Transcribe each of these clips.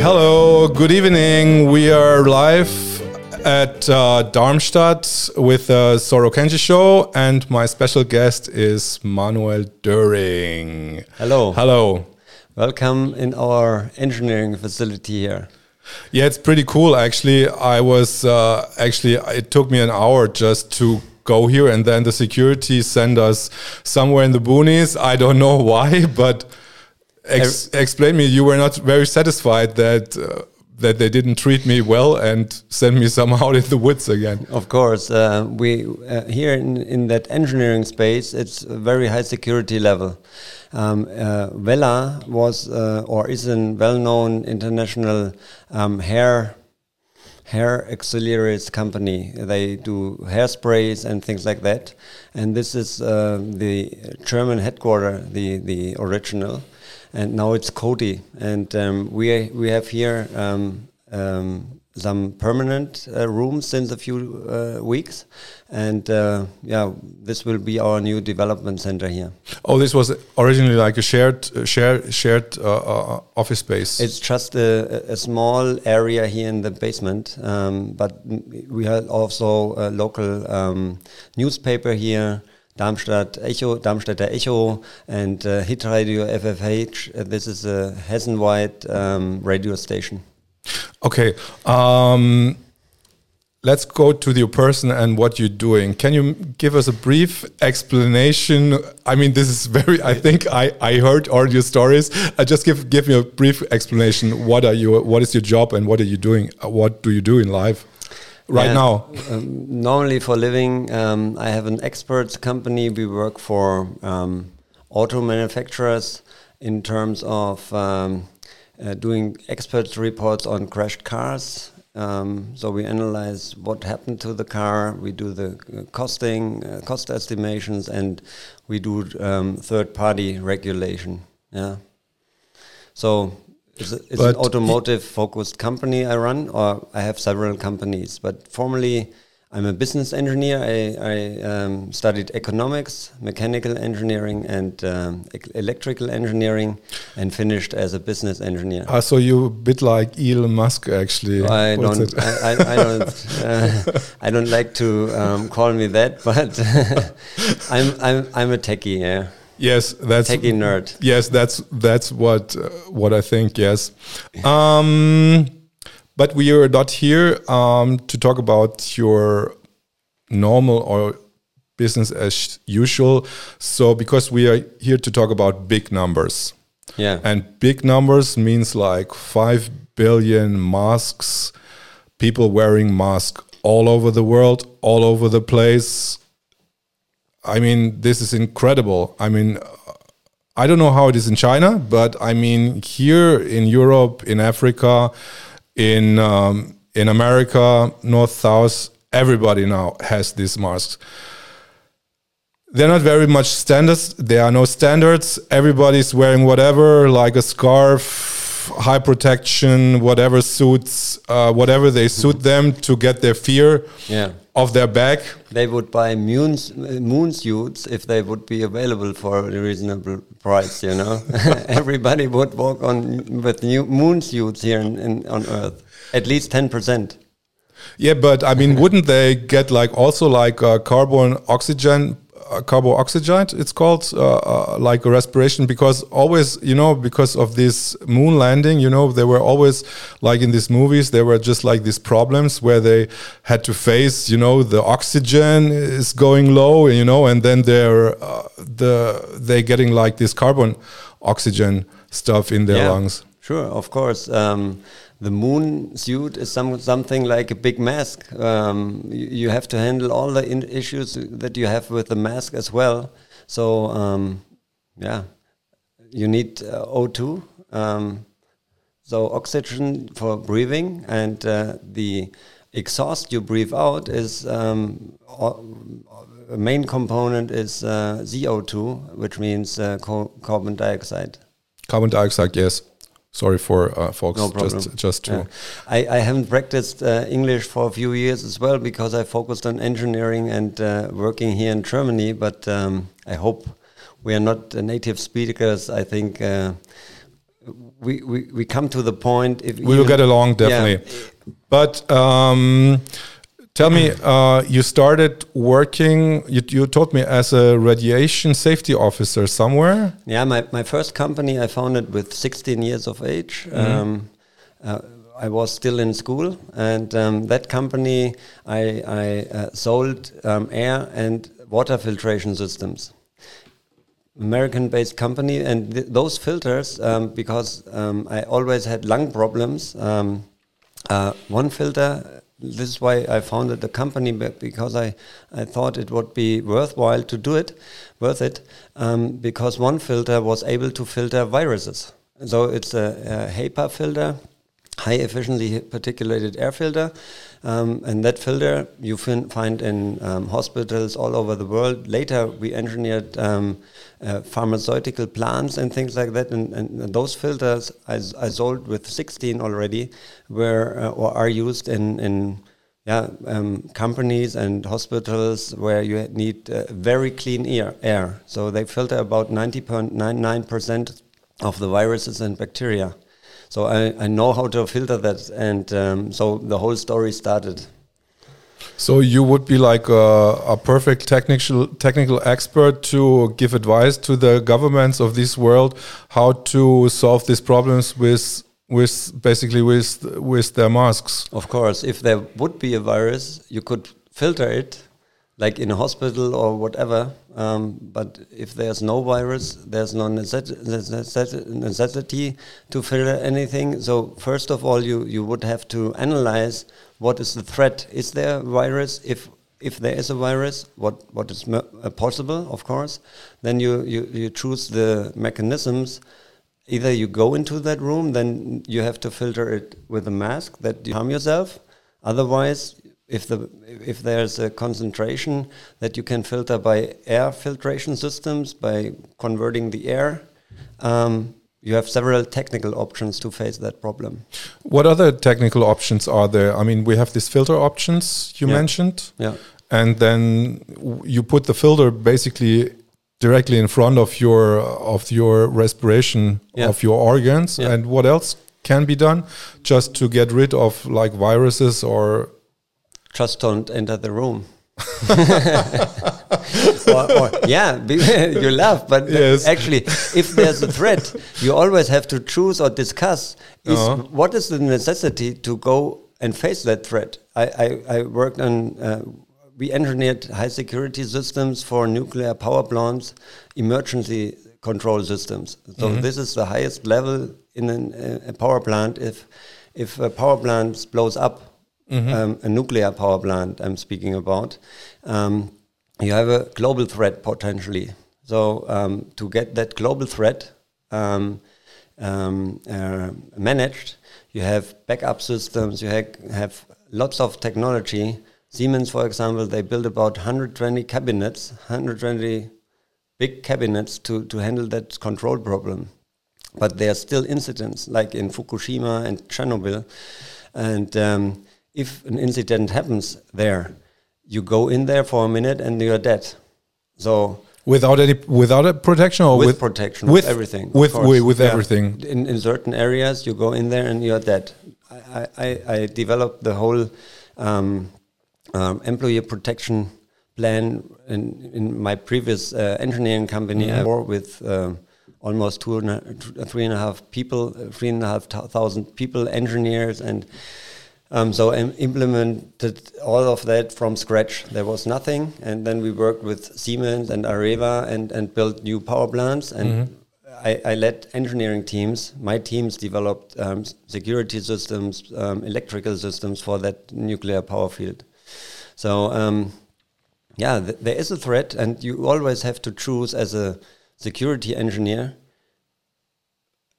Hello, good evening. We are live at uh, Darmstadt with the Soro Kenji show, and my special guest is Manuel Döring. Hello. Hello. Welcome in our engineering facility here. Yeah, it's pretty cool actually. I was uh, actually, it took me an hour just to go here, and then the security sent us somewhere in the boonies. I don't know why, but Ex explain me. You were not very satisfied that uh, that they didn't treat me well and send me somehow in the woods again. Of course, uh, we uh, here in, in that engineering space, it's a very high security level. Um, uh, was uh, or is a well-known international um, hair hair auxiliaries company. They do hairsprays and things like that. And this is uh, the German headquarter, the the original and now it's Coty. and um, we we have here um, um, some permanent uh, rooms since a few uh, weeks, and uh, yeah, this will be our new development center here. Oh, this was originally like a shared, uh, shared, shared uh, uh, office space. It's just a, a, small area here in the basement, um, but we have also a local um, newspaper here. Darmstadt Echo, Darmstädter Echo, and uh, Hit Radio FFH. This is a Hessen-wide um, radio station. Okay. Um, let's go to your person and what you're doing. Can you give us a brief explanation? I mean, this is very. I think I, I heard all your stories. I uh, just give give me a brief explanation. What are you? What is your job and what are you doing? Uh, what do you do in life? right yeah, now? Um, normally, for living, um, I have an experts company. We work for um, auto manufacturers in terms of um, uh, doing expert reports on crashed cars. Um, so we analyze what happened to the car. We do the uh, costing, uh, cost estimations, and we do um, third-party regulation. Yeah. So it's, it's an automotive focused company I run, or I have several companies. But formally, I'm a business engineer. I, I um, studied economics, mechanical engineering, and um, e electrical engineering, and finished as a business engineer. Ah, so you a bit like Elon Musk, actually. I don't. I, I, I, don't. Uh, I don't like to um, call me that, but I'm I'm I'm a techie. Yeah. Yes, that's techie nerd. Yes, that's that's what uh, what I think. Yes, um, but we are not here um, to talk about your normal or business as usual. So because we are here to talk about big numbers. Yeah, and big numbers means like five billion masks, people wearing masks all over the world, all over the place I mean, this is incredible. I mean, I don't know how it is in China, but I mean, here in Europe, in Africa, in um, in America, North, South, everybody now has these masks. They're not very much standards. There are no standards. Everybody's wearing whatever, like a scarf, high protection, whatever suits, uh, whatever they suit them to get their fear yeah of their back. They would buy moon, moon suits if they would be available for a reasonable price. You know, everybody would walk on with new moon suits here in, in, on Earth. At least ten percent. Yeah, but I mean, wouldn't they get like also like uh, carbon oxygen carboxygide it's called uh, uh, like a respiration because always you know because of this moon landing you know there were always like in these movies there were just like these problems where they had to face you know the oxygen is going low you know and then they're uh, the they getting like this carbon oxygen stuff in their yeah, lungs. sure of course. Um, the moon suit is some, something like a big mask. Um, you, you, have to handle all the issues that you have with the mask as well. So um, yeah, you need uh, O2, um, so oxygen for breathing, and uh, the exhaust you breathe out is um, a main component is uh, CO2, which means uh, carbon dioxide. Carbon dioxide, yes. Sorry for uh, folks. No problem. Just, just to. Yeah. I, I haven't practiced uh, English for a few years as well because I focused on engineering and uh, working here in Germany. But um, I hope we are not native speakers. I think uh, we, we we come to the point. If we will get along definitely. Yeah. But um, Tell me, uh, you started working, you, you told me, as a radiation safety officer somewhere? Yeah, my, my first company I founded with 16 years of age. Mm -hmm. um, uh, I was still in school, and um, that company I, I uh, sold um, air and water filtration systems. American based company, and th those filters, um, because um, I always had lung problems. Um, uh, one filter this is why I founded the company because I, I thought it would be worthwhile to do it, worth it, um, because one filter was able to filter viruses. So it's a, a HEPA filter, high efficiency particulated air filter, um, and that filter you find in um, hospitals all over the world. Later, we engineered um, uh, pharmaceutical plants and things like that. And, and those filters I, I, sold with 16 already were uh, or are used in, in yeah, um, companies and hospitals where you need uh, very clean air, air. So they filter about 90.99% of the viruses and bacteria. So I, I know how to filter that. And um, so the whole story started. So you would be like a, a, perfect technical technical expert to give advice to the governments of this world how to solve these problems with with basically with with their masks. Of course, if there would be a virus, you could filter it, like in a hospital or whatever. Um, but if there's no virus, there's no necessity to filter anything. So first of all, you you would have to analyze what is the threat? Is there a virus? If if there is a virus, what what is uh, possible? Of course, then you, you you choose the mechanisms. Either you go into that room, then you have to filter it with a mask that you harm yourself. Otherwise, if the if there's a concentration that you can filter by air filtration systems by converting the air. Um, you have several technical options to face that problem. What other technical options are there? I mean, we have these filter options you yeah. mentioned. Yeah. And then you put the filter basically directly in front of your of your respiration yeah. of your organs. Yeah. And what else can be done just to get rid of like viruses or just don't enter the room. or, or, yeah, you laugh, but yes. actually, if there's a threat, you always have to choose or discuss is uh -huh. what is the necessity to go and face that threat. I, I, I worked on, uh, we engineered high security systems for nuclear power plants, emergency control systems. So mm -hmm. this is the highest level in an, a power plant. If if a power plant blows up, mm -hmm. um, a nuclear power plant I'm speaking about. Um, you have a global threat potentially. So um, to get that global threat um, um, uh, managed, you have backup systems. You have, have lots of technology. Siemens, for example, they built about 120 cabinets, 120 big cabinets to, to handle that control problem. But there are still incidents, like in Fukushima and Chernobyl. And um, if an incident happens there, you go in there for a minute and you're dead. So without any without a protection or with, with protection with, everything with with, with yeah. everything in, in certain areas you go in there and you're dead i i, I developed the whole um, um, employee protection plan in, in my previous uh, engineering company mm -hmm. with um, almost two and a, three and a half people three and a half thousand people engineers and um, so I implemented all of that from scratch. There was nothing, and then we worked with Siemens and Areva and, and built new power plants. And mm -hmm. I, I, led engineering teams. My teams developed um, security systems, um, electrical systems for that nuclear power field. So um, yeah, th there is a threat, and you always have to choose as a security engineer.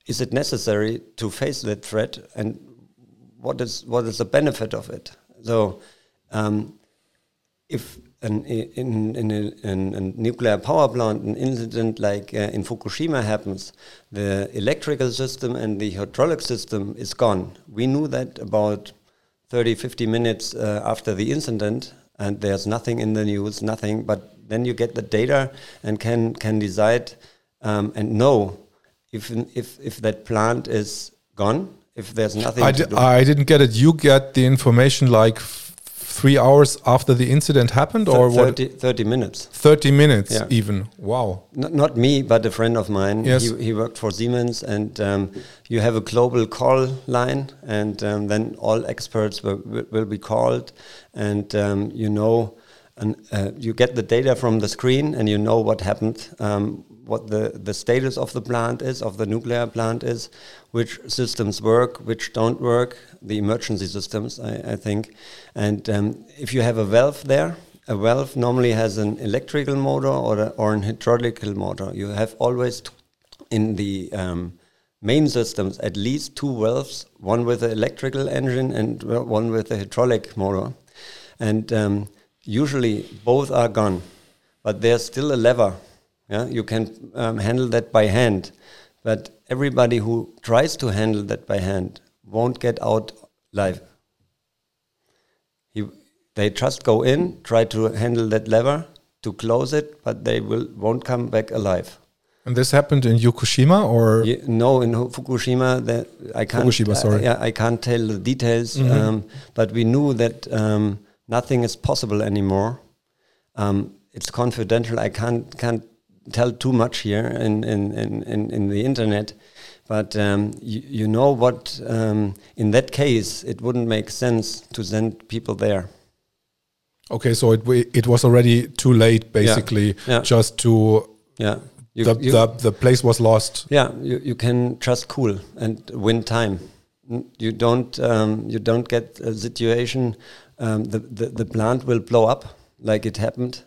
Is it necessary to face that threat and what is what is the benefit of it? So, um, if an, in, in, a, in, a, nuclear power plant, an incident like uh, in Fukushima happens, the electrical system and the hydraulic system is gone. We knew that about 30, 50 minutes uh, after the incident, and there's nothing in the news, nothing. But then you get the data and can can decide um, and know if if if that plant is gone, if there's nothing. I, di I didn't get it. You get the information like three hours after the incident happened, or 30, what? 30 minutes. 30 minutes, yeah. even. Wow. Not, not me, but a friend of mine. Yes. He, he worked for Siemens, and um, you have a global call line, and um, then all experts will, will be called, and um, you know. And uh, you get the data from the screen, and you know what happened um, what the, the status of the plant is, of the nuclear plant is, which systems work, which don't work, the emergency systems, I, I think. And um, if you have a valve there, a valve normally has an electrical motor or, a, or an hydraulical motor. You have always in the um, main systems at least two valves, one with an electrical engine and one with a hydraulic motor. And um, usually both are gone, but there's still a lever yeah, you can um, handle that by hand, but everybody who tries to handle that by hand won't get out alive. He, they just go in, try to handle that lever to close it, but they will won't come back alive. And this happened in Fukushima, or yeah, no, in Fukushima. That I can't. Fukushima, sorry. Uh, yeah, I can't tell the details. Mm -hmm. um, but we knew that um, nothing is possible anymore. Um, it's confidential. I can't can't tell too much here in in in, in, the internet, but um, you, you know what? Um, in that case, it wouldn't make sense to send people there. Okay, so it it was already too late, basically, yeah. Yeah. just to yeah. You, the, you, the the place was lost. Yeah, you, you can just cool and win time. You don't um, you don't get a situation. Um, the, the the plant will blow up like it happened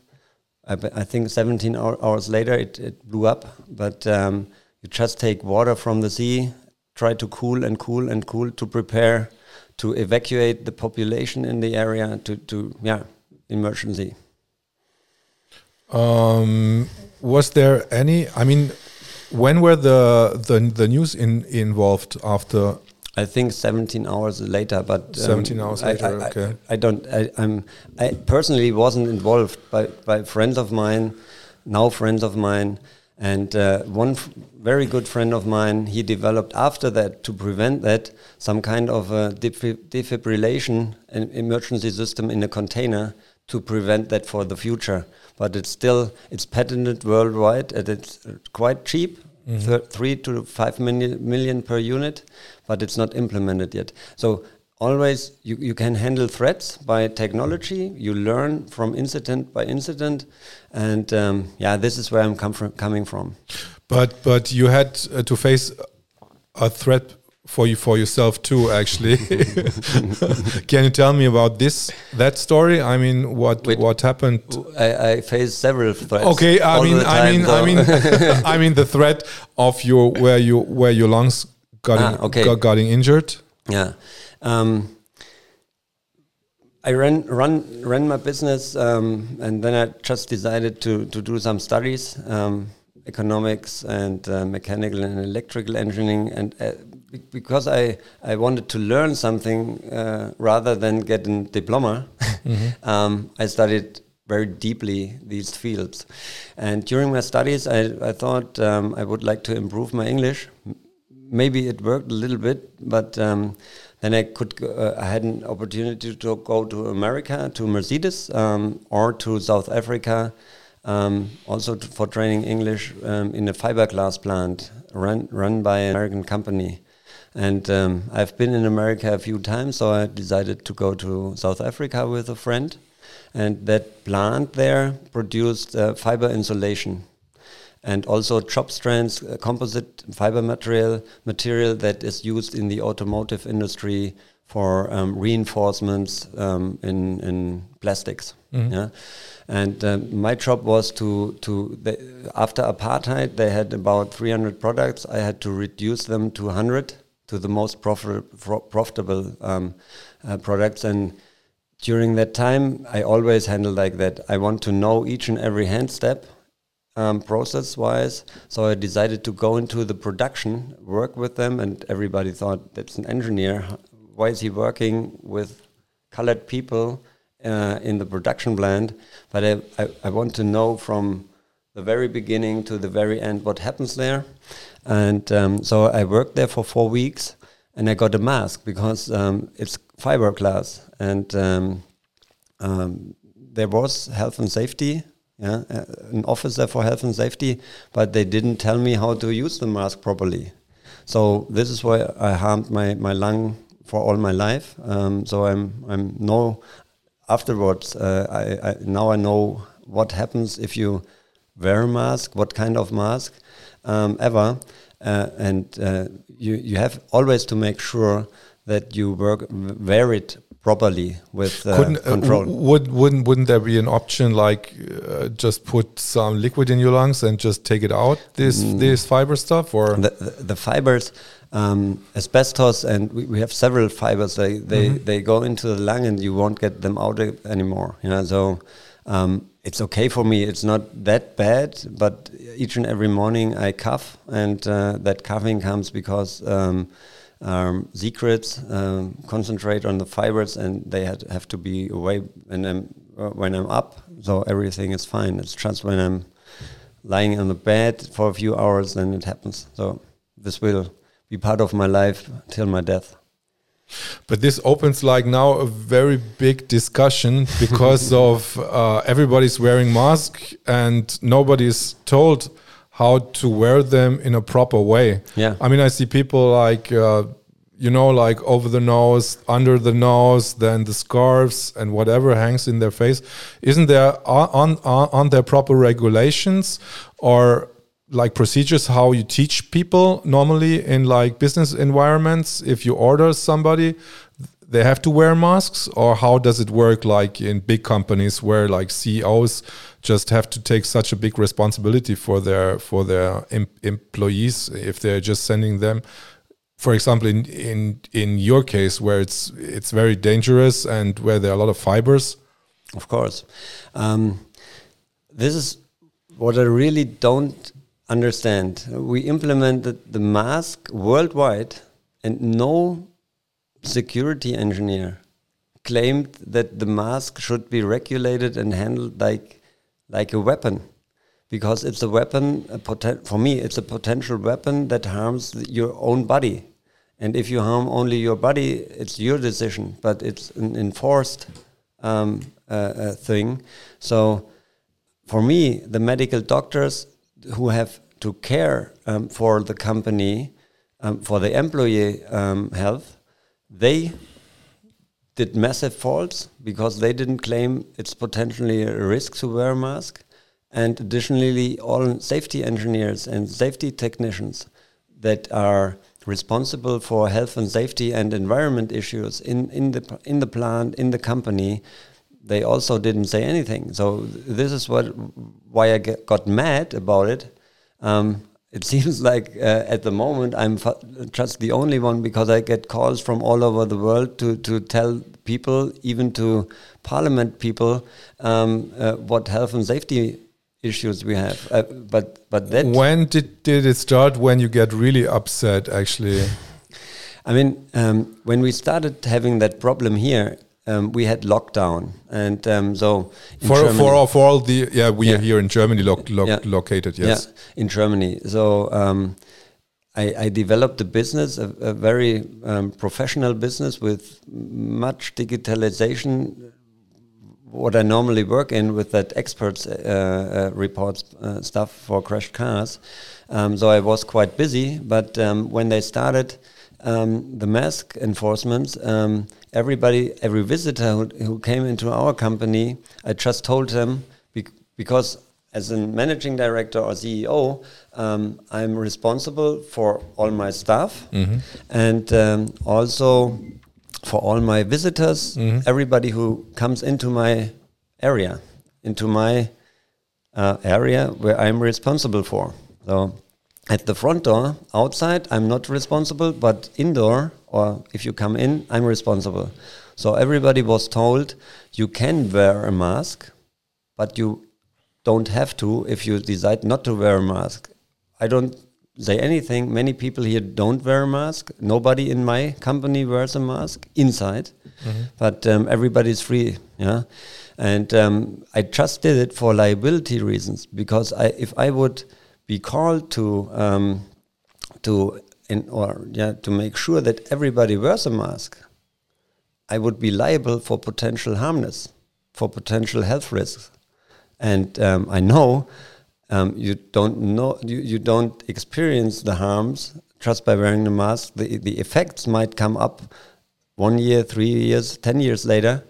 I, I think 17 hours later it, it blew up. But um, you just take water from the sea, try to cool and cool and cool to prepare to evacuate the population in the area to, to yeah, emergency. Um, was there any? I mean, when were the the the news in involved after I think 17 hours later, but um, 17 hours later. I, I, okay. I, I don't. I, am I personally wasn't involved by by friends of mine, now friends of mine, and uh, one very good friend of mine. He developed after that to prevent that some kind of a defibrillation emergency system in a container to prevent that for the future. But it's still it's patented worldwide and it's quite cheap mm -hmm. three to five million, million per unit, but it's not implemented yet. So always you, you can handle threats by technology. You learn from incident by incident, and um, yeah, this is where I'm from, coming from. But but you had uh, to face a threat for you for yourself too actually can you tell me about this that story i mean what Wait, what happened i, I faced several threats okay i mean i mean i mean i mean the threat of your where you where your lungs got ah, okay. got getting injured yeah um, I ran run ran my business, um, and then I just decided to to do some studies, um, economics and uh, mechanical and electrical engineering, and uh, because I, I wanted to learn something uh, rather than get a diploma, mm-hmm. um, I studied very deeply these fields. And during my studies, I, I thought um, I would like to improve my English. Maybe it worked a little bit, but um, then I could uh, I had an opportunity to go to America, to Mercedes, um, or to South Africa, um, also for training English um, in a fiberglass plant run run by an American company. And um, I've been in America a few times, so I decided to go to South Africa with a friend. And that plant there produced uh, fiber insulation and also chop strands, uh, composite fiber material, material that is used in the automotive industry for um, reinforcements um, in, in plastics. Mm -hmm. Yeah? And um, my job was to, to the, after apartheid, they had about 300 products. I had to reduce them to 100 to the most profitable, profitable um, uh, products. And during that time, I always handle like that. I want to know each and every hand step um, process wise. So I decided to go into the production, work with them, and everybody thought that's an engineer. Why is he working with colored people uh, in the production plant? But I, I, I want to know from the very beginning to the very end what happens there. And um, so I worked there for four weeks and I got a mask because um, it's fiberglass and um, um, there was health and safety yeah, uh, an officer for health and safety, but they didn't tell me how to use the mask properly. So this is why I harmed my, my lung for all my life. Um, so I'm I'm no afterwards. Uh, I, I, now I know what happens if you wear a mask, what kind of mask um, ever, uh, and uh, you you have always to make sure that you work wear it properly with uh, uh, control. Uh, would wouldn't wouldn't there be an option like uh, just put some liquid in your lungs and just take it out this mm. this fiber stuff or the the, the fibers um, asbestos and we, we have several fibers they they, mm -hmm. they go into the lung and you won't get them out anymore you know so um, it's okay for me it's not that bad but each and every morning I cough and uh, that coughing comes because um, um, secrets, um, concentrate on the fibers, and they had, have to be away when I'm uh, when I'm up. So everything is fine. It's just when I'm lying on the bed for a few hours, then it happens. So this will be part of my life till my death. But this opens like now a very big discussion because of uh, everybody's wearing mask and nobody's told how to wear them in a proper way. Yeah. I mean, I see people like, uh, you know, like over the nose, under the nose, then the scarves and whatever hangs in their face. Isn't there on on, on there proper regulations or like procedures how you teach people normally in like business environments if you order somebody they have to wear masks or how does it work like in big companies where like CEOs just have to take such a big responsibility for their for their em employees if they're just sending them? For example in in in your case where it's it's very dangerous and where there are a lot of fibers? Of course. Um, this is what I really don't understand. We implemented the mask worldwide and no security engineer claimed that the mask should be regulated and handled like like a weapon because it's a weapon a for me it's a potential weapon that harms your own body. And if you harm only your body it's your decision but it's an enforced um, uh, uh, thing. So for me the medical doctors who have to care um, for the company um, for the employee um, health they did massive faults because they didn't claim it's potentially a risk to wear a mask. And additionally, all safety engineers and safety technicians that are responsible for health and safety and environment issues in, in the in the plant in the company, they also didn't say anything. So this is what why I get, got mad about it. Um, it seems like uh, at the moment I'm just the only one because I get calls from all over the world to, to tell people, even to parliament people, um, uh, what health and safety issues we have. Uh, but but that when did did it start? When you get really upset, actually. I mean, um, when we started having that problem here, um, we had lockdown, and um, so for Germany, for all, for all the yeah we yeah. are here in Germany lo lo yeah. located yes yeah, in Germany. So um, I, I, developed a business, a, a very um, professional business with much digitalization. What I normally work in with that experts uh, uh, reports uh, stuff for crashed cars. Um, so I was quite busy, but um, when they started um, the mask enforcement, um, everybody, every visitor who, who, came into our company, I just told them bec because as a managing director or CEO, um, I'm responsible for all my staff mm -hmm. and um, also for all my visitors, mm -hmm. everybody who comes into my area, into my uh, area where I'm responsible for. So at the front door outside i'm not responsible but indoor or if you come in i'm responsible So everybody was told you can wear a mask, but you don't have to if you decide not to wear a mask. I don't say anything. Many people here don't wear a mask. Nobody in my company wears a mask inside, but um, everybody's free. Yeah, and um, I just did it for liability reasons because I, if I would be called to um, to in, or yeah to make sure that everybody wears a mask, I would be liable for potential harmness, for potential health risks, and um, I know um, you don't know you, you don't experience the harms just by wearing the mask. The the effects might come up one year, three years, ten years later.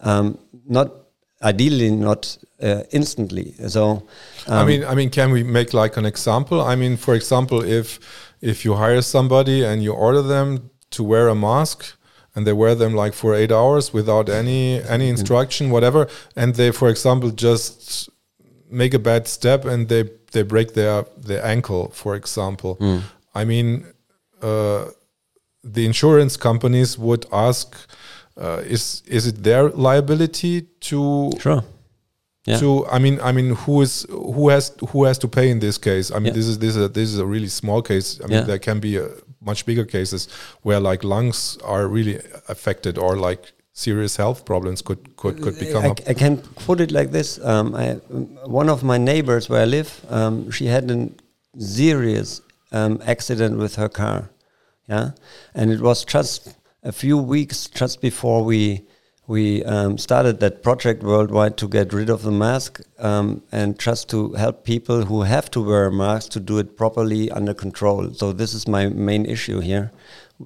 Um, not ideally not uh, instantly. So I mean, I mean, can we make like an example? I mean, for example, if if you hire somebody and you order them to wear a mask and they wear them like for eight hours without any any instruction, whatever, and they, for example, just make a bad step and they they break their their ankle, for example. I mean, uh, the insurance companies would ask, uh, is is it their liability to sure. Yeah. to I mean I mean who is who has who has to pay in this case? I mean Yeah. this is this is a, this is a really small case. I mean Yeah. there can be uh much bigger cases where like lungs are really affected or like serious health problems could could could become I. I can put it like this. Um, I, one of my neighbors where I live, um, she had a serious um, accident with her car. Yeah, and it was just a few weeks just before we we um, started that project worldwide to get rid of the mask um, and just to help people who have to wear a mask to do it properly under control. So this is my main issue here.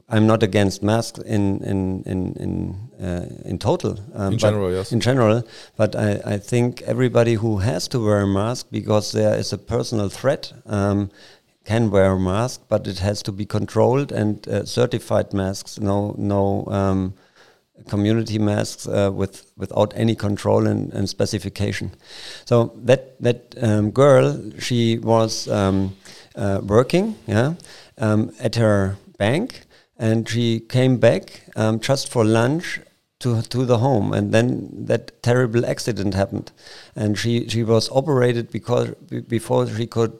I'm not against masks in in in in, uh, in total. Um, In general, yes. In general, but I, I think everybody who has to wear a mask because there is a personal threat um, can wear a mask, but it has to be controlled and uh, certified masks. No, no um, community masks uh, with without any control and, and specification. So that that um, girl, she was um, uh, working, yeah, um, at her bank, and she came back um, just for lunch to to the home, and then that terrible accident happened, and she she was operated because before she could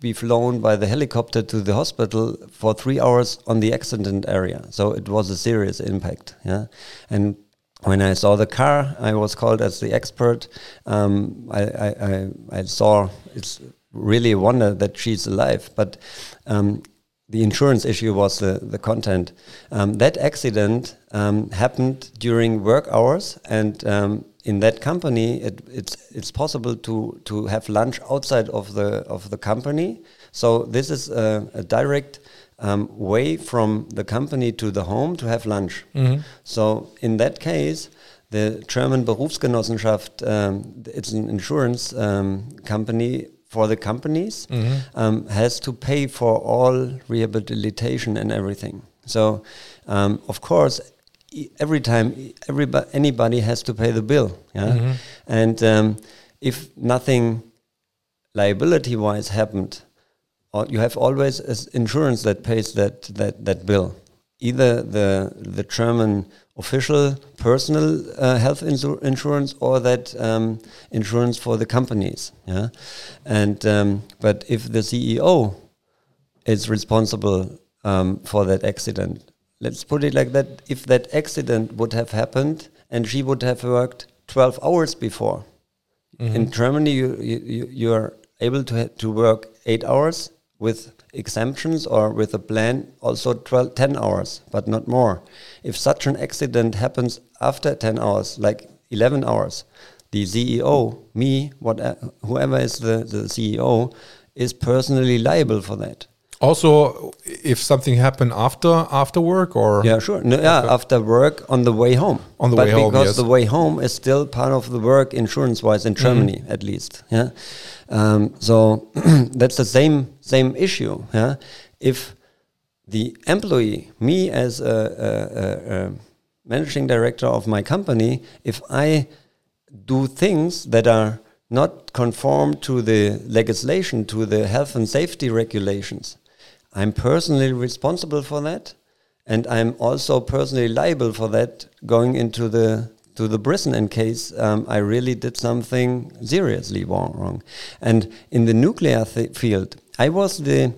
be flown by the helicopter to the hospital for three hours on the accident area. So it was a serious impact. Yeah, and when I saw the car, I was called as the expert. Um, I, I, I, saw it's really a wonder that she's alive, but. Um, the insurance issue was the, the content. Um, that accident um, happened during work hours, and um, in that company, it, it's it's possible to to have lunch outside of the of the company. So this is a, a direct um, way from the company to the home to have lunch. So in that case, the German Berufsgenossenschaft, um, it's an insurance um, company for the companies, um, has to pay for all rehabilitation and everything. So, um, of course, every time everybody anybody has to pay the bill. Yeah, and um, if nothing liability wise happened, you have always as insurance that pays that that that bill. Either the the German official personal uh, health insur- insurance or that um, insurance for the companies. Yeah, and um, but if the CEO is responsible um, for that accident, let's put it like that: if that accident would have happened and she would have worked twelve hours before, in mm-hmm. Germany, you, you, you- are able to, ha- to work eight hours with exemptions or with a plan also 12, 10 hours, but not more. If such an accident happens after 10 hours, like 11 hours, the CEO, me, what, uh, whoever is the, the CEO, is personally liable for that. Also, if something happened after after work or Yeah, sure. No, yeah, after work on the way home. On the but way home, because yes. the way home is still part of the work insurance-wise in Mm-hmm. Germany, at least. Yeah. Um, so that's the same same issue. Yeah. If the employee, me as a, a, a, a managing director of my company, if I do things that are not conform to the legislation, to the health and safety regulations, I'm personally responsible for that. and I'm also personally liable for that going into the to the prison in case um, I really did something seriously wrong. And in the nuclear field, I was the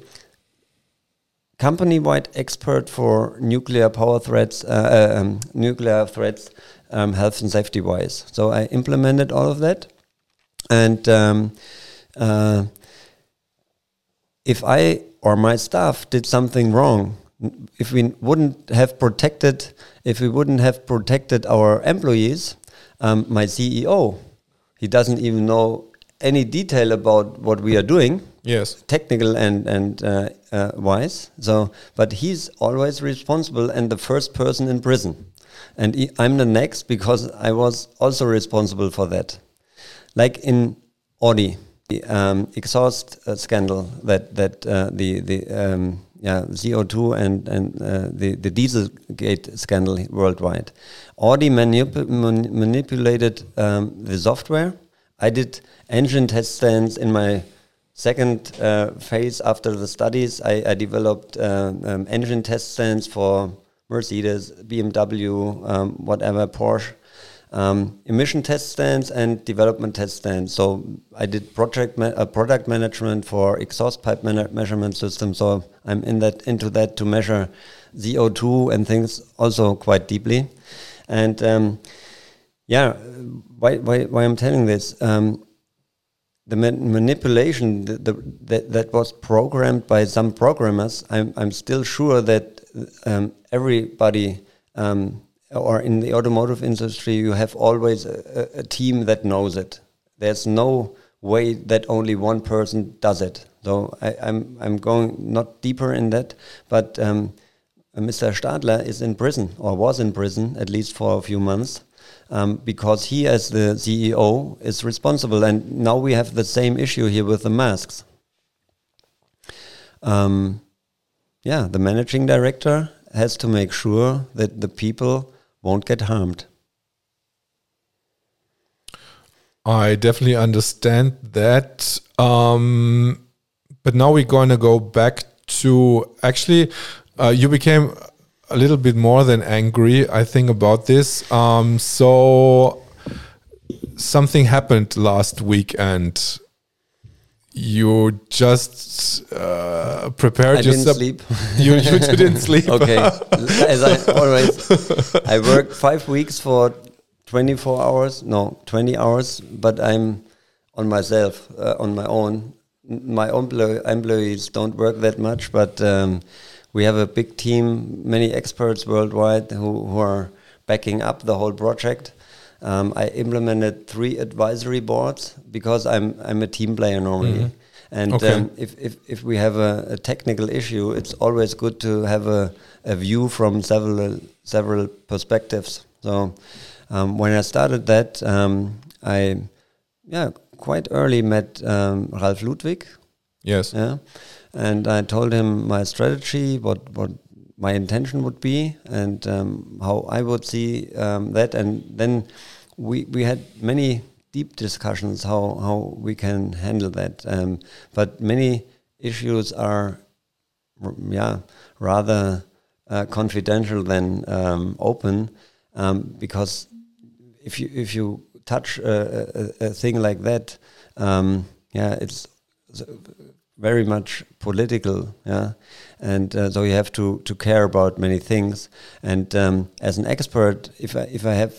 company-wide expert for nuclear power threats, uh, uh, um, nuclear threats, um, health and safety wise. So I implemented all of that, and um, uh, if I or my staff did something wrong, if we wouldn't have protected, if we wouldn't have protected our employees, um, my CEO, he doesn't even know any detail about what we are doing. Yes, technical and and uh, uh, wise. So, but he's always responsible and the first person in prison, and he, I'm the next because I was also responsible for that. Like in Audi, the um, exhaust uh, scandal that that uh, the the um, yeah CO2 and and uh, the the Dieselgate scandal worldwide. Audi manip man manipulated um, the software. I did engine test stands in my second uh, phase after the studies. I, I developed uh, um, engine test stands for Mercedes, BMW, um, whatever Porsche um, emission test stands and development test stands. So I did project ma uh, product management for exhaust pipe measurement system. So I'm in that into that to measure CO2 and things also quite deeply. And um, yeah, why, why, why I'm telling this? Um, the man manipulation the, the, that, that was programmed by some programmers, I'm, I'm still sure that um, everybody um, or in the automotive industry, you have always a, a, team that knows it. There's no way that only one person does it. So I, am I'm, I'm going not deeper in that, but um, Mr. Stadler is in prison or was in prison at least for a few months. Um, because he, as the CEO, is responsible, and now we have the same issue here with the masks. Um, yeah, the managing director has to make sure that the people won't get harmed. I definitely understand that. Um, but now we're going to go back to actually, uh, you became a little bit more than angry, I think, about this. Um, so something happened last weekend you just uh, prepared I yourself. Didn't sleep. you, you didn't sleep. okay, as I always, I work five weeks for 24 hours, no, 20 hours, but I'm on myself, uh, on my own. My own employees don't work that much, but um, we have a big team, many experts worldwide who, who are backing up the whole project. Um, I implemented three advisory boards because I'm I'm a team player normally. Mm -hmm. And okay. um, if, if, if we have a, a, technical issue, it's always good to have a, a view from several several perspectives. So um, when I started that, um, I yeah quite early met um, Ralf Ludwig. Yes. Yeah, and I told him my strategy, what what my intention would be and um, how I would see um, that. And then we we had many deep discussions how how we can handle that. Um, but many issues are yeah rather uh, confidential than um, open um, because if you if you touch a, a, a thing like that, um, yeah, it's very much political, yeah, and uh, so you have to to care about many things. And um, as an expert, if I if I have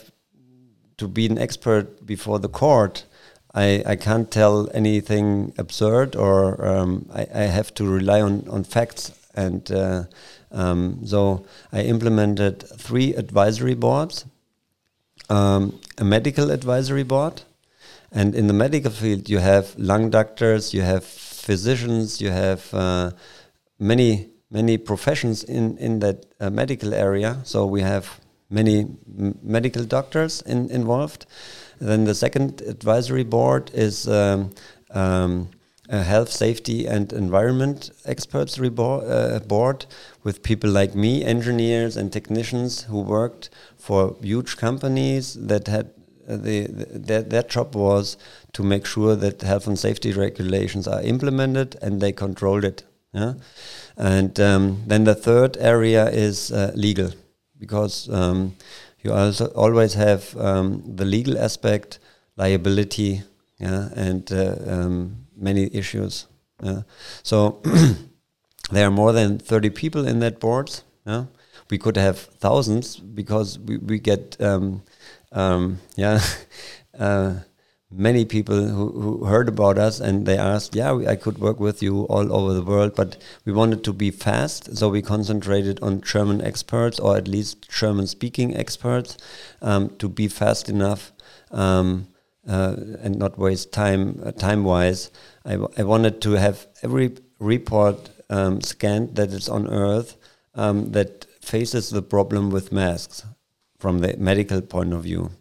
to be an expert before the court, I I can't tell anything absurd, or um, I I have to rely on on facts. And uh, um, so I implemented three advisory boards, um, a medical advisory board, and in the medical field you have lung doctors, you have physicians, you have uh, many many professions in in that uh, medical area. So we have many medical doctors in, involved. Then the second advisory board is um, um, a health, safety, and environment experts uh, board with people like me, engineers and technicians who worked for huge companies that had uh, the, the their, their job was to make sure that health and safety regulations are implemented and they controlled it Yeah, and um, then the third area is uh, legal, because um, you also always have um, the legal aspect, liability, yeah, and uh, um, many issues. Yeah. So there are more than thirty people in that board. Yeah, we could have thousands because we we get um, um, yeah. uh, many people who, who heard about us and they asked, yeah, we, I could work with you all over the world, but we wanted to be fast, so we concentrated on German experts or at least German-speaking experts um, to be fast enough um, uh, and not waste time uh, time-wise. I, I wanted to have every report um, scanned that is on Earth um, that faces the problem with masks from the medical point of view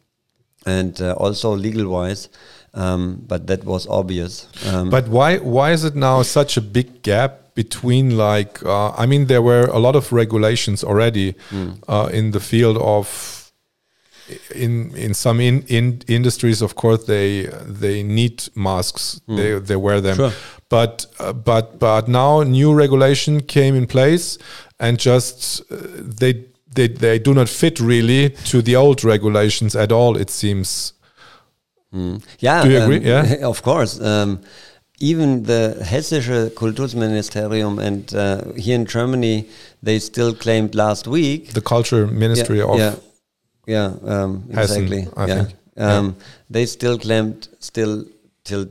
and uh, also legal wise. Um, but that was obvious. Um, but why why is it now such a big gap between like uh, I mean there were a lot of regulations already mm. uh, in the field of in in some in, in industries of course they they need masks mm. they they wear them sure. but uh, but but now new regulation came in place and just uh, they they, they do not fit really to the old regulations at all. It seems. Mm. Yeah. Do you agree? Um, yeah. Of course. Um, even the Hessische Kultusministerium and uh, here in Germany, they still claimed last week the culture ministry yeah, of yeah, yeah, um, exactly. I yeah. think. Um, yeah. They still claimed still till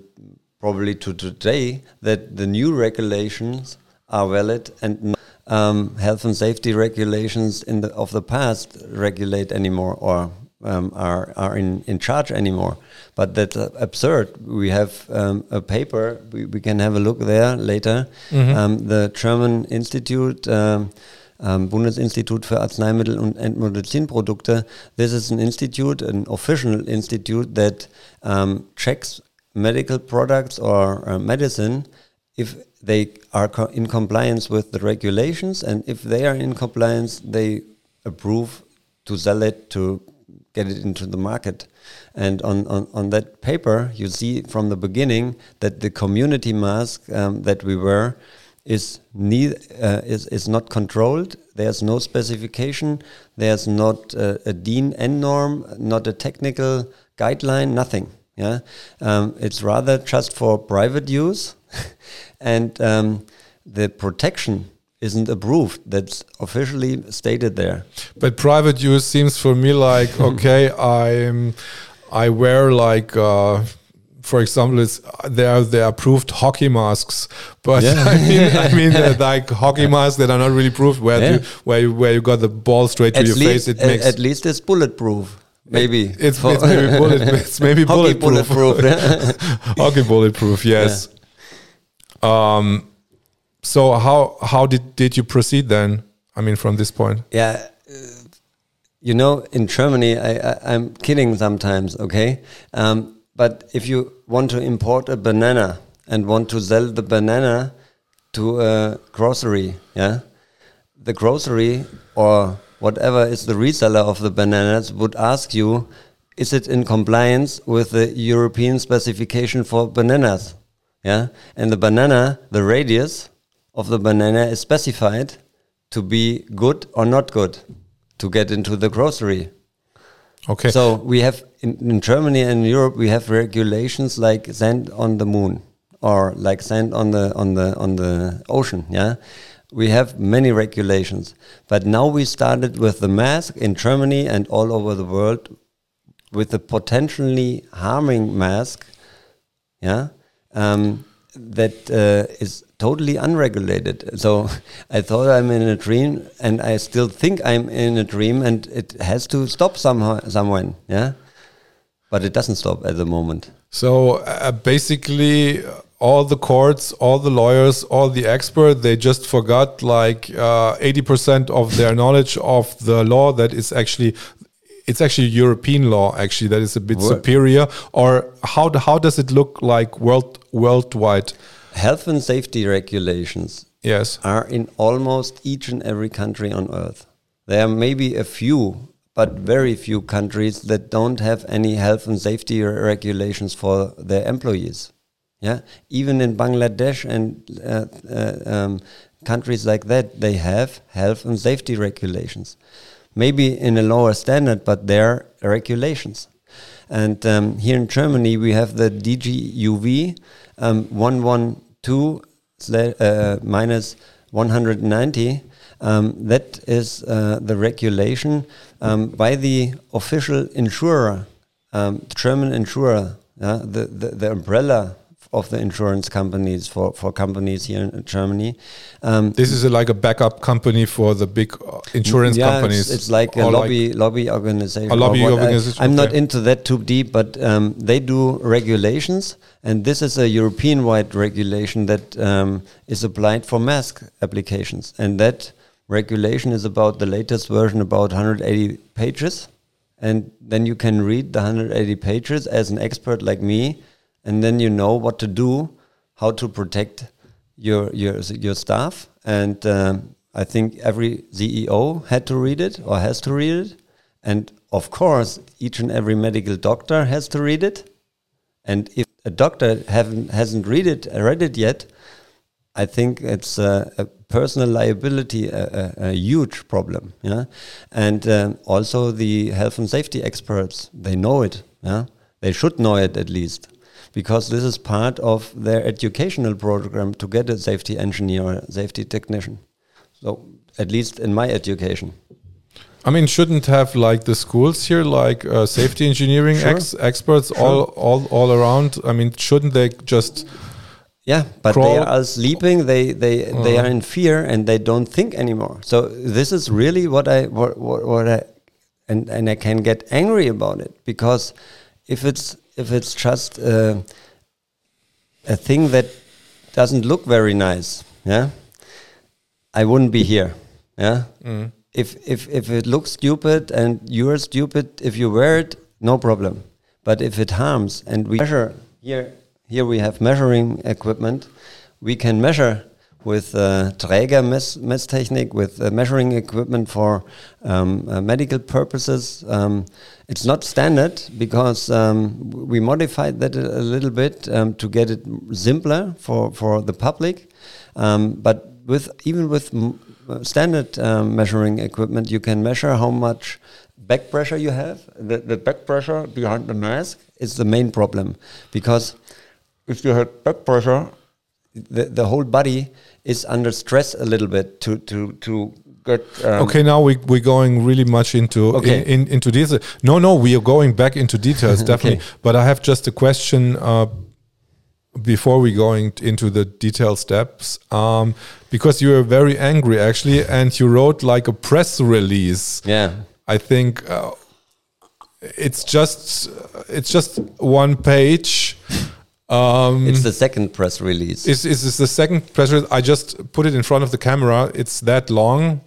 probably to today that the new regulations are valid and um, health and safety regulations in the of the past regulate anymore or um, are are in, in charge anymore. But that's uh, absurd. We have um, a paper. We, we can have a look there later. Mm -hmm. the German Institute. Um, um, Bundesinstitut für Arzneimittel und Medizinprodukte. This is an institute, an official institute that um, checks medical products or uh, medicine if they are co in compliance with the regulations, and if they are in compliance, they approve to sell it to get it into the market. And on, on, on that paper, you see from the beginning that the community mask um, that we wear is, uh, is, is not controlled. There's no specification. There's not uh, a DIN N norm, not a technical guideline, nothing. Yeah, um, it's rather just for private use and um, the protection isn't approved. That's officially stated there. But private use seems for me like okay, I'm I wear like. Uh, for example, it's there are the approved hockey masks, but yeah. I mean, I mean like hockey masks that are not really approved, where yeah. you, where you, where you got the ball straight at to your face. It makes at least it's bulletproof. Maybe it's, it's, maybe bullet, it's maybe bulletproof. bulletproof. hockey bulletproof. Yes. Um, so how how did did you proceed then? I mean, from this point. Yeah, uh, you know, in Germany, I, I am kidding sometimes. Okay, um, but if you want to import a banana and want to sell the banana to a grocery, yeah, the grocery or whatever is the reseller of the bananas would ask you, is it in compliance with the European specification for bananas? Yeah, and the banana, the radius of the banana is specified to be good or not good to get into the grocery. Okay. So we have in, in Germany and Europe we have regulations like sand on the moon or like sand on the on the on the ocean. Yeah, we have many regulations, but now we started with the mask in Germany and all over the world with the potentially harming mask. Yeah, um, that uh, is totally unregulated. So I thought I'm in a dream, and I still think I'm in a dream, and it has to stop somehow, somewhere. Yeah, but it doesn't stop at the moment. So uh, basically, all the courts, all the lawyers, all the experts, they just forgot like uh, eighty percent of their knowledge of the law that is actually it's actually European law actually that is a bit what? superior, or how how does it look like world worldwide? Health and safety regulations yes are in almost each and every country on earth. There are maybe a few, but very few countries that don't have any health and safety regulations for their employees. Yeah, even in Bangladesh and uh, uh, um, countries like that, they have health and safety regulations. Maybe in a lower standard, but there are regulations. And um, here in Germany, we have the DGUV um, 112 uh, minus 190. Um, that is uh, the regulation um, by the official insurer, um, German insurer, the, the, the umbrella of the insurance companies for, for companies here in Germany. Um, this is a, like a backup company for the big uh, insurance yeah, companies. It's, it's like a lobby like lobby organization. A lobby organization. I, am okay. not into that too deep, but um, they do regulations, and this is a European-wide regulation that um, is applied for mask applications, and that regulation is about the latest version, about 180 pages, and then you can read the 180 pages as an expert like me and then you know what to do, how to protect your your your staff. And um, I think every CEO had to read it or has to read it, and of course, each and every medical doctor has to read it. And if a doctor haven't hasn't read it read it yet, I think it's a, a personal liability, a, a, a, huge problem. Yeah, and um, also the health and safety experts they know it. Yeah, they should know it at least because this is part of their educational program to get a safety engineer or safety technician. So at least in my education. I mean, shouldn't have like the schools here, like uh, safety engineering sure. ex experts sure. all, all all around. I mean, shouldn't they just? Yeah, but crawl? they are sleeping. They they uh. they are in fear and they don't think anymore. So this is really what I what what, what I and and I can get angry about it because if it's if it's just uh, a thing that doesn't look very nice, yeah, I wouldn't be here. Yeah. Mm. If if if it looks stupid and you're stupid if you wear it, no problem. But if it harms and we measure here here we have measuring equipment, we can measure with uh, Dräger mess, Messtechnik, with uh, measuring equipment for um, uh, medical purposes. Um, it's not standard because um, we modified that a, a little bit um, to get it simpler for, for the public. Um, but with even with uh, standard um, measuring equipment, you can measure how much back pressure you have. The, the back pressure behind the mask is the main problem because if you have back pressure, the, the whole body is under stress a little bit to to to get. Um okay, now we we're going really much into okay. in, in, into details. No, no, we are going back into details definitely. okay. But I have just a question. Uh, before we going into the detailed steps, um, because you were very angry actually, and you wrote like a press release. Yeah, I think uh, it's just it's just one page um, it's the second press release. Is is the second press release? I just put it in front of the camera. It's that long.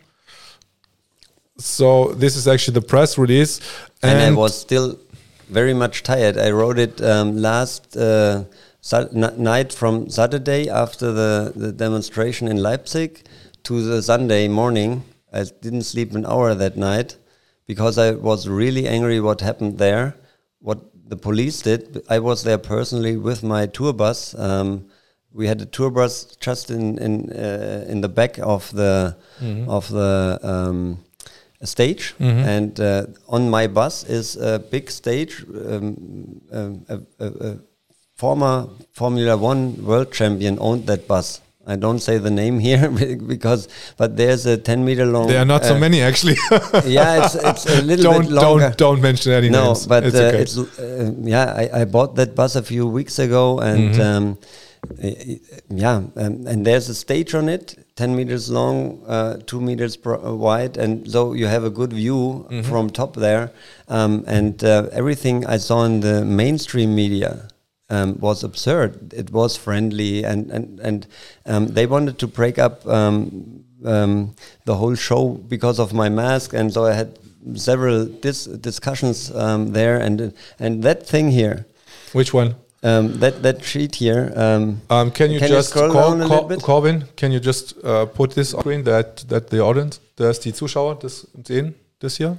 So this is actually the press release, and, and I was still very much tired. I wrote it um, last uh, night from Saturday after the, the demonstration in Leipzig to the Sunday morning. I didn't sleep an hour that night because I was really angry what happened there. What the police did. I was there personally with my tour bus. Um, we had a tour bus just in in uh, in the back of the mm-hmm. of the um, stage, mm-hmm. and uh, on my bus is a big stage. Um, a, a, a former Formula One world champion owned that bus. I don't say the name here because, but there's a 10 meter long. There are not uh, so many actually. yeah, it's, it's a little don't, bit longer. Don't don't mention any no, names. but it's, uh, okay. it's uh, yeah. I, I bought that bus a few weeks ago, and mm -hmm. um, yeah, um, and there's a stage on it, 10 meters long, uh, two meters uh, wide, and so you have a good view mm -hmm. from top there. Um, and uh, everything I saw in the mainstream media um, was absurd. It was friendly, and and and um, they wanted to break up um, um the whole show because of my mask, and so I had several dis discussions um, there, and and that thing here. Which one? Um, that that sheet here. can you can just you Corbin? Can you just uh, put this on screen that that the audience, dass die Zuschauer das sehen, das hier?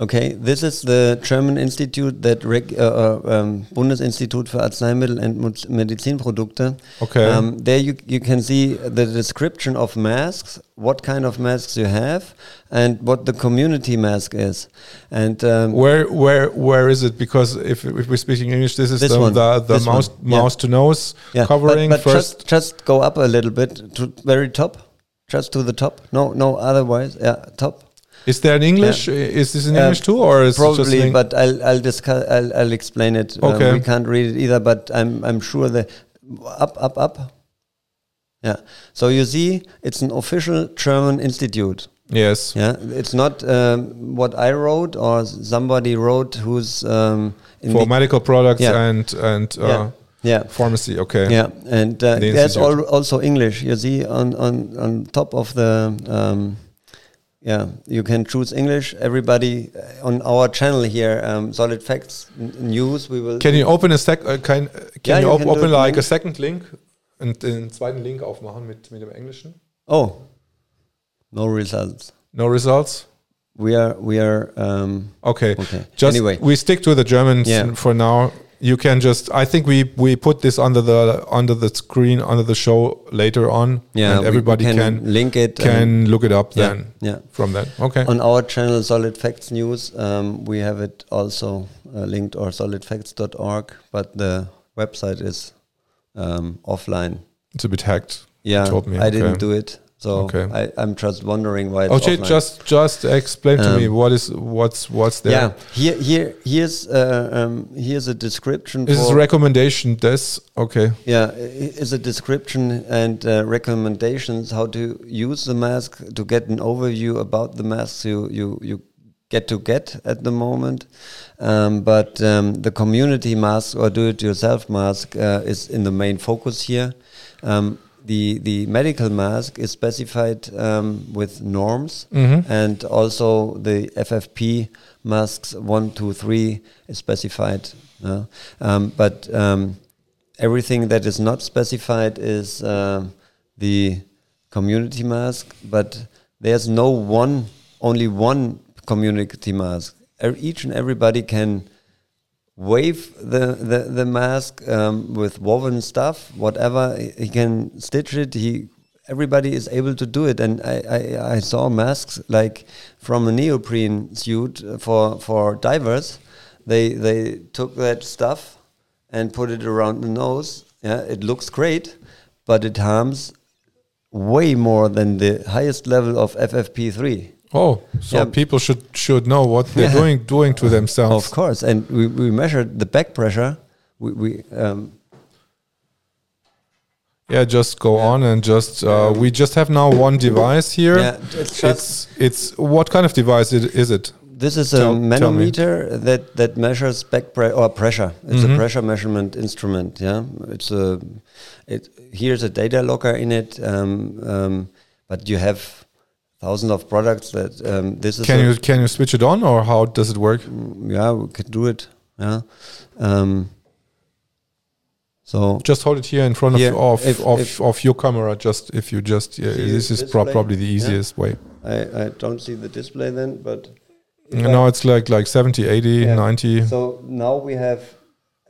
Okay, this is the German institute that reg, uh, uh, um, Bundesinstitut für Arzneimittel und Medizinprodukte. Okay. Um, there you you can see the description of masks, what kind of masks you have, and what the community mask is. And um, Where where where is it? Because if, if we're speaking English, this is This the one. the, the This one. mouse Yeah. mouse to nose yeah, covering but, but first. Just, just go up a little bit to very top, just to the top. No, no, otherwise, yeah, top. Is there in English? Is this in Uh, English too, or is Probably, but I'll I'll discuss. I'll, I'll explain it. Um, we can't read it either, but I'm I'm sure the up up up. Yeah. So you see, it's an official German institute. yes? Yeah, it's not um, what I wrote or somebody wrote who's um, in For medical products Yeah. and and uh, yeah. yeah. pharmacy. Okay. Yeah, and uh, The there's al also English. You see on on on top of the um, yeah, you can choose English. Everybody uh, on our channel here, um, Solid Facts n- News. We will. Can you open a sec? Uh, can can Yeah, you, you can open like a second link und den zweiten Link aufmachen mit mit dem Englischen? oh, no results. No results. We are we are um, Okay. okay. Just anyway, we stick to the Germans Yeah. for now. You can just. I think we we put this under the under the screen under the show later on. yeah, and everybody can link it. can look it up yeah, then yeah. from that. Okay. On our channel, Solid Facts News, um, we have it also uh, linked or solidfacts.org, but the website is um, offline. It's a bit hacked. Yeah, told me, I okay. didn't do it, so Okay. I, I'm just wondering why. It's Okay, offline. just just explain to me Um, what is what's what's there. yeah. Here, here, here's uh, um, here's a description. This is for- recommendation. This okay. Yeah, is a description and uh, recommendations how to use the mask to get an overview about the masks you you you get to get at the moment. Um, but um, the community mask or do-it-yourself mask uh, is in the main focus here. Um, the the medical mask is specified um, with norms, Mhm. and also the FFP masks one, two, three is specified. uh, um, but um, everything that is not specified is um the community mask. But there's no one, only one community mask. E- Each and everybody can wave the the, the mask um, with woven stuff, whatever he can stitch it. He everybody is able to do it, and I, I, I saw masks like from a neoprene suit for for divers. They they took that stuff and put it around the nose. Yeah, it looks great, but it harms way more than the highest level of FFP3. Oh, so Yeah. people should should know what they're Yeah. doing doing to themselves. Of course, and we, we measured the back pressure. We, we um, Yeah, just go on and just uh, we just have now one device here. yeah, it's just It's it's what kind of device it, is it? this is tell- a tell me. manometer that that measures back pre- or pressure. It's Mhm. a pressure measurement instrument. Yeah, it's a it. Here's a data logger in it, um, um, but you have thousands of products that um, this is. Can you can you switch it on or how does it work? Mm, Yeah, we can do it. Yeah. Um, so Just hold it here in front of Here, of, if- of, if- of your camera. Just if you just yeah, this is display? probably the Yeah. easiest way. I, I don't see the display then, but if You I- know, it's like like 70, 80, Yeah. 90. So now we have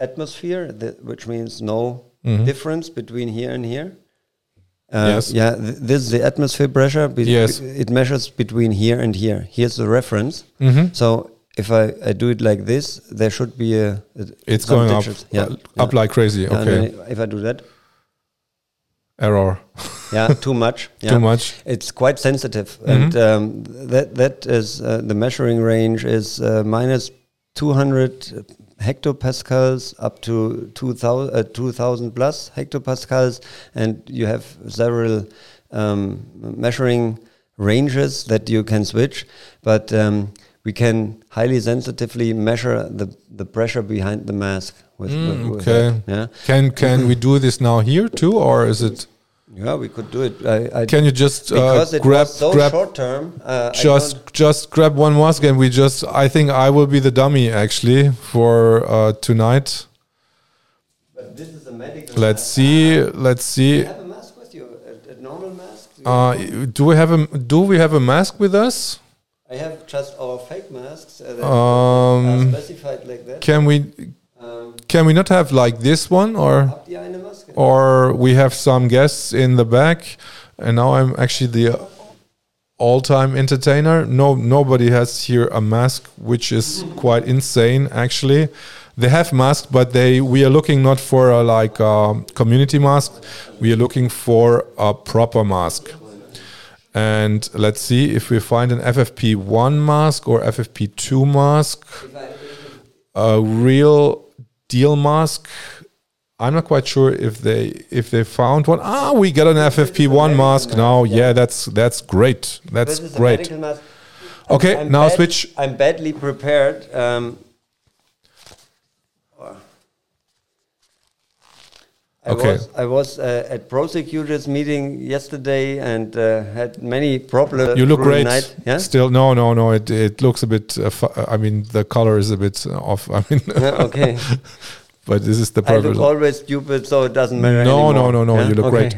atmosphere, th- which means no Mhm. difference between here and here. Uh, Yes. Yeah, th- this is the atmosphere pressure. Yes. It measures between here and here. Here's the reference. Mhm. So if I, I do it like this, there should be a. a It's going up. Yeah. up yeah. like crazy. Okay, if I do that, error yeah, too much. Yeah. too much. It's quite sensitive, Mhm. and um, that that is uh, the measuring range is uh, minus 200 hectopascals up to 2000, uh, 2000 plus hectopascals, and you have several um, measuring ranges that you can switch, but um, we can highly sensitively measure the the pressure behind the mask. With, Mm, with- okay. yeah, Can can we do this now here too, or is it? Yeah, we could do it. I, I Can you just uh, grab so grab short term. Uh, just just grab one mask and we just I think I will be the dummy actually for uh, tonight. But this is a medical. Let's mask. see. Let's Do you see. have a mask with you? A, a normal mask? Uh, do we have a do we have a mask with us? I have just our fake masks uh, Um, specified like that. can we can we not have like this one or or we have some guests in the back and now I'm actually the all-time entertainer. No nobody has here a mask which is quite insane actually. They have masks but they we are looking not for a like a community mask. We are looking for a proper mask. And let's see if we find an FFP1 mask or FFP2 mask a real deal mask. I'm not quite sure if they if they found one. Ah, we got an FFP1 mask now. Yeah, that's that's great. That's This is a great. mask. Okay, I'm now bad- switch. I'm badly prepared. Um, I Okay. was, I was uh, at prosecutors meeting yesterday and uh, had many problems. You look great. Night. Yeah? Still, no, no, no. It it looks a bit. Uh, I mean, the color is a bit off. I mean, Yeah, okay. but this is the I look always stupid, so it doesn't matter. No, anymore. no, no, no, you look great.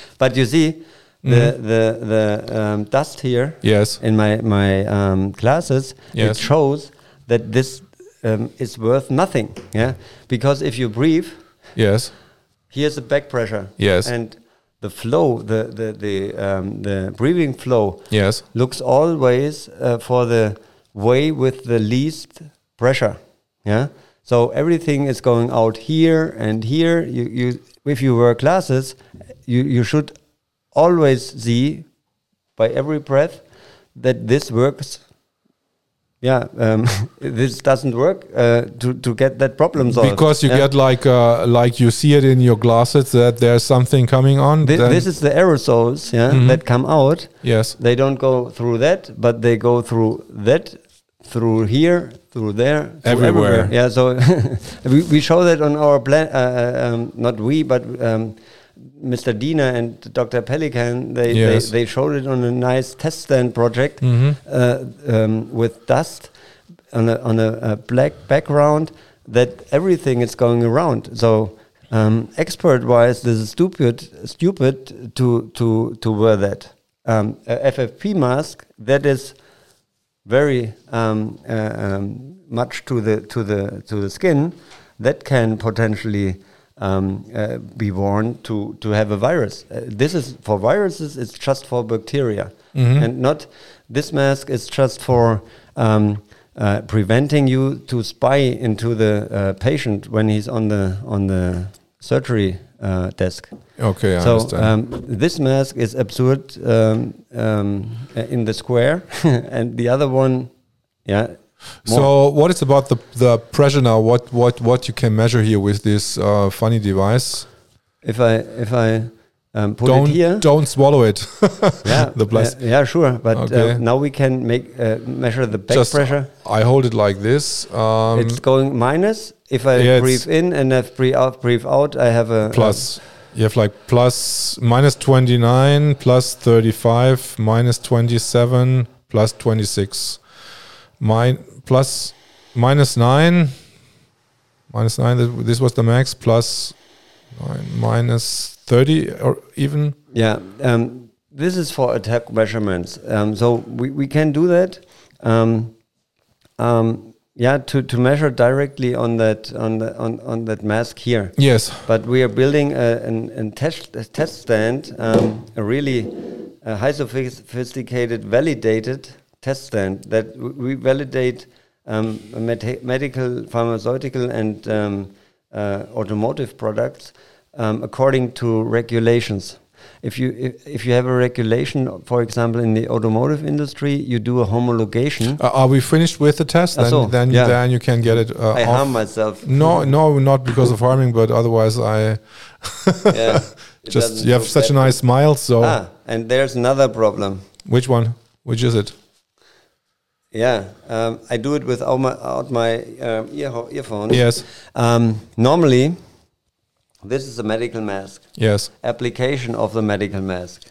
but you see, the the the um, dust here Yes. in my my um, classes, Yes. it shows that this um, is worth nothing. Yeah, because if you breathe, Yes. Here's the back pressure. Yes. and the flow, the the the um, the breathing flow Yes. looks always uh, for the way with the least pressure. Yeah. So everything is going out here and here. You, you, if you wear glasses, you, you should always see by every breath that this works. Yeah, um, this doesn't work uh, to to get that problem solved. Because you yeah? get like uh, like you see it in your glasses that there's something coming on. Then- this is the aerosols, yeah, Mhm. that come out. yes. They don't go through that, but they go through that, through here, through there, through Everywhere. Yeah, so we, we show that on our plan. Uh, uh, um, not we, but um, Mr. Diener and Dr. Pelican. They, Yes. they they showed it on a nice test stand project Mhm. uh, um, with dust on a on a, a black background. That everything is going around. So. Um, expert-wise, this is stupid, stupid to to to wear that. Um, a FFP mask that is very um, uh, um, much to the to the to the skin that can potentially um, uh, be worn to to have a virus. Uh, this is for viruses. It's just for bacteria, Mhm. and not this mask is just for. Um, uh, preventing you to spy into the uh, patient when he's on the on the surgery uh, desk. Okay, I so understand. um, this mask is absurd um, um, in the square, and the other one, yeah. More. So what is about the the pressure now? What what what you can measure here with this uh, funny device? if I if I um, put don't it here, don't swallow it. yeah, the blast. yeah, yeah, sure. But Okay. uh, now we can make uh, measure the back Just pressure. I hold it like this. Um, it's going minus. If I yeah, breathe in and I breathe out, breathe out, I have a plus. You have like plus minus twenty nine, plus thirty five, minus twenty seven, plus twenty six, min plus minus nine, minus nine. This was the max. Plus nine, minus thirty, or even Yeah, um, this is for attack measurements. Um, so we, we can do that. Um, um, yeah, to, to measure directly on that on the on, on that mask here. yes. But we are building a, an, an test a test stand, um, a really uh, high sophisticated, validated test stand that we validate um, med- medical, pharmaceutical, and um, uh, automotive products um, according to regulations. If you if, if you have a regulation, for example, in the automotive industry, you do a homologation. Uh, are we finished with the test? Ach Then, so, then, yeah. then you can get it. Uh, I off. harm myself. No, no, not because of harming, but otherwise I Yeah, just you have such a nice smile. So Ah, and there's another problem. which one? Which is it? Yeah, um, I do it without my, out my um, ear earphones. Yes, Um, normally, this is a medical mask. yes, Application of the medical mask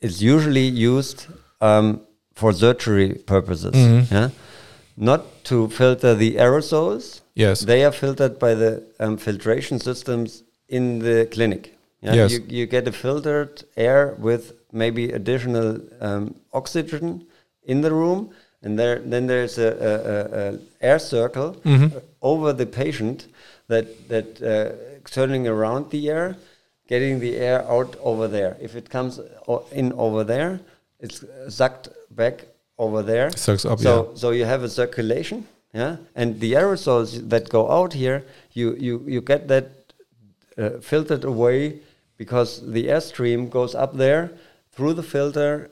is usually used um, for surgery purposes. Mhm. Yeah, not to filter the aerosols. yes, They are filtered by the um, filtration systems in the clinic. Yeah? Yes. You, you get a filtered air with maybe additional um, oxygen in the room, and there then there's a, a, a, air circle Mm-hmm. over the patient that that uh, turning around the air, getting the air out over there. If it comes o- in over there, it's sucked back over there. Sucks up, So yeah. so you have a circulation, yeah, and the aerosols that go out here, you you you get that uh, filtered away because the airstream goes up there through the filter.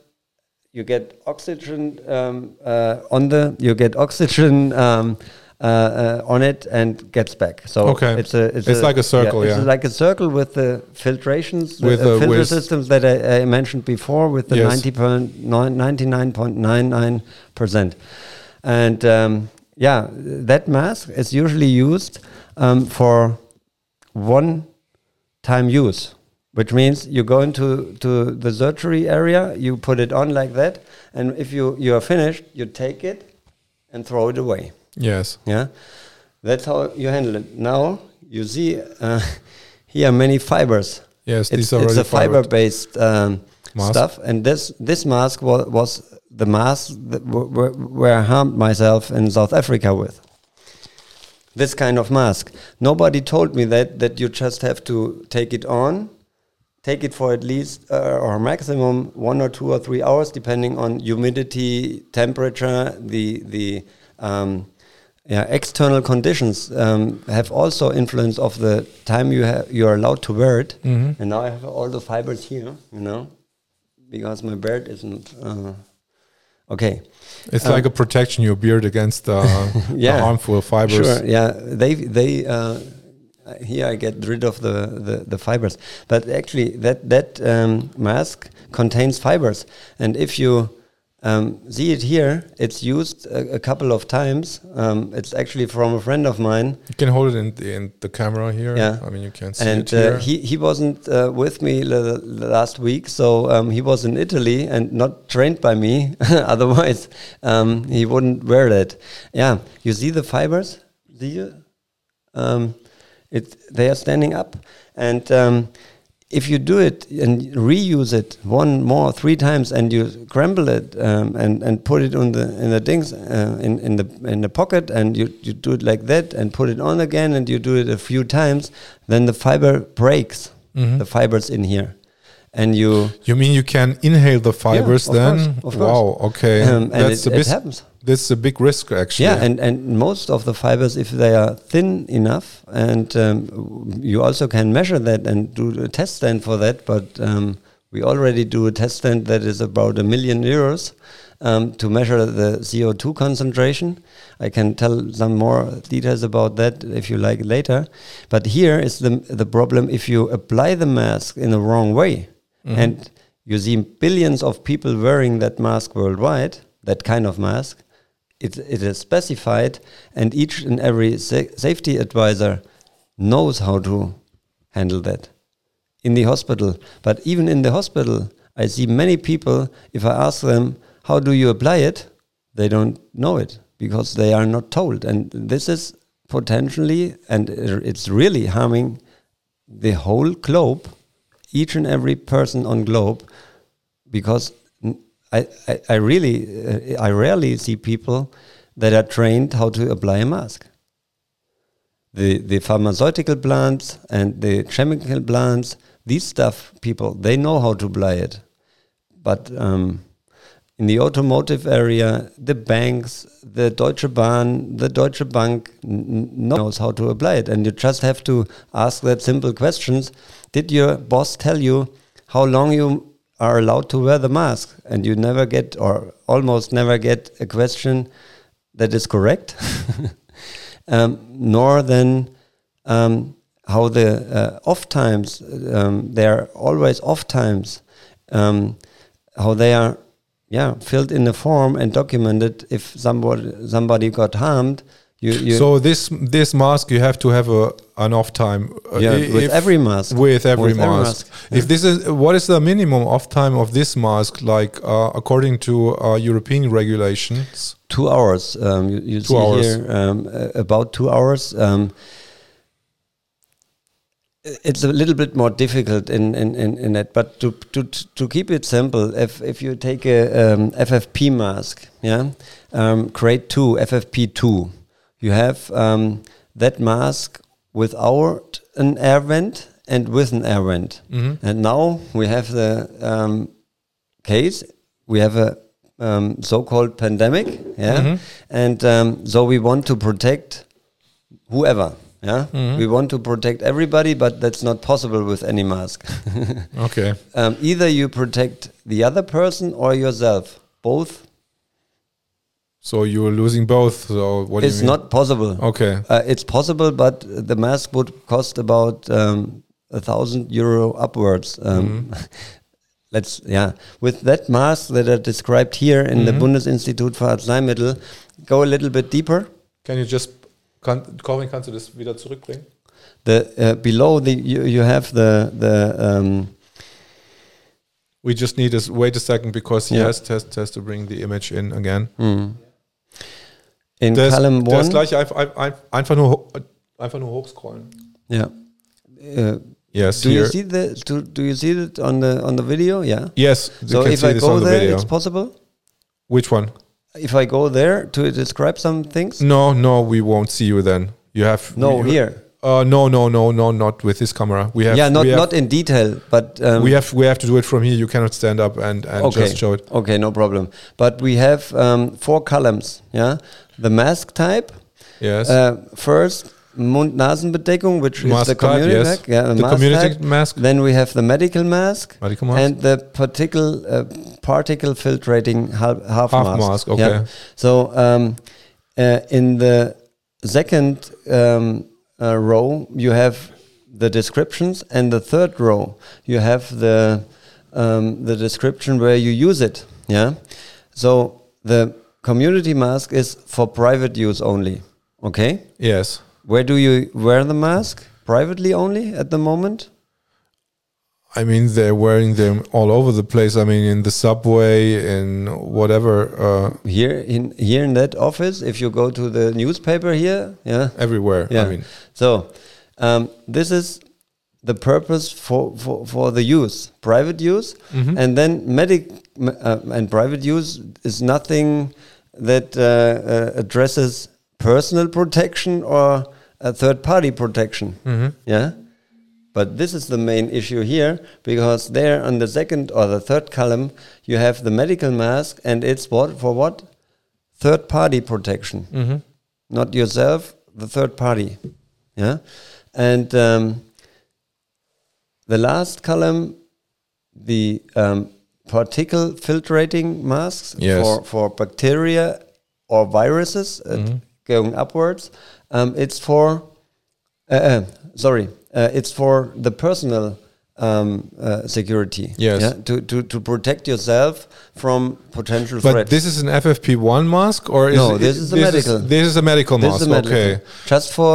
You get oxygen um, uh, on the you get oxygen um, uh, uh, on it and gets back. So Okay. it's a it's, It's like a circle, it's yeah. like a circle with the filtrations, With the the- uh, filter systems that I, I mentioned before, with the Yes. 99.99 percent, and um, yeah, that mask is usually used um, for one time use, which means you go into to the surgery area, you put it on like that, and if you you are finished, you take it and throw it away. Yes. Yeah, that's how you handle it. Now you see uh, here many fibers. Yes, It's, these are it's a fiber-based um, stuff, and this this mask was, was the mask that where I harmed myself in South Africa with. This kind of mask. Nobody told me that that you just have to take it on, take it for at least uh, or maximum one or two or three hours, depending on humidity, temperature, the the um, yeah, external conditions um, have also influence of the time you have you are allowed to wear it. Mhm. And now I have all the fibers here, you know, because my beard isn't uh, okay. It's Um, like a protection your beard against uh, the harmful fibers. Sure. Yeah. They they uh, here I get rid of the, the, the fibers, but actually that that um, mask contains fibers, and if you um, see it here, it's used a, a couple of times. Um, it's actually from a friend of mine, You can hold it in the, in the camera here. Yeah. I mean, you can see and it here. uh, he he wasn't uh, with me last week, so um, he was in Italy and not trained by me. Otherwise, um, he wouldn't wear that. Yeah, you see the fibers? See you? It they are standing up, and um, if you do it and reuse it one more three times, and you crumble it um, and and put it on the in the dings uh, in in the in the pocket, and you you do it like that, and put it on again, and you do it a few times, then the fiber breaks. Mhm. The fibers in here, and you you mean you can inhale the fibers of then? course, of wow. Okay. um, and that's it, a it happens. That's a big risk, actually. Yeah, and, and most of the fibers, if they are thin enough, and um, you also can measure that and do a test stand for that, but um, we already do a test stand that is about a million euros um, to measure the CO2 concentration. I can tell some more details about that if you like later. But here is the, the problem if you apply the mask in the wrong way, Mhm. and you see billions of people wearing that mask worldwide, that kind of mask, it, it is specified, and each and every sa- safety advisor knows how to handle that in the hospital. But even in the hospital, I see many people, if I ask them, how do you apply it? They don't know it because they are not told. And this is potentially, and it's really harming the whole globe, each and every person on globe, because I I really, uh, I rarely see people that are trained how to apply a mask. The, the pharmaceutical plants and the chemical plants, these stuff people, they know how to apply it. But um, in the automotive area, the banks, the Deutsche Bahn, the Deutsche Bank knows how to apply it. And you just have to ask that simple questions. Did your boss tell you how long you are allowed to wear the mask? And you never get, or almost never get, a question that is correct, um, nor then um, how the uh, off times, um, there are always off times, um, how they are yeah, filled in a form and documented if somebody somebody got harmed. You, you so this this mask you have to have a an off time. uh, yeah, i- with every mask. With every With every mask. mask, If this is what is the minimum off time of this mask? Like uh, according to uh, European regulations. two hours. Um, you, you see hours. here um, about two hours. Um, it's a little bit more difficult in in in, in that. But to to to keep it simple, if if you take a um, FFP mask, yeah, um, grade two, FFP two, you have um, that mask without an air vent and with an air vent. And now we have the um, case. We have a um, so-called pandemic, yeah, and um, so we want to protect whoever. Yeah, we want to protect everybody, but that's not possible with any mask. Okay. um, either you protect the other person or yourself. Both So you're losing both. So what do is you mean? not possible. Okay. Uh, it's possible, but the mask would cost about um, a thousand euro upwards. Um, Let's yeah. With that mask that are described here in the Bundesinstitut für Arzneimittel, go a little bit deeper. Can you just kann, Corbin, kannst du das wieder zurückbringen? The uh, below the you, you have the the um, We just need to wait a second because he Yeah. has, has, has to bring the image in again. in Das, column das one. gleiche einfach, nur einfach nur hochscrollen. Yeah. Uh, Yes, do here. you see the do, do you see it on the on the video? Yeah. yes, So if I go there, video. it's possible. Which one? If I go there to describe some things. No, no, we won't see you then. You have No, we- here. Uh, no, no, no, no, not with this camera. We have. yeah, not have, not in detail, but um, we have we have to do it from here. You cannot stand up and, and okay. just show it. Okay, no problem. But we have um, four columns. Yeah, the mask type. Yes. Uh, first, Mund-Nasenbedeckung, which is the community yes. mask. Yeah, The mask community mask. Then we have the medical mask. Medical mask. And the particle uh, particle filtrating half, half, Half mask. mask, okay. So um, uh, in the second um, uh, row you have the descriptions, and the third row you have the um, the description where you use it. Yeah. So the community mask is for private use only. Okay. yes. Where do you wear the mask? Privately only at the moment. I mean, they're wearing them all over the place. I mean, in the subway, in whatever, uh, Here in here in that office, if you go to the newspaper here, yeah, everywhere. yeah. I mean, so um, this is the purpose for, for, for the use, private use, Mm-hmm. and then medic uh, and private use is nothing that uh, uh, addresses personal protection or a third party protection. Mm-hmm. Yeah. But this is the main issue here because there on the second or the third column you have the medical mask and it's what for what? Third party protection. Mm-hmm. Not yourself, the third party. Yeah. And um, the last column, the um, particle filtrating masks Yes. for, for bacteria or viruses uh, Mm-hmm. Going upwards. Um, it's for, uh, uh, sorry, uh, it's for the personal um, uh, security. Yes. Yeah? To, to, to protect yourself from potential but threats. this is an FFP1 mask, or is No, this is a this medical. this is a medical This mask. a medical. Okay. Just for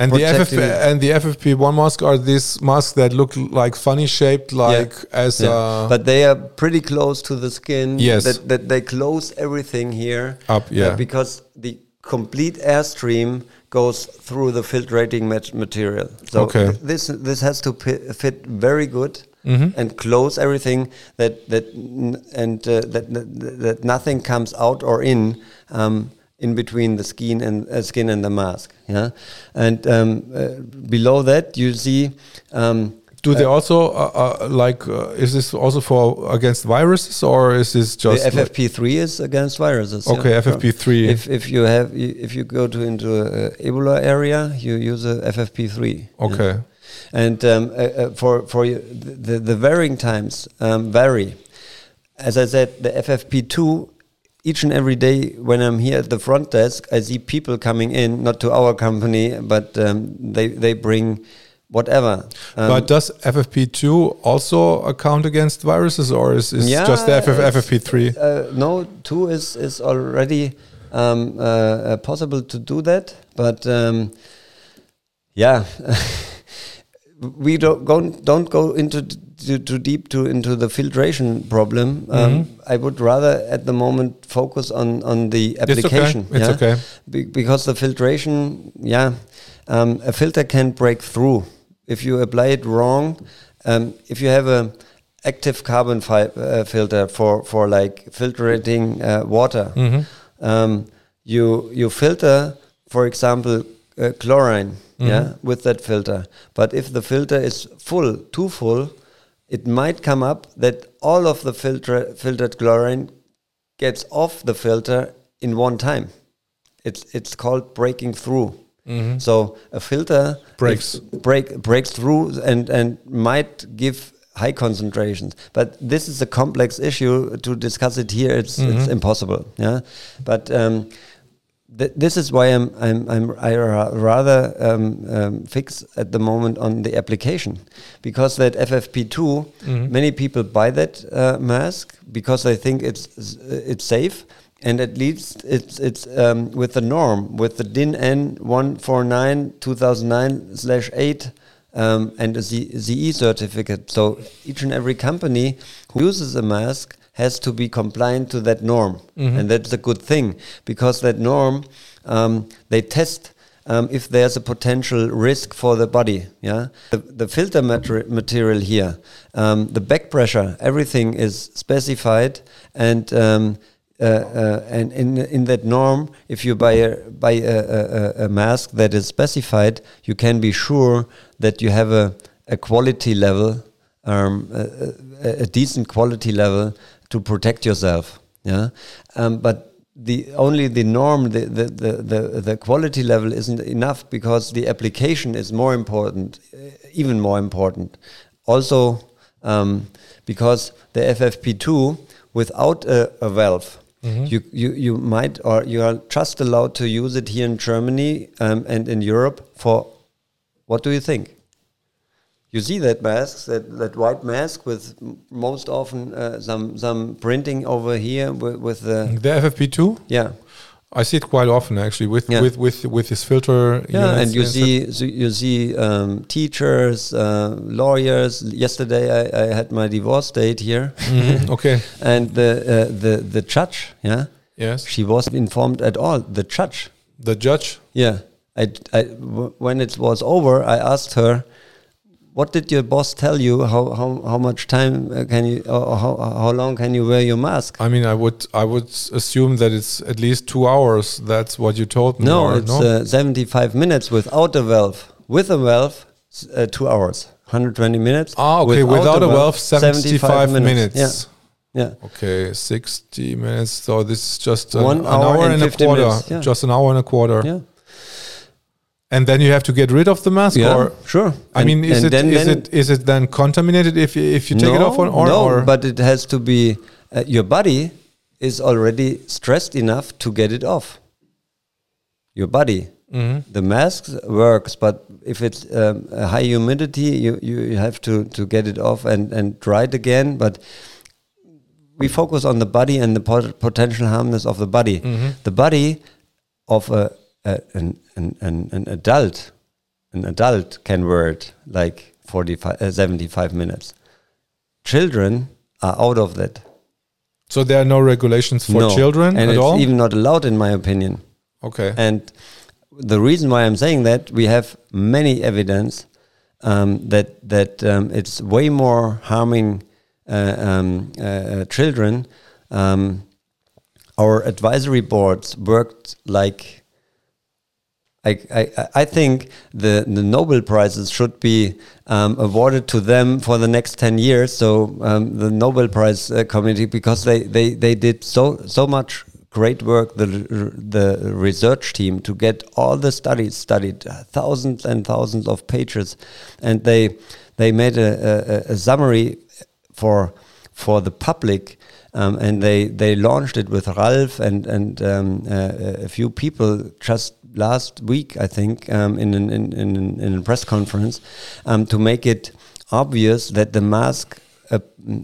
And the FFP and the FFP1 mask are these masks that look like funny shaped, like as Yeah. uh, but they are pretty close to the skin. Yes. That, that they close everything here. Up, uh, yeah. because the complete airstream goes through the filtrating mat- material. So Okay. th- this this has to fit very good Mm-hmm. and close everything that that n- and uh, that, that that nothing comes out or in. Um, in between the skin and uh, skin and the mask, yeah, and um, uh, below that you see um, Do they also uh, uh, like? Uh, is this also for against viruses, or is this just the FFP3 is against viruses. yeah. Okay, FFP3. If if you have if you go to into a Ebola area, you use a FFP3. yeah. okay, And um, uh, uh, for for you, the the varying times um, vary. As I said, the FFP2. Each and every day when I'm here at the front desk, I see people coming in, not to our company, but um, they they bring whatever. Um, but does FFP2 also account against viruses, or is, is just the FF, FFP3? Uh, no, two is is already um, uh, uh, possible to do that, but um, yeah, we don't go don't go into too, too deep to into the filtration problem. Um, I would rather at the moment focus on on the Mm-hmm. It's okay. application. It's okay. Be- because the filtration, yeah, um, a filter can break through if you apply it wrong, um, if you have a active carbon fi- uh, filter for for like filtering uh, water, um, you you filter, for example, uh, chlorine, yeah, with that filter. But if the filter is full, too full, it might come up that all of the filter filtered chlorine gets off the filter in one time. It's it's called breaking through. So a filter Breaks. break breaks through and and might give high concentrations. But this is a complex issue to discuss it here. It's it's impossible. Yeah, but. Um, th- this is why I'm I'm I'm I ra- rather um, um, fix at the moment on the application because that FFP2 many people buy that uh, mask because they think it's it's safe and at least it's it's um, with the norm with the DIN N 149 2009 slash 8 um, and a Z- CE certificate. So each and every company who uses a mask has to be compliant to that norm, and that's a good thing because that norm um, they test. Um, if there's a potential risk for the body, yeah, the, the filter mater- material here, um, the back pressure, everything is specified, and um, uh, uh, and in in that norm, if you buy a buy a, a, a mask that is specified, you can be sure that you have a, a quality level, um, a, a, decent quality level to protect yourself. Yeah, um, but the only the norm, the, the, the, the, the quality level isn't enough because the application is more important, uh, even more important. Also, um, because the FFP2 without a, a valve, you, you, you might or you are just allowed to use it here in Germany um, and in Europe for what do you think? You see that mask, that, that white mask with m- most often uh, some some printing over here with, with the The FFP2, yeah I see it quite often actually with Yeah. with with with this filter. yeah and you see so you see um, teachers, uh, lawyers. Yesterday I, I had my divorce date here, Mhm, okay. and the uh, the the judge yeah Yes. she wasn't informed at all. The judge The judge. yeah I, I w- when it was over I asked her. What did your boss tell you? How how, how much time uh, can you? Or how how long can you wear your mask? I mean, I would I would assume that it's at least two hours. That's what you told me. No, or it's uh, 75 minutes without a valve. With a valve, uh, two hours, 120 minutes. ah, okay. Without, a valve, seventy-five, minutes. Yeah, yeah. Okay, sixty minutes. So this is just an, One an hour hour, and and, a quarter. minutes, yeah. Just an hour and a quarter. yeah. And then you have to get rid of the mask, Yeah, or sure. I And- mean, is it then- is then- it is it then contaminated if you, if you take it off, or, or, no, or but it has to be. Uh, your body is already stressed enough to get it off. Your body. Mhm. The mask works, but if it's um, a high humidity, you, you, have to, to get it off and, and dry it again. But we focus on the body and the pot- potential harmness of the body. The body of a, a an, an, an, an adult, an adult can it like 45, uh, 75 minutes. Children are out of that. so there are no regulations for No. children and at it's all. even not allowed, in my opinion. okay. And the reason why I'm saying that we have many evidence um, that that um, it's way more harming uh, um, uh, uh, children. Um, our advisory boards worked like. I, I, think the, the Nobel prizes should be um, awarded to them for the next 10 years. So um, the Nobel Prize uh, committee, because they, they, they did so, so much great work, the, the research team, to get all the studies studied, uh, thousands and thousands of pages. And they, they made a, a, a summary for, for the public um, and they, they launched it with Ralph and and um, uh, a few people just last week, I think, um, in, an, in, in, in a press conference, um, to make it obvious that the mask uh,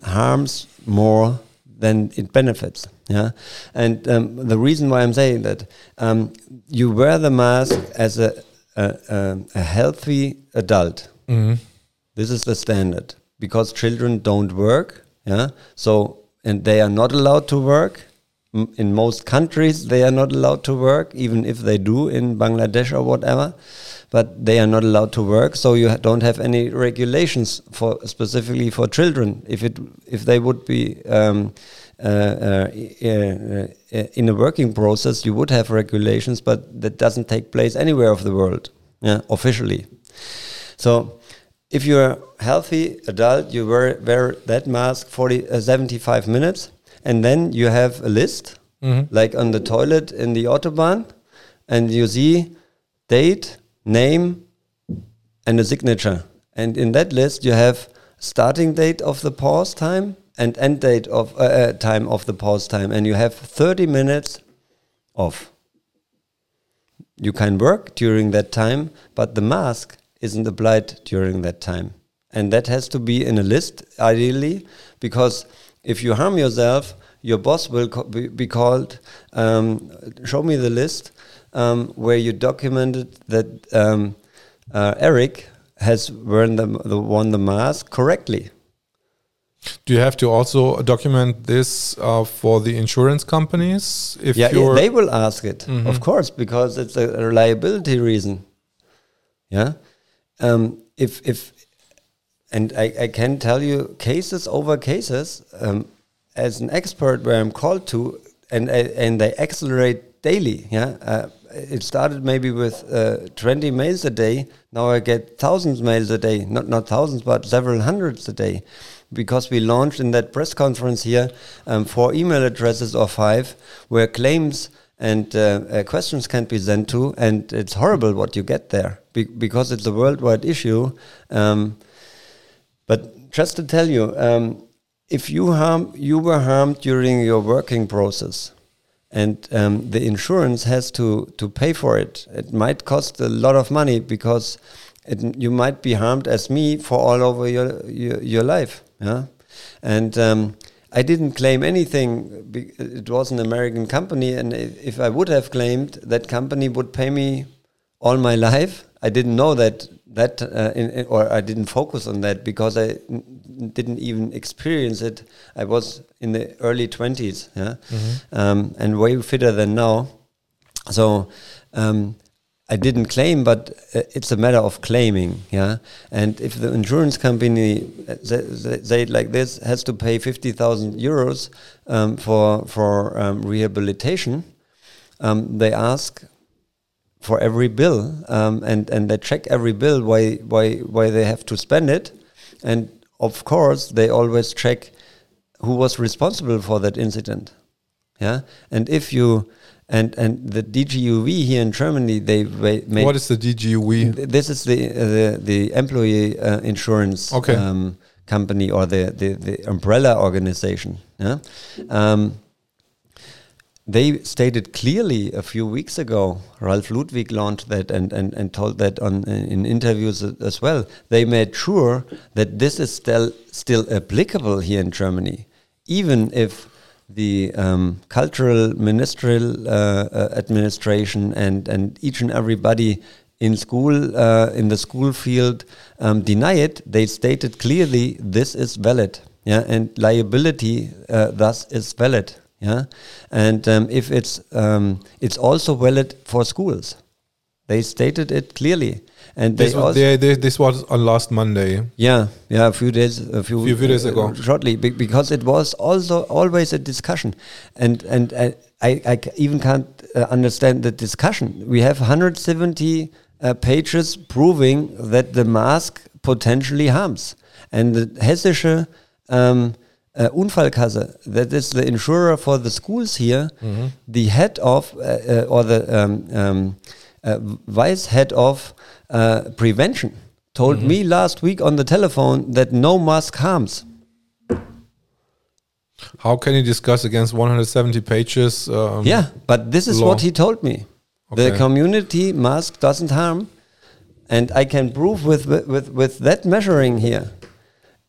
harms more than it benefits. Yeah, and um, the reason why I'm saying that um, you wear the mask as a a, a, a healthy adult. Mhm. This is the standard because children don't work. Yeah, so and they are not allowed to work. In most countries they are not allowed to work, even if they do in Bangladesh or whatever. But they are not allowed to work, so you don't have any regulations for specifically for children. If it if they would be um, uh, uh, uh, uh, in a working process, you would have regulations, but that doesn't take place anywhere of the world, yeah, officially. So if you're a healthy adult, you wear, wear that mask 40, uh, 75 minutes, and then you have a list, like on the toilet in the Autobahn, and you see date, name, and a signature. And in that list, you have starting date of the pause time and end date of uh, uh, time of the pause time, and you have 30 minutes off. You can work during that time, but the mask isn't applied during that time. And that has to be in a list, ideally, because if you harm yourself, your boss will be, be called, um, show me the list um, where you documented that um, uh, Eric has worn the, the, worn the mask correctly. Do you have to also document this uh, for the insurance companies? If yeah, they will ask it, of course, because it's a reliability reason. Yeah, um, if if, and I, I can tell you cases over cases um, as an expert where I'm called to, and and they accelerate daily. Yeah, uh, it started maybe with uh, 20 mails a day. Now I get thousands mails a day, not not thousands, but several hundreds a day because we launched in that press conference here um, four email addresses or five where claims and uh, uh, questions can be sent to, and it's horrible what you get there be because it's a worldwide issue. Um, but just to tell you, um, if you harm, you were harmed during your working process, and um, the insurance has to to pay for it. It might cost a lot of money because it, you might be harmed as me for all over your your, your life. Yeah, and um, I didn't claim anything. It was an American company, and if, if I would have claimed, that company would pay me all my life. I didn't know that that, uh, in, in- or I didn't focus on that because I n- didn't even experience it. I was in the early twenties, yeah, um, and way fitter than now. So um, I didn't claim, but uh, it's a matter of claiming, yeah. And if the insurance company uh, say, it like this has to pay fifty thousand euros um, for for um, rehabilitation, um, they ask for every bill, um, and and they check every bill why why why they have to spend it, and of course they always check who was responsible for that incident, yeah. And if you and and the DGUV here in Germany they made what is the DGUV? Th- This is the uh, the the employee uh, insurance Okay. um, company or the, the the umbrella organization. Yeah, um, they stated clearly a few weeks ago. Ralph Ludwig launched that and and, and told that on in interviews as well. They made sure that this is still still applicable here in Germany, even if the um, cultural ministerial uh, uh, administration and and each and everybody in school uh, in the school field um, deny it. They stated clearly this is valid, yeah, and liability uh, thus is valid, yeah, and um, if it's um, it's also valid for schools. They stated it clearly, and This, they was, they, they, this was on last Monday. yeah, yeah, a few days, a few, Few- few days uh, ago. shortly, be- because it was also always a discussion, and and uh, I, I even can't uh, understand the discussion. We have 170 uh, pages proving that the mask potentially harms, and the hessische um, uh, Unfallkasse, that is the insurer for the schools here, the head of uh, uh, or the um, um, uh, vice head of uh, prevention told me last week on the telephone that no mask harms. How can you discuss against 170 pages? Um, Yeah, but this is law. what he told me. The community mask doesn't harm, and I can prove with with with that measuring here.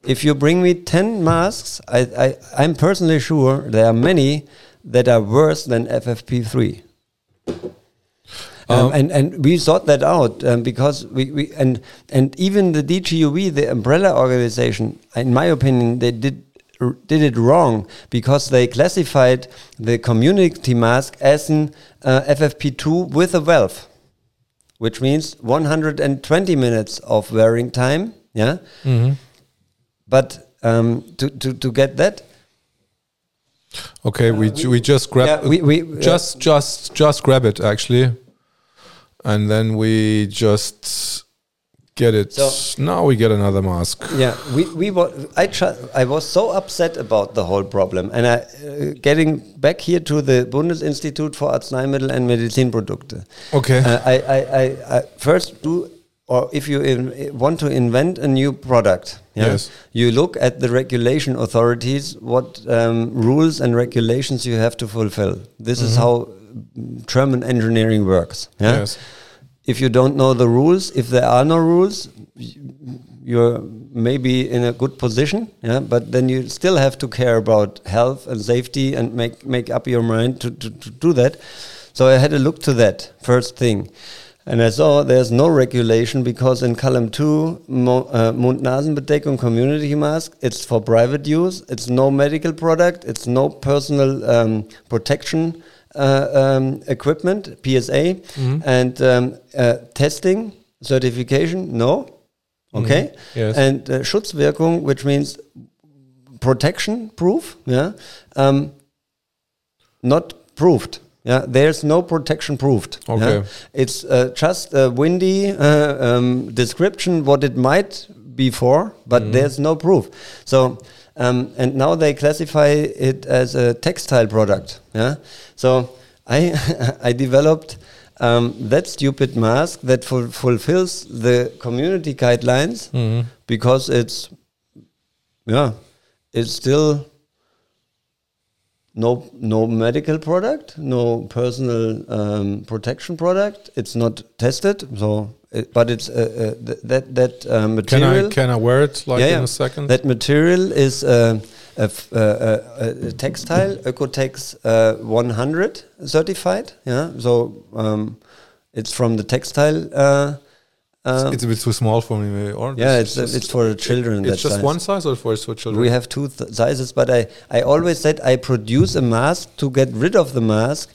If you bring me ten masks, I, I I'm personally sure there are many that are worse than FFP3. Um, Um, and and we sought that out um, because we, we and and even the DGUV, the umbrella organization, in my opinion, they did r- did it wrong because they classified the community mask as an uh, FFP2 with a valve, which means 120 minutes of wearing time. Yeah, but um, to, to to get that, Okay, we we just grab yeah, we- we- uh, just just just grab it actually, and then we just get it. So- now we get another mask. Yeah, we we wa- I I was so upset about the whole problem, and I uh, getting back here to the Bundesinstitut für Arzneimittel and Medizinprodukte. Okay. Uh, I, I, I, I first do, or if you want to invent a new product, yeah, Yes. you look at the regulation authorities, what um, rules and regulations you have to fulfill. This is how mm, German engineering works. Yeah? Mm-hmm. Yes. If you don't know the rules, if there are no rules, you're maybe in a good position, yeah. But then you still have to care about health and safety and make make up your mind to, to, to do that. So I had a look to that first thing. And I saw there's no regulation because in column two, Mo- uh, Mund-Nasenbedeckung community mask, it's for private use. It's no medical product. It's no personal um, protection uh, um, equipment, PSA. And um, uh, testing, certification, no. Okay. Yes. And uh, Schutzwirkung, which means protection proof, yeah, um, not proved. Yeah, there's no protection proved. yeah. Okay. It's uh, just a windy uh, um, description what it might be for, but there's no proof. So, um, and now they classify it as a textile product. Yeah. So I I developed um, that stupid mask that ful- fulfills the community guidelines because it's yeah, it's still no no medical product, no personal um, protection product. It's not tested, so it, but it's uh, uh, th- that that uh, Can material. I can I wear it like yeah, in a second? That material is uh, a, f- uh, uh, a textile Oeko-Tex uh, 100 certified. Yeah, so um, it's from the textile. Uh, it's a bit too small for me. Or yeah, it's just- it's for children. it's just size. one size or for for children. We have two th- sizes, but I, I always said I produce a mask to get rid of the mask,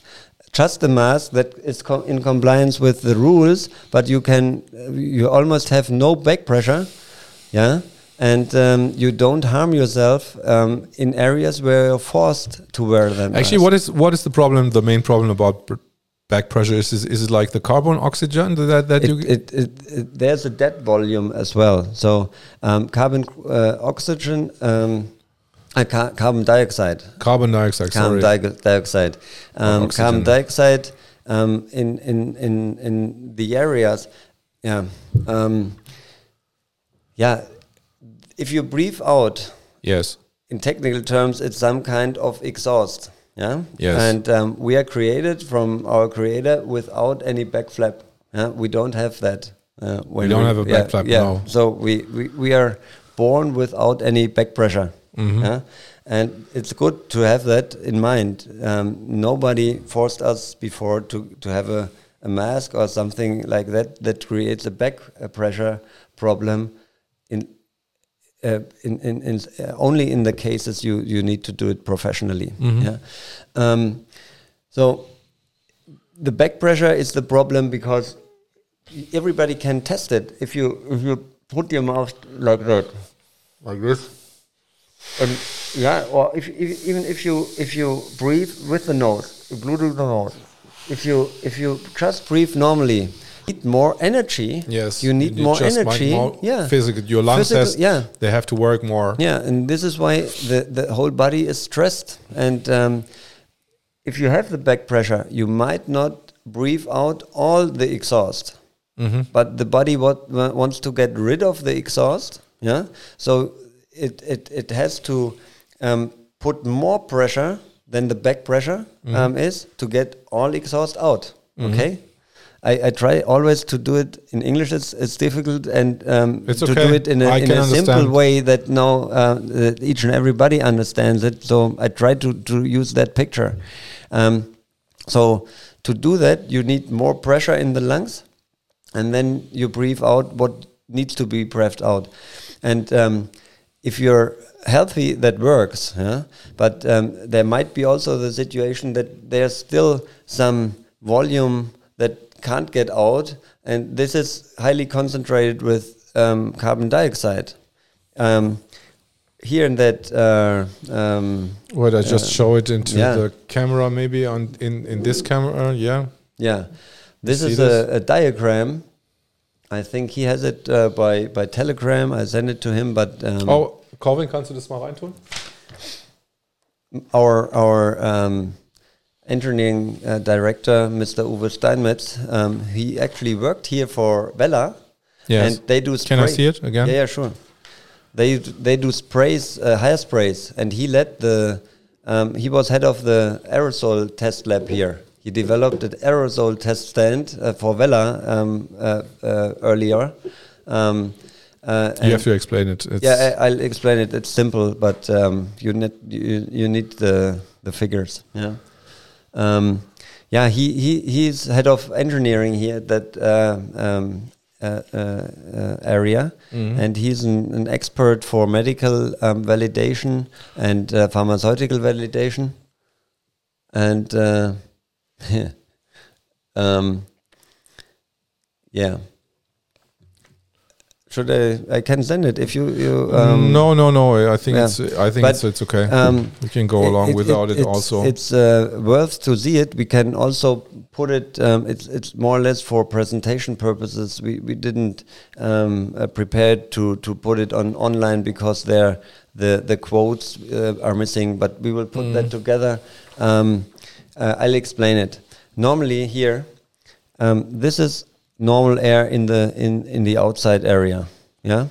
just a mask that is co- in compliance with the rules, but you can, you almost have no back pressure, yeah, and um, you don't harm yourself um, in areas where you're forced to wear them. Actually, what is what is the problem? The main problem about back pressure is is, is it like the carbon oxygen that that you it, it, it, it, there's a dead volume as well. So um, carbon uh, oxygen, um, uh, ca- carbon dioxide. carbon dioxide? carbon sorry. di- dioxide. Um, carbon dioxide um, in, in, in, in the areas, yeah, um, yeah. If you breathe out, Yes. in technical terms, it's some kind of exhaust. Yeah. Yes. And um, we are created from our creator without any back flap. Yeah. We don't have that. Uh, when don't have a back flap, Yeah. no. So we, we, we are born without any back pressure. Mm-hmm. Yeah. And it's good to have that in mind. Um, nobody forced us before to, to have a, a mask or something like that that creates a back uh, pressure problem in uh, in, in, in uh, only in the cases you, you need to do it professionally. Yeah. Um, so the back pressure is the problem because everybody can test it. If you if you put your mouth like that, like this, and yeah, or if, if even if you if you breathe with the nose, you blew through the nose. If you if you just breathe normally, you need more energy. Yes. you need more just energy. more yeah, Physical. Your lungs Physical- has, yeah. They have to work more. yeah, and this is why the, the whole body is stressed. And um, if you have the back pressure, you might not breathe out all the exhaust. But the body what, wants to get rid of the exhaust. Yeah, so it it, it has to um, put more pressure than the back pressure um, is to get all exhaust out. Okay. I, I try always to do it in English. It's, it's difficult, and um, It's to okay. do it in a, I in a simple way that now uh, that each and everybody understands it. So I try to, to use that picture. Um, so to do that, you need more pressure in the lungs, and then you breathe out what needs to be breathed out. And um, if you're healthy, that works. Yeah? But um, there might be also the situation that there's still some volume that can't get out, and this is highly concentrated with um, carbon dioxide. Um, here in that. Uh, um, Wait, I just uh, show it into yeah. the camera, maybe on in in this camera. Yeah. Yeah, this is this? A, a diagram. I think he has it uh, by by telegram. I send it to him, but um, Oh, Corvin, kannst du das mal reintun? our our um, engineering uh, director, Mr. Uwe Steinmetz, um, he actually worked here for Wella, Yes. and they do. Can I see it again? Yeah, yeah, sure. They they do sprays, uh, hair sprays, and he led the. Um, he was head of the aerosol test lab here. He developed an aerosol test stand uh, for Wella um, uh, uh, earlier. Um, uh, You have to explain it. It's yeah, I, I'll explain it. It's simple, but um, you need you, you need the the figures. Yeah, um, yeah. He he he's head of engineering here at that uh, um, uh, uh, uh, area, Mhm. and he's an, an expert for medical um, validation and uh, pharmaceutical validation, and uh, um, yeah. Should I? I can send it if you. you um, no, no, no. I think yeah. it's. I think But, it's, it's okay. um, we can go along without it, it's, also. It's uh, worth to see it. We can also put it. Um, it's it's more or less for presentation purposes. We we didn't um, uh, prepare to to put it on online because there the the quotes uh, are missing. But we will put that together. Um, uh, I'll explain it. Normally here, um, this is normal air in the in in the outside area. Yeah,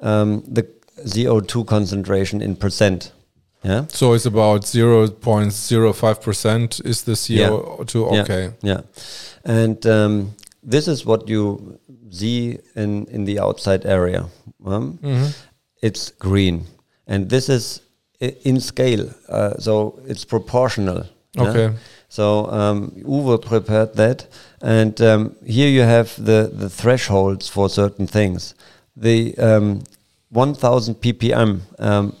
um, the CO2 concentration in percent. Yeah. so it's about 0.05% is the CO2. Yeah. Okay. Yeah, and um, this is what you see in in the outside area. Um, Mhm. It's green, and this is in scale, uh, so it's proportional. yeah? So um, Uwe prepared that, and um, here you have the the thresholds for certain things. The um, 1,000 ppm, um,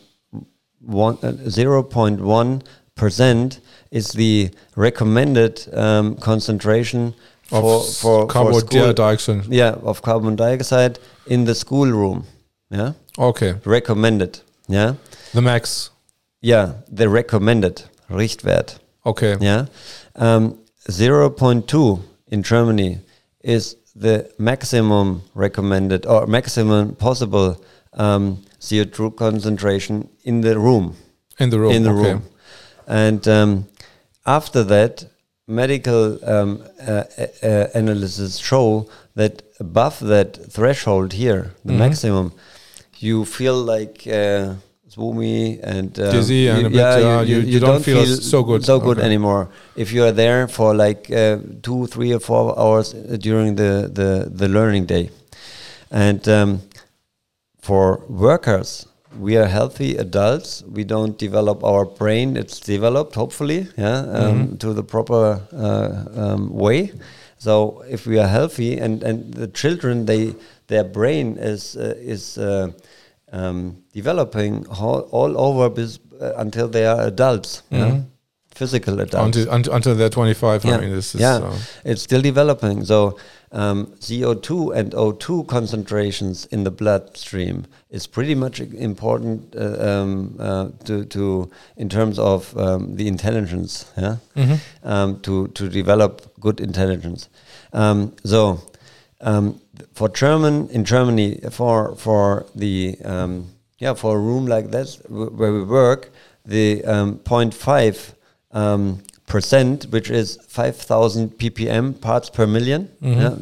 one, uh, 0.1 percent is the recommended um, concentration Of for for, for carbon school, dioxide. yeah of carbon dioxide in the schoolroom. Yeah, Okay. recommended. Yeah, The max. yeah, the recommended Richtwert. Okay. Yeah. Um, 0.2 in Germany is the maximum recommended or maximum possible um, CO2 concentration in the room. In the room. In the okay. room. And um, after that, medical um, uh, uh, analysis show that above that threshold here, the Mhm. maximum, you feel like uh, swoomy and uh, Dizzy and a bit, uh, you- you don't feel so good. so good Okay. anymore. If you are there for like uh, two, three, or four hours uh, during the the, the learning day, and um, for workers, we are healthy adults. We don't develop our brain; it's developed, hopefully, yeah, um, Mhm. to the proper uh, um, way. So if we are healthy, and and the children, they their brain is uh, is uh, um, developing all, all over bis, uh, until they are adults, yeah? Mhm. physical adults. Until, until, until they're 25. Yeah. I mean, this is. Yeah. Uh, it's still developing. So um, CO2 and O2 concentrations in the bloodstream is pretty much important uh, um, uh, to, to in terms of um, the intelligence. Yeah, mhm. um, to to develop good intelligence. Um, so um, for German in Germany for for the um, yeah for a room like this where we work the um, 0.5 um, percent which is 5000 ppm parts per 1000000 Mhm. yeah,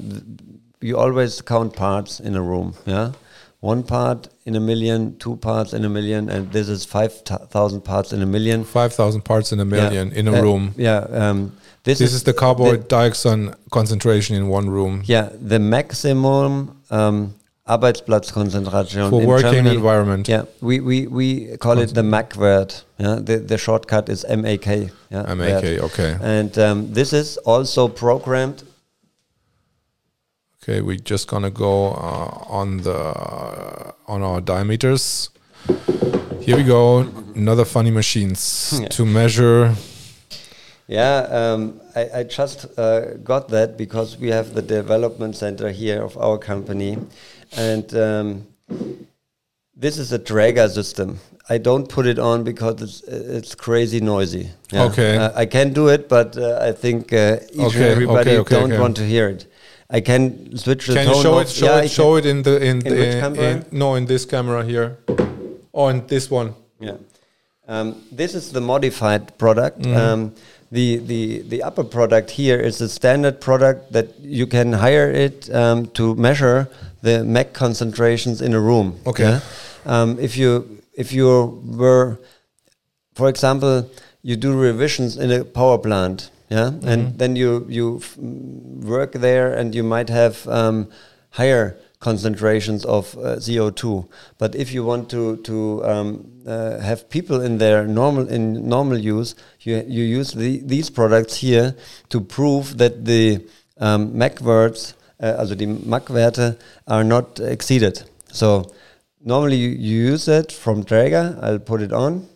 you always count parts in a room yeah one part in a million two parts in a million and this is 5000 parts in a million 5,000 parts in a Yeah. million in a Uh, room. yeah um, this, This is the carbon dioxide concentration in one room Yeah, the maximum um, Arbeitsplatzkonzentration for in working Germany. environment. Yeah, we, we, we call it the MAC word. Yeah, the, the shortcut is MAK. Yeah, MAK, word. okay. And um, this is also programmed. Okay, we're just gonna go uh, on the on our diameters. Here we go. Another funny machines Yeah. to measure. Yeah, um, I, I just uh, got that because we have the development center here of our company, and um, this is a Dräger system. I don't put it on because it's it's crazy noisy. Yeah. Okay. Uh, I can do it, but uh, I think uh, each and Okay, everybody okay, okay, don't want to hear it. I can switch the Can tone you show off. it? Show Yeah, I it. Show it in the in, In the, in- no in this camera here, or in this one. Yeah. Um, this is the modified product. Mm-hmm. The, the, the upper product here is a standard product that you can hire it um, to measure the MEC concentrations in a room. Okay. yeah? Um, if you if you were, for example, you do revisions in a power plant, yeah, Mm-hmm. and then you you f- work there, and you might have um, higher concentrations of uh, CO2. But if you want to to um, uh, have people in their normal in normal use, you you use the, these products here to prove that the um, MAC words, uh, also die MAC-Werte, are not exceeded. So normally you, you use it from Dräger. I'll put it on.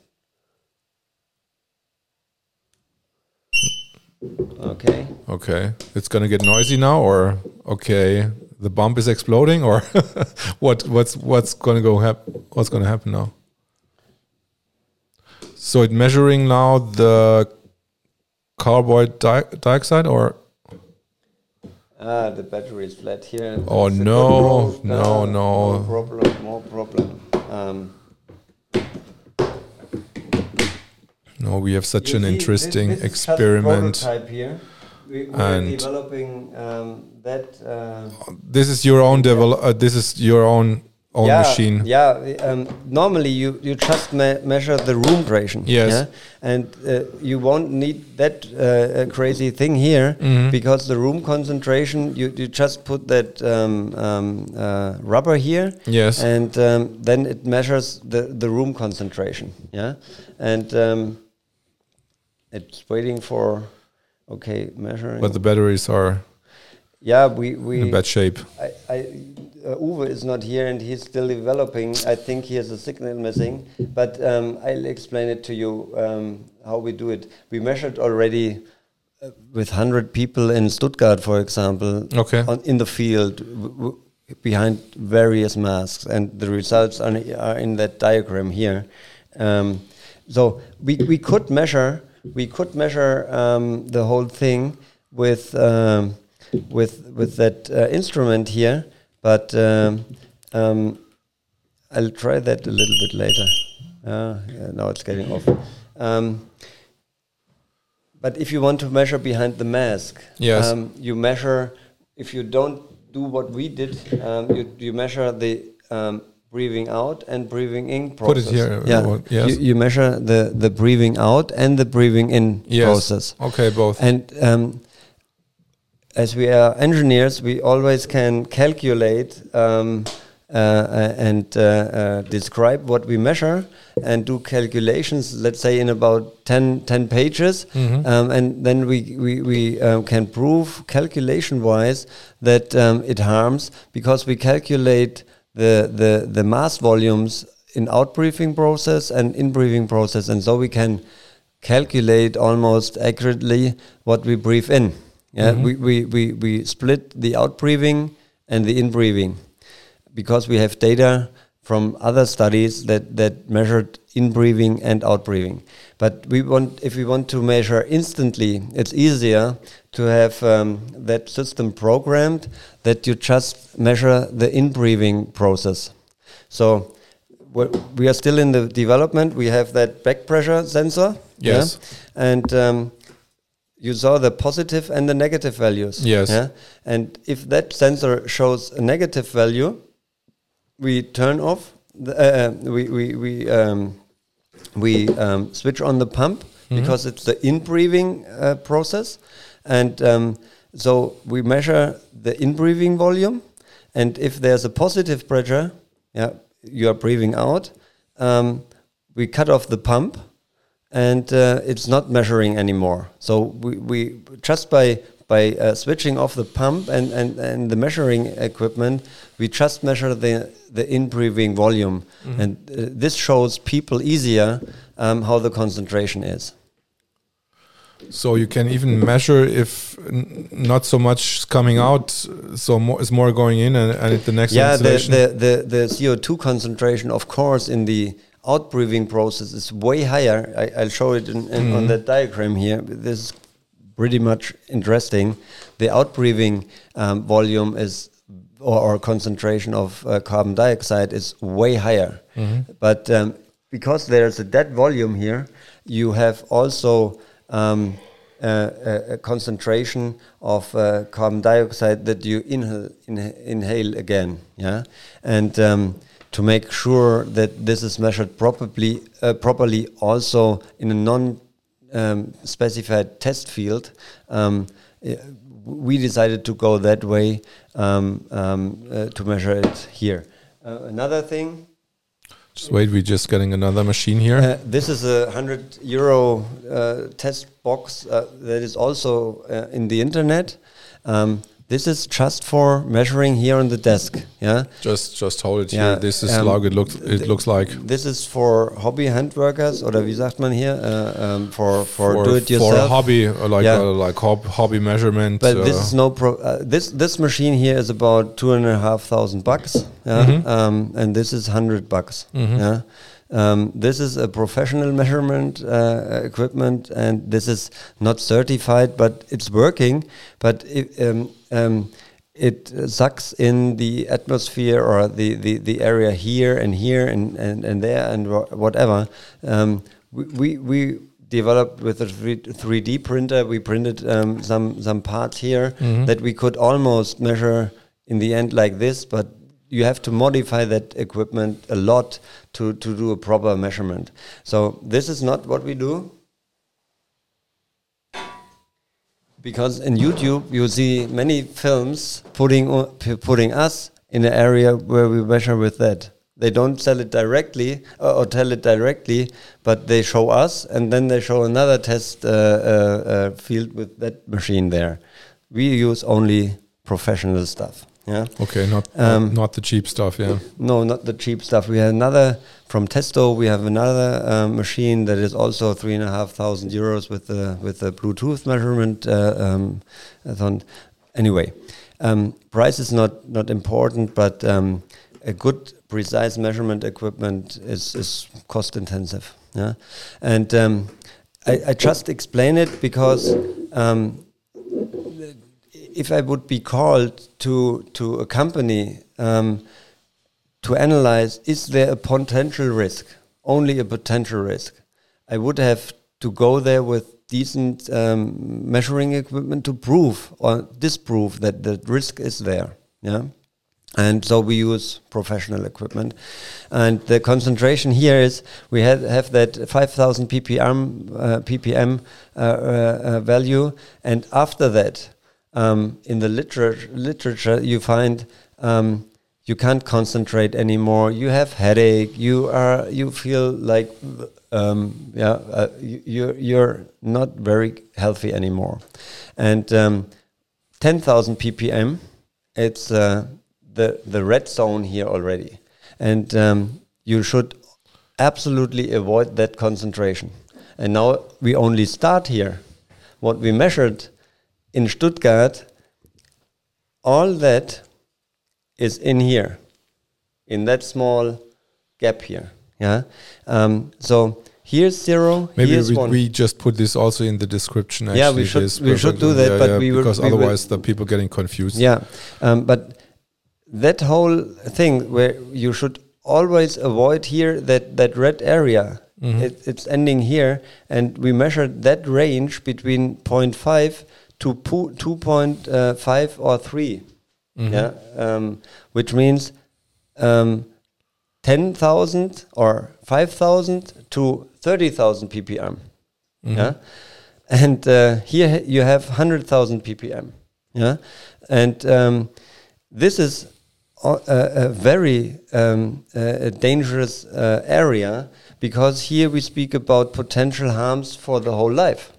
Okay. Okay, it's gonna get noisy now, or okay, the bomb is exploding, or what? What's what's gonna go hap- What's gonna happen now? So it's measuring now the carbon di- dioxide, or Ah, the battery is flat here. Oh, That's no, no, Ah, no. More problem, more problem. Um, no? We have such an see, interesting this experiment. prototype here. We, we're And- developing um, that. Uh, This is your own develop. Uh, this is your own own yeah, machine. Yeah. Um, normally, you you just me- measure the room duration. Yes. Yeah? And uh, you won't need that uh, uh, crazy thing here Mhm. because the room concentration. You you just put that um, um, uh, rubber here. Yes. And um, then it measures the the room concentration. Yeah. And um, it's waiting for. Okay, measuring. but the batteries are yeah, we we in bad shape. I, I, uh, Uwe is not here and he's still developing. I think he has a signal missing, but um, I'll explain it to you um, how we do it. We measured already uh, with 100 people in Stuttgart, for example, Okay. on, in the field w- w- behind various masks, and the results are, are in that diagram here. Um, so we, we could measure we could measure um, the whole thing with um, with with that uh, instrument here, but um, um, I'll try that a little bit later. Uh, yeah, now it's getting off. Um, but if you want to measure behind the mask, Yes. um, you measure. If you don't do what we did, um, you you measure the um, breathing out and breathing in process. Put it here, Yeah, yes. you, you measure the the breathing out and the breathing in Yes. process. Okay, both. And um, as we are engineers, we always can calculate um, uh, uh, and uh, uh, describe what we measure and do calculations, let's say in about 10, 10 pages. Mhm. Um, and then we, we, we um, can prove calculation wise that um, it harms because we calculate the, the, the mass volumes in outbreathing process and in breathing process. And so we can calculate almost accurately what we breathe in. Yeah, Mhm. we, we, we, we split the out breathing and the in breathing because we have data from other studies that, that measured in breathing and out breathing. But we want, if we want to measure instantly, it's easier to have um, that system programmed that you just measure the in breathing process. So we- are still in the development. We have that back pressure sensor. yeah? Yes. And um, you saw the positive and the negative values. Yes. Yeah. And if that sensor shows a negative value, we turn off. The, uh, uh, we we we um, we um, switch on the pump because it's the in breathing uh, process, and um, so we measure the in breathing volume, and if there's a positive pressure, yeah, you are breathing out. Um, we cut off the pump, and uh, it's not measuring anymore. So we, we just by by uh, switching off the pump and, and, and the measuring equipment, we just measure the, the in-breathing volume. Mm-hmm. And uh, this shows people easier um, how the concentration is. So you can even measure if n- not so much is coming out, so more is more going in, and, and the next yeah, the, the, the, the CO2 concentration, of course, in the outbreathing process is way higher. I, I'll show it in, in, on that diagram here. This is pretty much interesting. The outbreathing um, volume is or, or concentration of uh, carbon dioxide is way higher. But um, because there's a dead volume here, you have also um, a, a concentration of uh, carbon dioxide that you inhale, inha- inhale again. Yeah, and um, to make sure that this is measured properly, uh, properly also in a non um, specified test field, um, uh, we decided to go that way um, um, uh, to measure it here. Uh, another thing, just wait, we're just getting another machine here. uh, this is a 100 euro uh, test box uh, that is also uh, in the internet. Um, this is just for measuring here on the desk. Yeah. just just hold it Yeah, here. This is um, it looks. It looks like This is for hobby handworkers, oder wie sagt man hier? Uh, um, for, for, for do it for yourself. a hobby, uh, like Yeah. uh, like hob hobby measurement. But uh, this is no pro. Uh, this this machine here is about two and a half thousand bucks, yeah, Mm-hmm. um, and this is hundred bucks. Yeah, um, this is a professional measurement uh, equipment, and this is not certified, but it's working. But it, um, um, it sucks in the atmosphere or the, the, the area here and here and, and, and there and whatever. Um, we, we, we developed with a 3, d printer, we printed um, some, some parts here that we could almost measure in the end like this, but you have to modify that equipment a lot to, to do a proper measurement. So this is not what we do. because in YouTube you see many films putting putting us in an area where we measure with that. They don't sell it directly uh, or tell it directly, but they show us, and then they show another test uh, uh, uh, field with that machine there. We use only professional stuff. Yeah. okay, not um, not the cheap stuff. Yeah. No, not the cheap stuff. We have another from Testo. We have another uh, machine that is also three and a half thousand euros with the with the Bluetooth measurement. Uh, um, anyway, um, price is not not important, but um, a good precise measurement equipment is is cost intensive. Yeah, and um, I, I just explain it because. If I would be called to to a company um, to analyze is there a potential risk, only a potential risk, I would have to go there with decent um, measuring equipment to prove or disprove that the risk is there. Yeah. And so we use professional equipment, and the concentration here is we have, have that 5,000 ppm uh, ppm uh, uh, uh, value, and after that, um, in the literature, literature you find um, you can't concentrate anymore. You have headache. You are you feel like um, yeah uh, you, you're not very healthy anymore, and um, 10,000 ppm. It's uh, the the red zone here already, and um, you should absolutely avoid that concentration. And now we only start here. What we measured in Stuttgart, all that is in here, in that small gap here. Yeah. Um, so here's zero. Maybe here's we, one. we just put this also in the description. Actually, Yeah, we should- we should do that, Yeah, but yeah, we because we otherwise the people getting confused. Yeah, um, but that whole thing where you should always avoid here that that red area. It, it's ending here, and we measured that range between 0.5 to 2.5 or 3 Yeah, um, which means um, 10,000 or 5,000 to 30,000 ppm. Yeah, and uh, here ha- you have 100,000 ppm. Yeah, and um, this is a, a a very um, uh, dangerous uh, area because here we speak about potential harms for the whole life.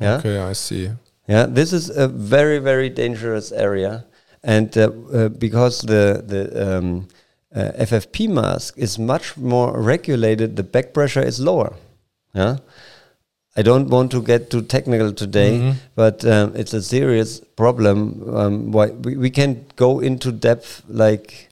Yeah. Okay, I see. Yeah, this is a very very dangerous area, and uh, uh, because the the um, uh, FFP mask is much more regulated, the back pressure is lower. Yeah. I don't want to get too technical today, Mhm. but um, it's a serious problem. Um, why we, we can go into depth like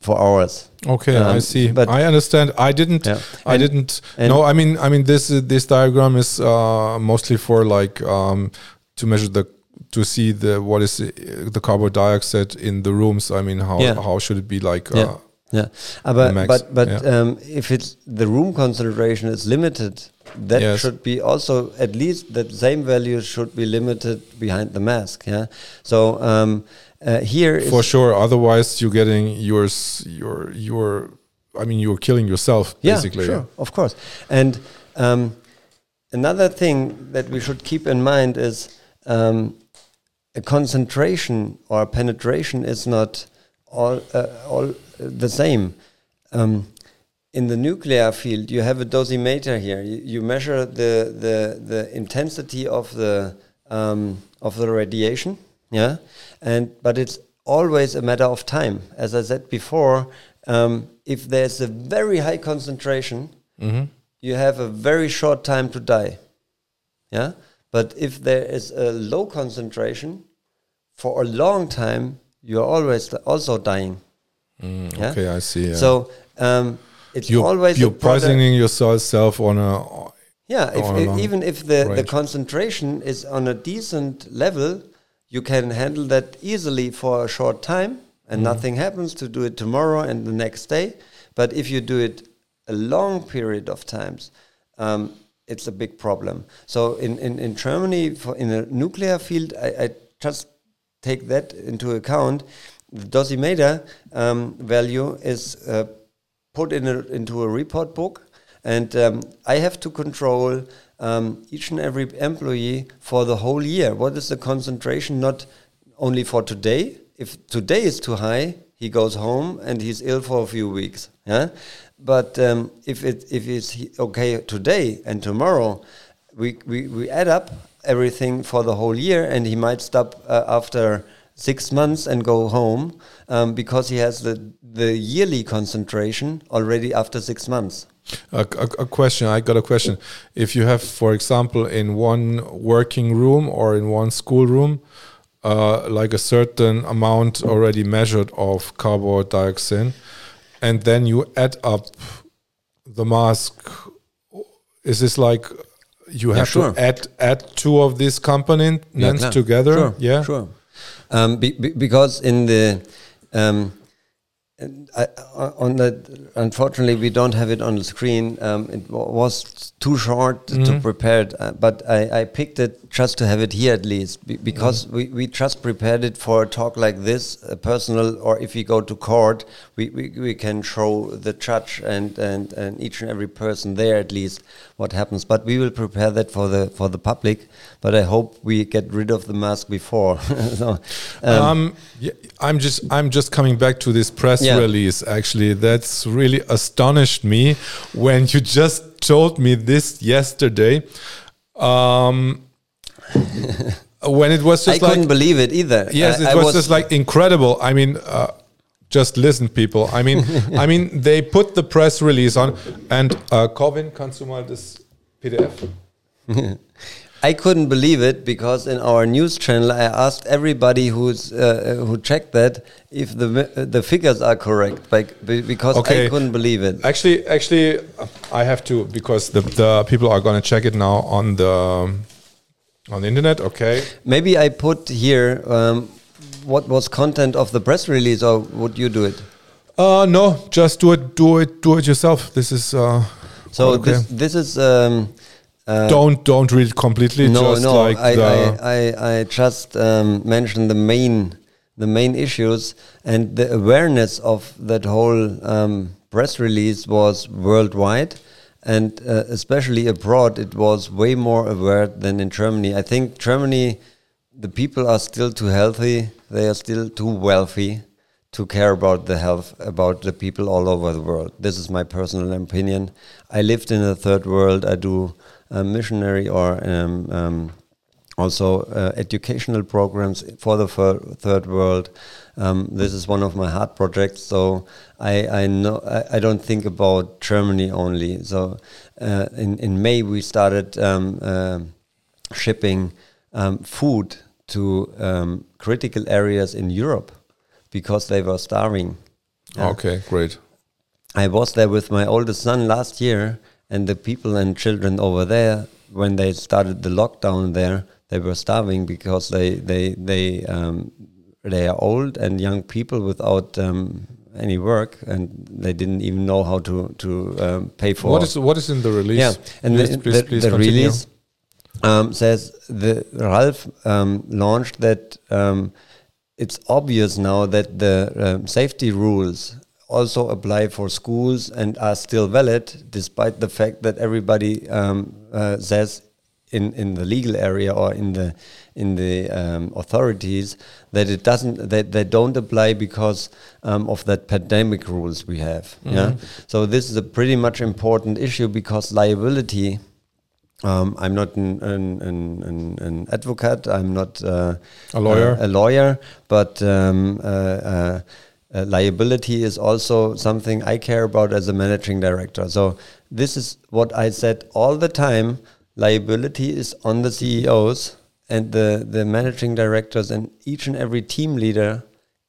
for hours. Okay, I Um, see. but- I understand. I didn't. Yeah. I And- didn't. and- no, I mean, I mean, this uh, this diagram is uh, mostly for like um, to measure the to see the what is uh, the carbon dioxide in the rooms. I mean, how Yeah. how should it be like? Yeah. Uh, Yeah, uh, but max, but but yeah. um, if it's the room concentration is limited, that Yes. should be also at least the same value should be limited behind the mask. Yeah, so um, uh, here for sure. Otherwise, you're getting yours. Your your. I mean, you're killing yourself basically. Yeah, sure, of course. And um, another thing that we should keep in mind is um, a concentration or a penetration is not all uh, all the same. Um, in the nuclear field, you have a dosimeter here. You, you measure the, the the intensity of the um, of the radiation. Yeah, and but it's always a matter of time. As I said before, um, if there's a very high concentration, Mhm. you have a very short time to die. Yeah, but if there is a low concentration, for a long time, you're always also dying. Mm, Yeah? Okay, I see. Yeah. So um, it's you're, always you're poisoning yourself on a. Yeah, if, on a i- long even if the, the concentration is on a decent level, you can handle that easily for a short time and Mm-hmm. nothing happens to do it tomorrow and the next day. But if you do it a long period of times, um, it's a big problem. So in, in, in Germany, for in the nuclear field, I, I just take that into account. The dosimeter um, value is uh, put in a, into a report book, and um, I have to control um, each and every employee for the whole year. What is the concentration? Not only for today. If today is too high, he goes home and he's ill for a few weeks. Yeah, but um, if it if it's okay today and tomorrow, we, we we add up everything for the whole year, and he might stop uh, after six months and go home um, because he has the the yearly concentration already after six months. A, a, a question. I got a question. If you have, for example, in one working room or in one school room, uh, like a certain amount already measured of carbon dioxide, and then you add up the mask, is this like you have sure. to add add two of these components klar. together? Sure, yeah. sure. Um, be, be, because in the um, I, uh, on that, unfortunately, we don't have it on the screen. Um, it wa- was too short to Mhm. prepare it, uh, but I, I picked it just to have it here at least be, because we, we just prepared it for a talk like this, a personal, or if we go to court, we, we, we can show the judge and, and, and each and every person there at least what happens. But we will prepare that for the for the public. But I hope we get rid of the mask before. so, um, Um, yeah, I'm just I'm just coming back to this press Yeah. release. Actually, that's really astonished me when you just told me this yesterday. Um, when it was I just like couldn't believe it either. yes, I- it I was, just like incredible. I mean. Uh, just listen, people. I mean, I mean, they put the press release on, and uh, Corvin, kannst du mal das PDF? I couldn't believe it because in our news channel I asked everybody who's uh, who checked that if the the figures are correct, like, because Okay. I couldn't believe it. Actually, actually, I have to because the, the people are going to check it now on the on the internet. Okay. Maybe I put here um, what was content of the press release, or would you do it? Uh, no, just do it, do it, do it yourself. This is uh, So okay. this this is. Um, uh, don't don't read it completely. no, just no. like I, I, I, I just um, mentioned the main the main issues and the awareness of that whole um, press release was worldwide, and uh, especially abroad, it was way more aware than in Germany. I think Germany, the people are still too healthy. They are still too wealthy to care about the health about the people all over the world. This is my personal opinion. I lived in the third world. I do missionary or um, um, also uh, educational programs for the third world. Um, this is one of my heart projects. So I, I know I, I don't think about Germany only. So uh, in in May we started um, uh, shipping um, food to um, critical areas in Europe because they were starving. Yeah. Okay, great. I was there with my oldest son last year, and the people and children over there, when they started the lockdown there, they were starving because they they they um, they are old and young people without um, any work, and they didn't even know how to to um, pay for. What is what is in the release? Yeah, and please, the, please, the, please the continue. release um, says the Ralph um, launched that um, it's obvious now that the um, safety rules also apply for schools and are still valid, despite the fact that everybody um, uh, says in in the legal area or in the in the um, authorities that it doesn't that they don't apply because um, of that pandemic rules we have. Yeah, so this is a pretty much important issue because liability. Um, I'm not an, an, an, an, advocate. I'm not uh, A lawyer. uh, a lawyer, but um, uh, uh, uh, liability is also something I care about as a managing director. So this is what I said all the time. Liability is on the CEOs and the, the managing directors and each and every team leader,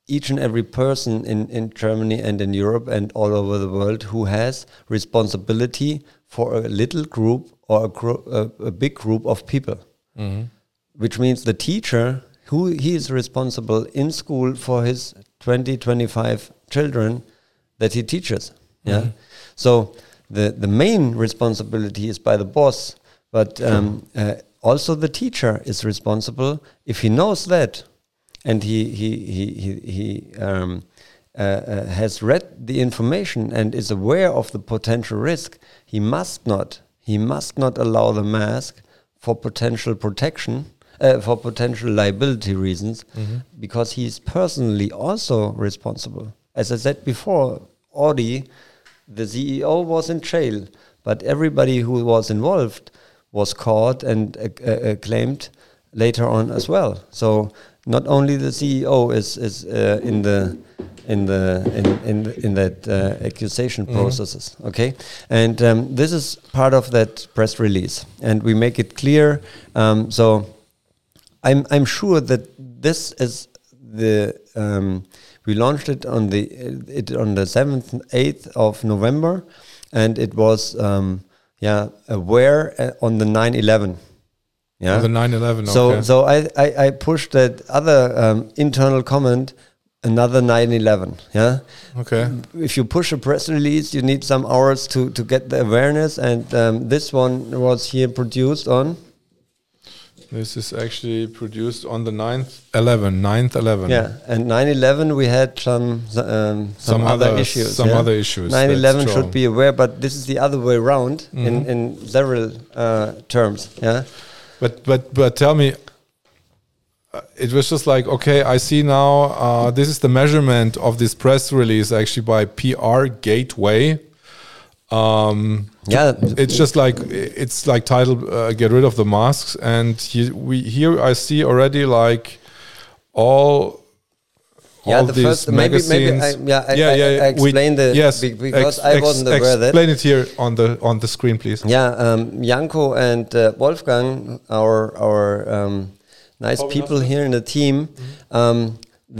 each and every person in, in Germany and in Europe and all over the world who has responsibility for a little group or a, gro- a, a big group of people. Which means the teacher who he is responsible in school for his 20 25 children that he teaches yeah? So the the main responsibility is by the boss but um, uh, also the teacher is responsible. If he knows that and he he he he, he um, uh, uh, has read the information and is aware of the potential risk, he must not he must not allow the mask for potential protection uh, for potential liability reasons because he is personally also responsible. As I said before, Audi, the CEO was in jail, but everybody who was involved was caught and uh, uh, claimed later on as well. So not only the CEO is is uh, in the in the in in, in that uh, accusation processes. Okay, and um, this is part of that press release, and we make it clear. Um, so I'm I'm sure that this is the um, we launched it on the it on the seventh eighth of November, and it was um, yeah aware uh, on the 9/11. Yeah, The 9/11. so okay. so I, I, I pushed that other um, internal comment another 9/11. Yeah, okay. if you push a press release, you need some hours to to get the awareness, and um, this one was here produced on This is actually produced on the 9th 11. 9th 11. yeah, and 9/11 we had some um, some, Some other other- issues. some yeah? other issues, 9/11 should be aware, but this is the other way around in Mm-hmm. in several uh, terms. Yeah. But but but tell me, uh, it was just like okay, I see now. Uh, this is the measurement of this press release actually by PR Gateway. Um, Yeah, it's just like it's like titled uh, "Get rid of the masks," and he, we here I see already like all. Yeah, all the these first- maybe- maybe magazines. I- yeah, I- I- I we- explain the- yes be- because I wasn't aware that- Explain it here on the on the screen, please. Yeah, um, Janko and uh, Wolfgang, our our um, nice Paul people here in the team, Mm-hmm. um,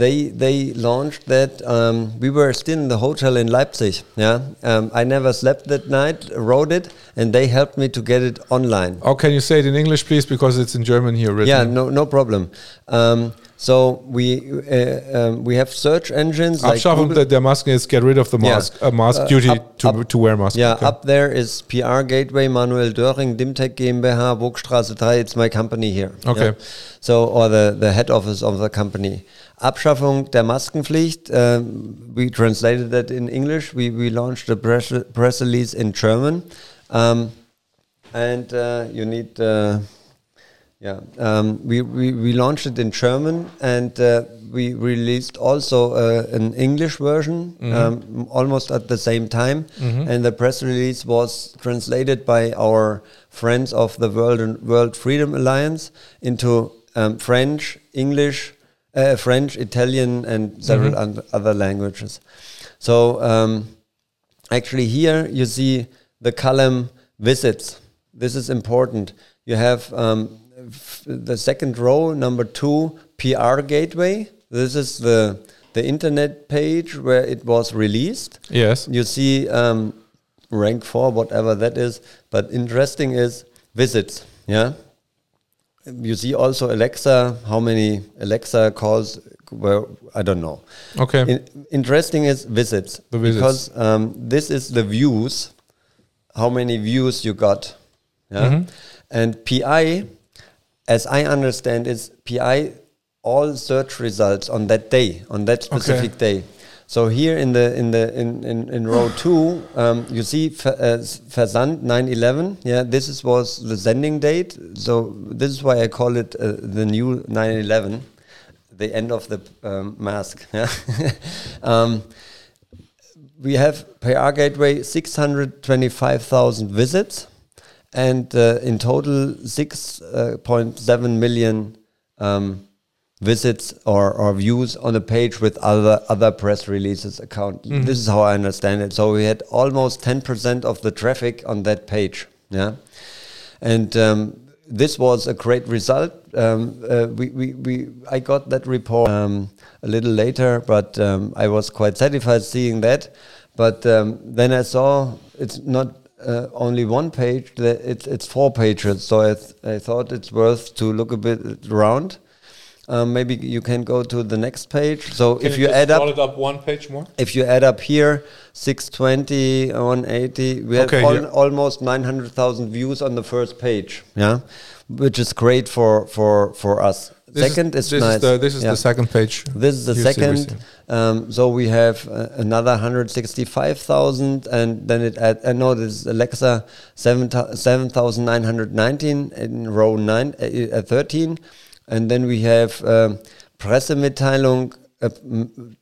they they launched that. Um, we were still in the hotel in Leipzig. Yeah, um, I never slept that night. Wrote it, and they helped me to get it online. Oh, can you say it in English, please, because it's in German here written. Yeah, no no problem. Um, so we uh, um, we have search engines like Abschaffung Google- der, der Masken is get rid of the Yeah. mask. A mask Uh, duty up- to, up- to wear mask. Yeah, Okay. up there is PR Gateway, Manuel Döring, Dimtech GmbH, Burgstraße 3. It's my company here. Okay. Yeah. So, or the, the head office of the company. Abschaffung der Maskenpflicht. Um, we translated that in English. We, we launched a press, press release in German. Um, and uh, you need uh, Yeah, um, we, we, we launched it in German and uh, we released also uh, an English version um, almost at the same time. And the press release was translated by our friends of the World and World Freedom Alliance into um, French, English, uh, French, Italian, and several un- other languages. So um, actually, here you see the column visits. This is important. You have um, the second row, number two, PR gateway. This is the the internet page where it was released. Yes. You see um, rank four, whatever that is. But interesting is visits. Yeah. You see also Alexa. How many Alexa calls were? I don't know. Okay. In, interesting is visits. The visits. Because um, this is the views. How many views you got? Yeah. Mhm. And PI, as I understand, is PI all search results on that day, on that specific day. So here in the in the in in, in row two, um, you see Ver- uh, Versand 911. Yeah, this is was the sending date. So this is why I call it uh, the new 911, the end of the um, mask. Yeah. um, we have PR Gateway 625,000 visits and uh, in total 6.7 million um, visits or, or views on a page with other other press releases account. This is how I understand it. So we had almost 10% of the traffic on that page. Yeah, and um, this was a great result. Um, uh, we, we, we I got that report um, a little later, but um, I was quite satisfied seeing that. But um, then I saw it's not uh, only one page; it's it's four pages. So I, th- I thought it's worth to look a bit around. Um, maybe you can go to the next page. So if you, add up, up one page more. if you add up here 620 180 we have al- here. almost 900000 views on the first page yeah which is great for for for us This second is, is, this nice is the this is Yeah. the second page. This is the second. Um, so we have uh, another 165,000, and then it add, uh, no, this is Alexa 7 7,919 in row nine, uh, uh, 13, and then we have um, Pressemitteilung uh,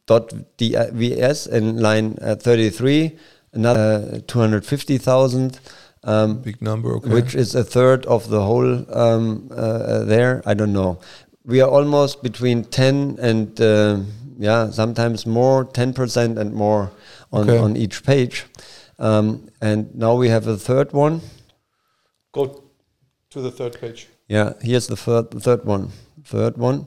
dot DVS in line uh, 33, another uh, 250,000. Um, Big number. Okay. which is a third of the whole um, uh, there. I don't know. We are almost between 10 and uh, yeah, sometimes more, 10% and more on, Okay. on each page. Um, and now we have a third one. go to the third page. Yeah, here's the third, third one. Third one.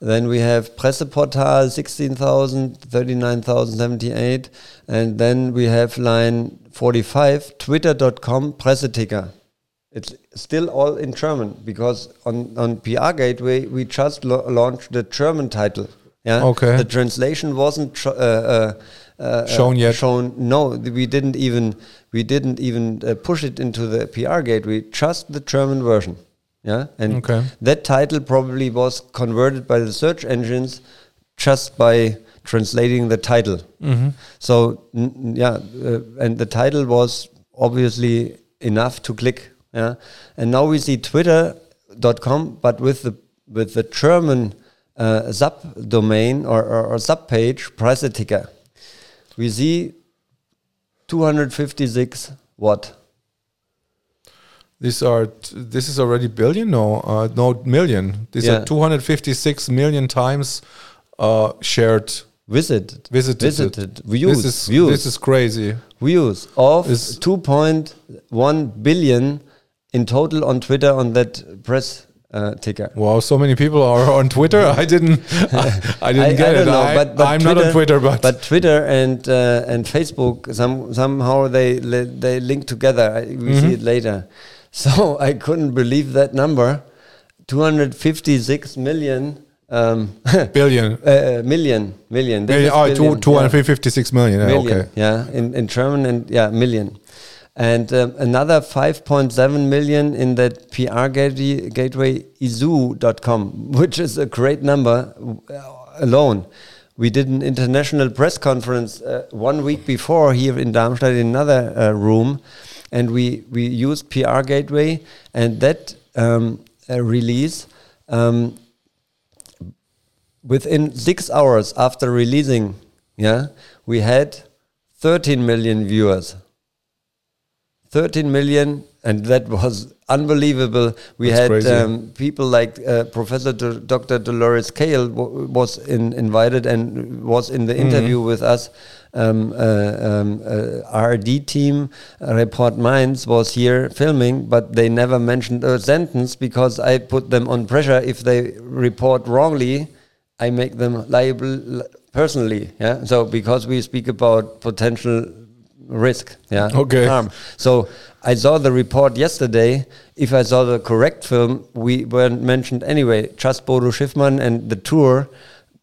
Then we have Presseportal 16,000, 39,078. And then we have line 45, twitter.com Presseticker. It's still all in German because on, on PR Gateway we just launched the German title. Yeah. Okay. The translation wasn't tr- uh, uh, uh, Shown yet. Shown. No, we didn't even we didn't even uh, push it into the PR Gateway. Just the German version. Yeah. And Okay. that title probably was converted by the search engines just by translating the title. Mm-hmm. So n- n- yeah, uh, and the title was obviously enough to click. Yeah, and now we see Twitter.com, but with the with the German uh, subdomain or, or, or subpage Presseticker. We see 256 what? These are t- this is already billion no uh, no million. These Yeah. are 256 million times uh, shared Visited, visited. visited, views, This is views, this is crazy. views of Is- 2.1 billion in total on Twitter on that press uh, ticker. Wow, so many people are on Twitter. I didn't I, I didn't get it. don't know, I, but, but I'm not on Twitter, but, but Twitter and uh, and Facebook some somehow they they link together. I, we Mm-hmm. see it later. So I couldn't believe that number, 256 million. Um, billion. uh, million, million. This Million- is oh, billion, yeah. 256 million. yeah, million, okay. yeah, in, in German and yeah, million. And um, another 5.7 million in that PR gateway, gateway izu.com, which is a great number uh, alone. We did an international press conference uh, one week before here in Darmstadt in another uh, room, and we, we used PR Gateway, and that um, uh, release. Um, within six hours after releasing, yeah, we had 13 million viewers. 13 million, and that was unbelievable. We That's had um, people like uh, Professor Do Dr. Dolores Cahill was in, invited and was in the Mm-hmm. interview with us. Um, uh, um, uh, ARD team, uh, Report Mainz, was here filming, but they never mentioned a sentence because I put them on pressure. If they report wrongly, I make them liable personally. Yeah. So because we speak about potential risk. Yeah. Okay. Harm. So I saw the report yesterday. If I saw the correct film, we weren't mentioned anyway. Just Bodo Schiffmann and the tour,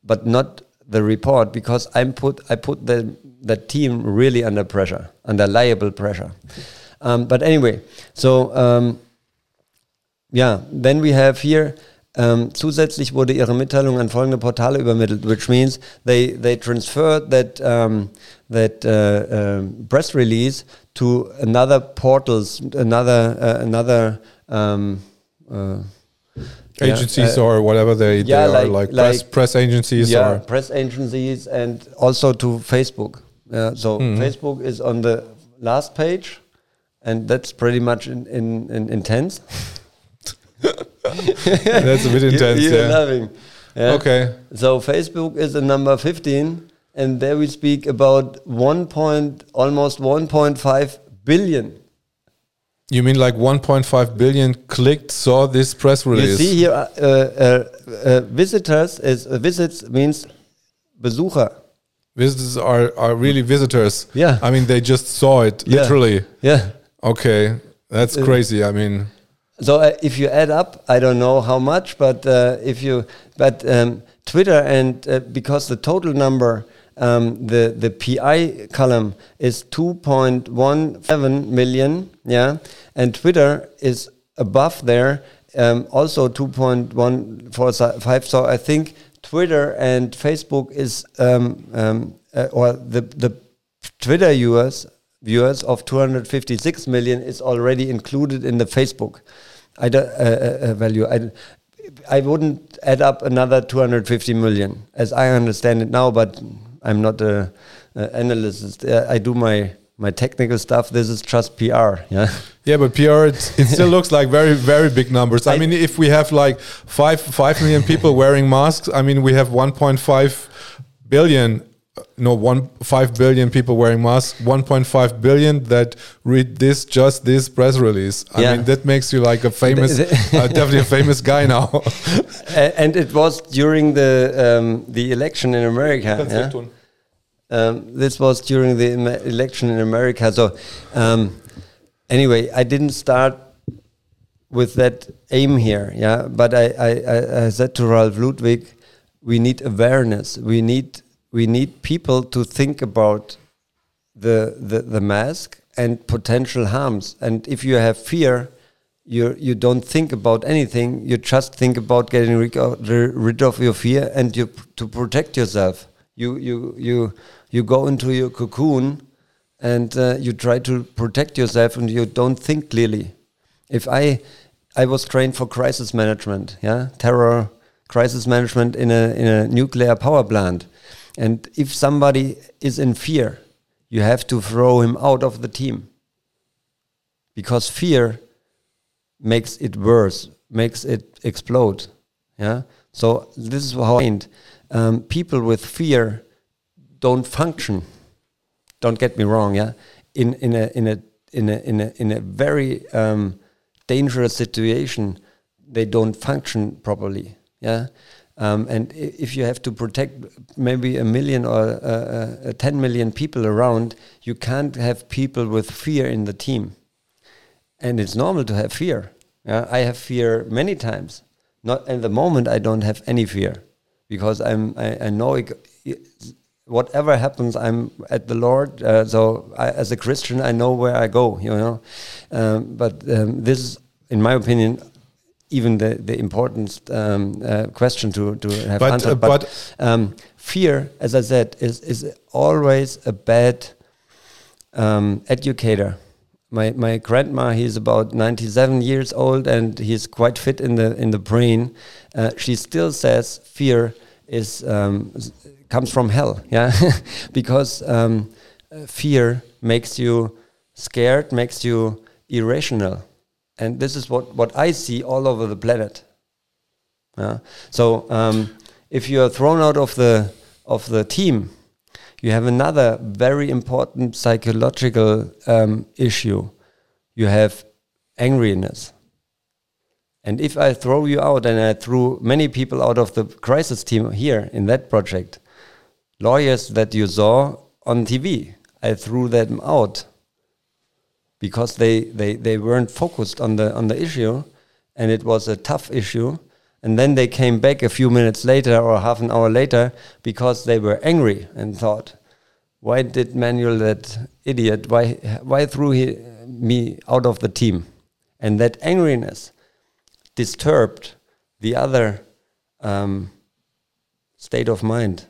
but not the report because I'm put I put the the team really under pressure, under liable pressure. Um, but anyway, so um, ja, then we have here um, zusätzlich wurde ihre Mitteilung an folgende Portale übermittelt, which means they they transferred that um, that uh, um, press release to another portals, another uh, another um, uh, yeah, Agencies uh, or whatever they, yeah, they are, like- like, press, press agencies yeah, or. press agencies and also to Facebook. Yeah, so Facebook is on the last page, and that's pretty much in, in, in intense. That's a bit intense, You, you're yeah. loving. Yeah. Okay. So Facebook is the number 15, and there we speak about one point, almost 1.5 billion. You mean like 1.5 billion clicked saw this press release? You see here, uh, uh, uh, visitors is uh, visits means Besucher. Visitors are, are really visitors. Yeah. I mean, they just saw it, Yeah. literally. Yeah. Okay. That's Uh, crazy. I mean, So uh, if you add up, I don't know how much, but uh, if you, but um, Twitter and uh, because the total number, um, the the PI column is 2.17 million, yeah, and Twitter is above there, um, also 2.145. So I think Twitter and Facebook is um, um, uh, or the the Twitter viewers viewers of 256 million is already included in the Facebook I don't, uh, uh, uh, value. I, I wouldn't add up another 250 million as I understand it now, but I'm not a, a analyst. Uh, I do my my technical stuff. This is just PR. Yeah. yeah, but PR, it, it still looks like very, very big numbers. I, I- mean, if we have like five, five million people wearing masks, I mean, we have 1.5 billion, no, one, 5 billion people wearing masks, 1.5 billion that read this, just this press release. I Yeah. mean, that makes you like a famous, uh, definitely a famous guy now. And it was during the um, the election in America. yeah? Um, this was during the election in America. So, um, anyway, I didn't start with that aim here. Yeah, but I, I, I, I said to Ralph Ludwig, we need awareness. We need we need people to think about the the, the mask and potential harms. And if you have fear, you you don't think about anything. You just think about getting rid of, your fear and you to protect yourself. You you you you go into your cocoon and uh, you try to protect yourself and you don't think clearly. If I I was trained for crisis management, yeah, terror crisis management in a in a nuclear power plant, and if somebody is in fear, you have to throw him out of the team because fear makes it worse, makes it explode. Yeah. So this is how um, people with fear don't function. Don't get me wrong. Yeah. In in a in a in a in a in a very um, dangerous situation, they don't function properly. Yeah. Um, and if you have to protect maybe a million or uh, uh, 10 million people around, you can't have people with fear in the team and it's normal to have fear. I have fear many times. Not at the moment, I don't have any fear because I'm. I, I know it, whatever happens, I'm at the Lord. Uh, so I, as a Christian, I know where I go. You know, um, but um, this is, in my opinion, even the the important um, uh, question to to have But, answered. uh, but- um, fear, as I said, is is always a bad um, educator. my my grandma he's about 97 years old and he's quite fit in the in the brain uh, she still says fear is um, comes from hell yeah because um, fear makes you scared makes you irrational and this is what what i see all over the planet yeah so um, if you are thrown out of the of the team you have another very important psychological um, issue. You have angriness. And if I throw you out, and I threw many people out of the crisis team here in that project, lawyers that you saw on TV, I threw them out because they, they, they weren't focused on the on the issue, and it was a tough issue. And then they came back a few minutes later or half an hour later because they were angry and thought, why did Manuel, that idiot, why, why threw he me out of the team? And that angriness disturbed the other um, state of mind.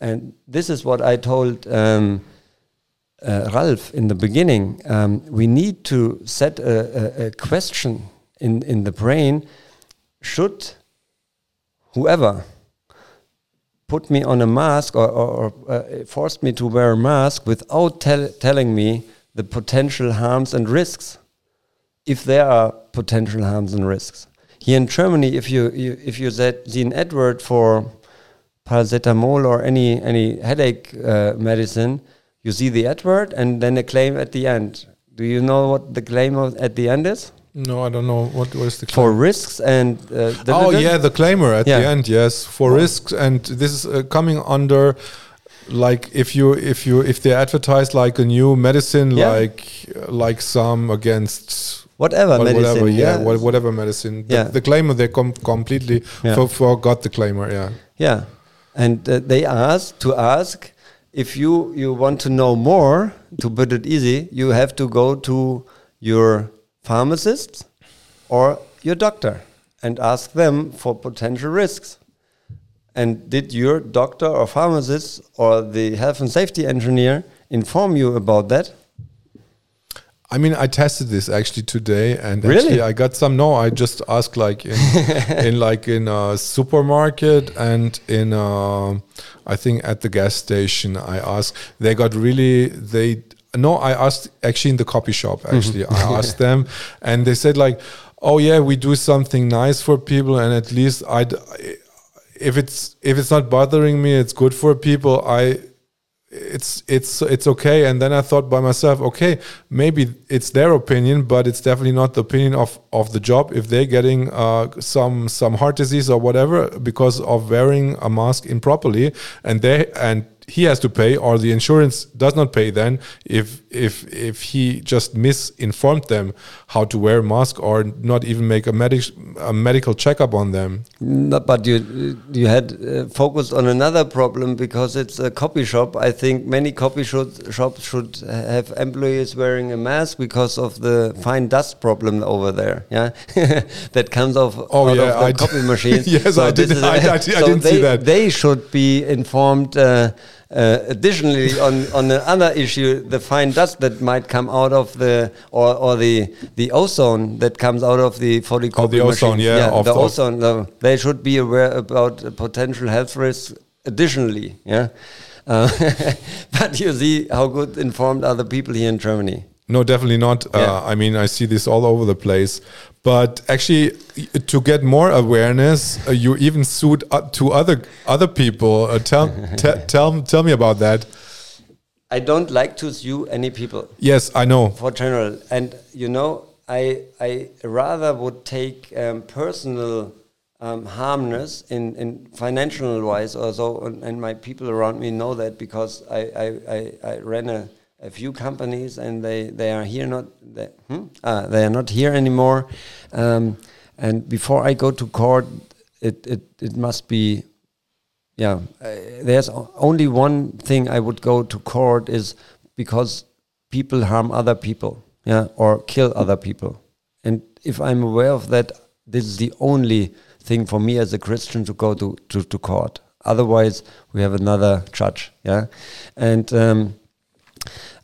And this is what I told um, uh, Ralph in the beginning. Um, we need to set a, a, a question in, in the brain should whoever put me on a mask or, or, or uh, forced me to wear a mask without tell telling me the potential harms and risks, if there are potential harms and risks. Here in Germany, if you, you if you see an advert for paracetamol or any any headache uh, medicine, you see the advert and then a claim at the end. Do you know what the claim at the end is? No, I don't know what was the claim? for risks and uh, oh yeah, the claimer at yeah. the end. Yes, for oh. risks and this is uh, coming under like if you if you if they advertise like a new medicine yeah. like like some against whatever what, medicine whatever, yeah, yeah. whatever medicine the, yeah. the claimer they com completely yeah. forgot the claimer yeah yeah and uh, they ask to ask if you you want to know more to put it easy you have to go to your pharmacist or your doctor and ask them for potential risks. And did your doctor or pharmacist or the health and safety engineer inform you about that? I mean, I tested this actually today, and really? actually I got some. No, I just asked like in, in like in a supermarket and in a, I think at the gas station. I asked. They got really they no, I asked actually in the copy shop. Mm-hmm. Actually, I asked them, and they said like, "Oh yeah, we do something nice for people, and at least I'd, if it's if it's not bothering me, it's good for people. I it's it's it's okay. And then i thought by myself okay maybe it's their opinion but it's definitely not the opinion of of the job. If they're getting uh, some some heart disease or whatever because of wearing a mask improperly and they and he has to pay or the insurance does not pay then if if if he just misinformed them how to wear a mask or not even make a medic a medical checkup on them. No, but you you had uh, focused on another problem because it's a copy shop. I think many copy shops should have employees wearing a mask because of the fine dust problem over there yeah? That comes off oh, out yeah, of the I copy machine. Yes so i did I, I, I, so didn't they, see that. they should be informed uh, uh, additionally, on on another issue, the fine dust that might come out of the or or the the ozone that comes out of the photocopy oh, the ozone, yeah, yeah the ozone. The, they should be aware about potential health risks. Additionally, yeah. Uh, but you see how good informed are the people here in Germany. No, definitely not. Uh, yeah. Uh, I mean, I see this all over the place. But actually, to get more awareness, uh, you even sued uh, to other other people. Uh, tell tell tell me about that. I don't like to sue any people. Yes, I know. For general, and you know, I I rather would take um, personal um, harmness in, in financial wise or so, and, and, my people around me know that because I I, I, I ran a a few companies, and they, they are here not they, hmm? ah, they are not here anymore. Um, and before I go to court, it it, it must be yeah. Uh, there's only one thing I would go to court is because people harm other people, yeah, or kill other people. And if I'm aware of that, this is the only thing for me as a Christian to go to to, to court. Otherwise, we have another judge, yeah, and. Um,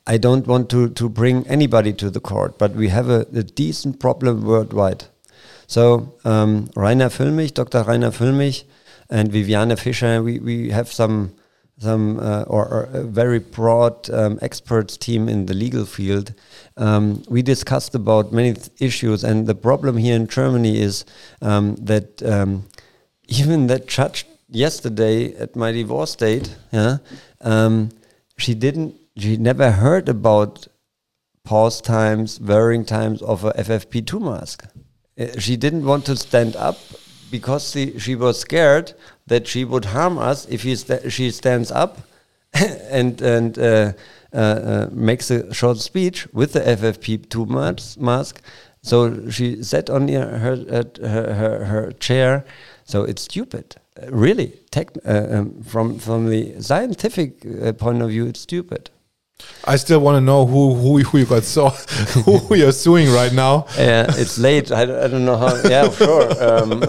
I don't want to, to bring anybody to the court, but we have a, a decent problem worldwide. So um, Rainer Füllmich, Dr. Rainer Füllmich, and Viviane Fischer, we, we have some some uh, or, or, a very broad um, experts team in the legal field. Um, we discussed about many issues, and the problem here in Germany is um, that um, even that judge yesterday at my divorce date, yeah, um, she didn't, she never heard about pause times, wearing times of a FFP2 mask. Uh, she didn't want to stand up because she, she was scared that she would harm us if she stands up and and uh, uh, uh, makes a short speech with the FFP2 mas mask. So she sat on her her, her, her, chair. So it's stupid, really. Tech, uh, um, from from the scientific uh, point of view, it's stupid. I still want to know who who who you got so who you're suing right now. Yeah, it's late. I, I don't know how. Yeah, sure. Um,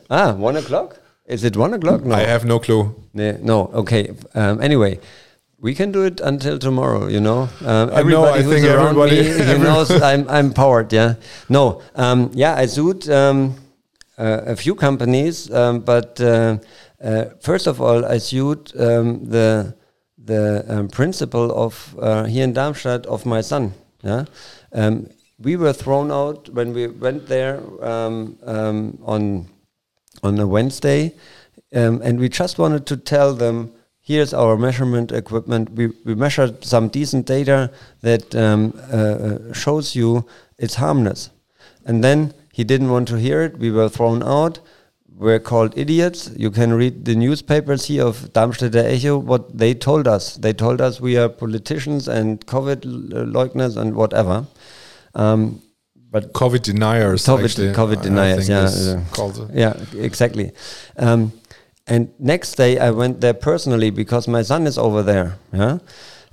ah, one o'clock. Is it one o'clock? No, I have no clue. Yeah, no, okay. Um, anyway, we can do it until tomorrow. You know, um, everybody know, I who's around me, he knows I'm I'm powered. Yeah, no, um, yeah, I sued um, uh, a few companies, um, but uh, uh, first of all, I sued um, the the um, principal of uh, here in Darmstadt of my son. Yeah, we were thrown out when we went there on on a Wednesday, um, and we just wanted to tell them here's our measurement equipment. We, we measured some decent data that um, uh, uh, shows you it's harmless. And then he didn't want to hear it. We were thrown out. We're called idiots. You can read the newspapers here of Darmstädter Echo, what they told us. They told us we are politicians and COVID leugners and whatever. Um, but COVID deniers. COVID, actually, COVID deniers. Yeah, yeah, exactly. Um, and next day I went there personally because my son is over there. Yeah,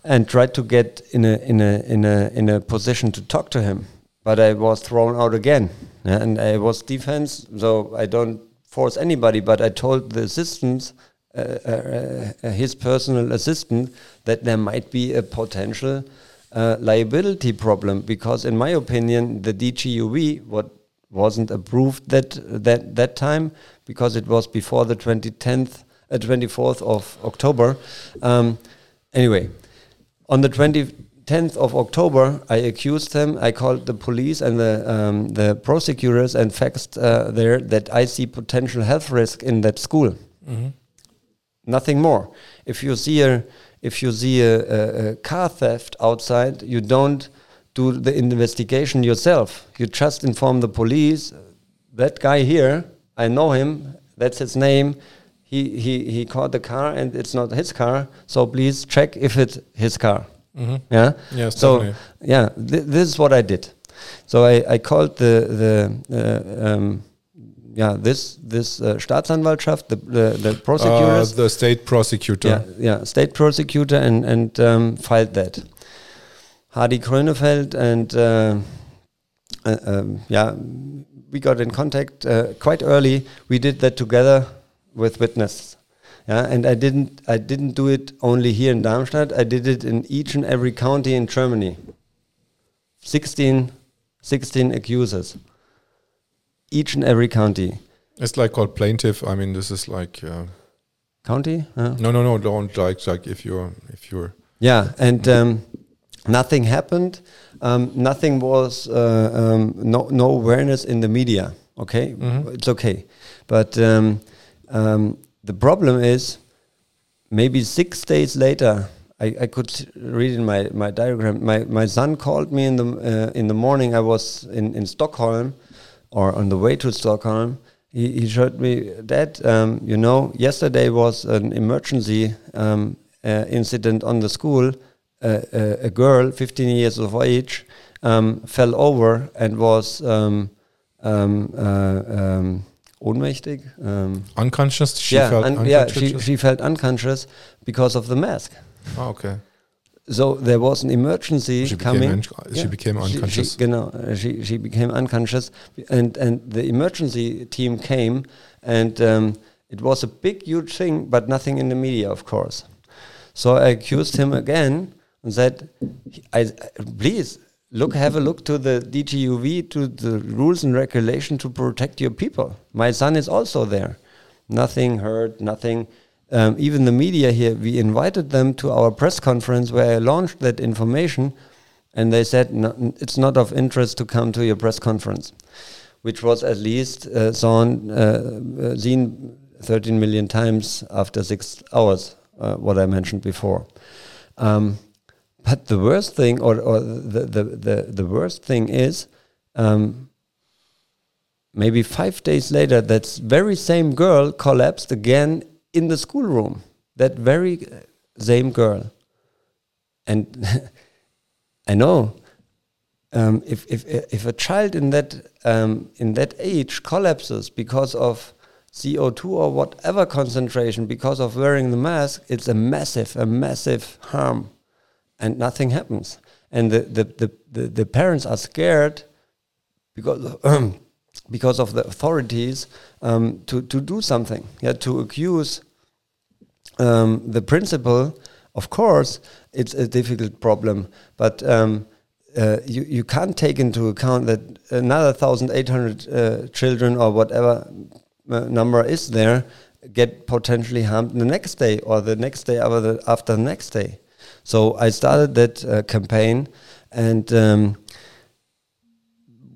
and tried to get in a in a in a in a position to talk to him, but I was thrown out again. Yeah? and I was defense, so I don't force anybody. But I told the assistant. Uh, uh, uh, his personal assistant that there might be a potential uh, liability problem because, in my opinion, the DGUV what wasn't approved that that that time because it was before the 2010th, uh, 24th of October. Um, anyway, on the 2010th of October, I accused them. I called the police and the um, the prosecutors and faxed uh, there that I see potential health risk in that school. Mm -hmm. Nothing more. If you see a if you see a, a, a car theft outside, you don't do the investigation yourself. You just inform the police. That guy here, I know him. That's his name. He he he caught the car, and it's not his car. So please check if it's his car. Mm -hmm. Yeah. Yes. So definitely. yeah, th this is what I did. So I I called the the uh, um, yeah, this this uh, Staatsanwaltschaft, the the, the prosecutors, uh, the state prosecutor, yeah, yeah, state prosecutor, and and um, filed that. Hardy Grönefeld and uh, uh um, yeah, we got in contact uh, quite early. We did that together with witnesses. Yeah, and I didn't I didn't do it only here in Darmstadt. I did it in each and every county in Germany. 16, 16 accusers each and every county. It's like called plaintiff. I mean, this is like uh, county. No, no, no. Don't like like if you're if you're. Yeah, and um, nothing happened. Um, nothing was uh, um, no no awareness in the media. Okay, mm -hmm. it's okay, but um, um, the problem is maybe six days later. I, I could read in my, my diagram. My, my son called me in the uh, in the morning. I was in, in Stockholm, or on the way to Stockholm, he, he showed me that, um, you know, yesterday was an emergency um, uh, incident on the school. Uh, uh, a girl, 15 years of age, um, fell over and was um, um, uh, unconscious? She yeah, felt un yeah she, she felt unconscious because of the mask. Oh, okay so there was an emergency she coming. Became she became unconscious. She, she, she, she became unconscious, and and the emergency team came, and um, it was a big, huge thing, but nothing in the media, of course. So I accused him again and said, I, please look, have a look to the DGUV, to the rules and regulation to protect your people. My son is also there. Nothing heard, nothing. Um, even the media here, we invited them to our press conference where I launched that information, and they said no, it's not of interest to come to your press conference, which was at least uh, sawn, uh, uh seen 13 million times after six hours, uh, what I mentioned before. Um, but the worst thing, or, or the, the, the, the worst thing is, um, maybe five days later, that very same girl collapsed again in the schoolroom. That very same girl. And I know um, if, if, if a child in that, um, in that age collapses because of CO2 or whatever concentration because of wearing the mask, it's a massive, a massive harm and nothing happens. And the, the, the, the, the parents are scared because, because of the authorities um, to, to do something, yeah, to accuse um, the principal. Of course, it's a difficult problem, but um, uh, you, you can't take into account that another 1,800 uh, children or whatever uh, number is there get potentially harmed the next day or the next day after the, after the next day. So I started that uh, campaign and um,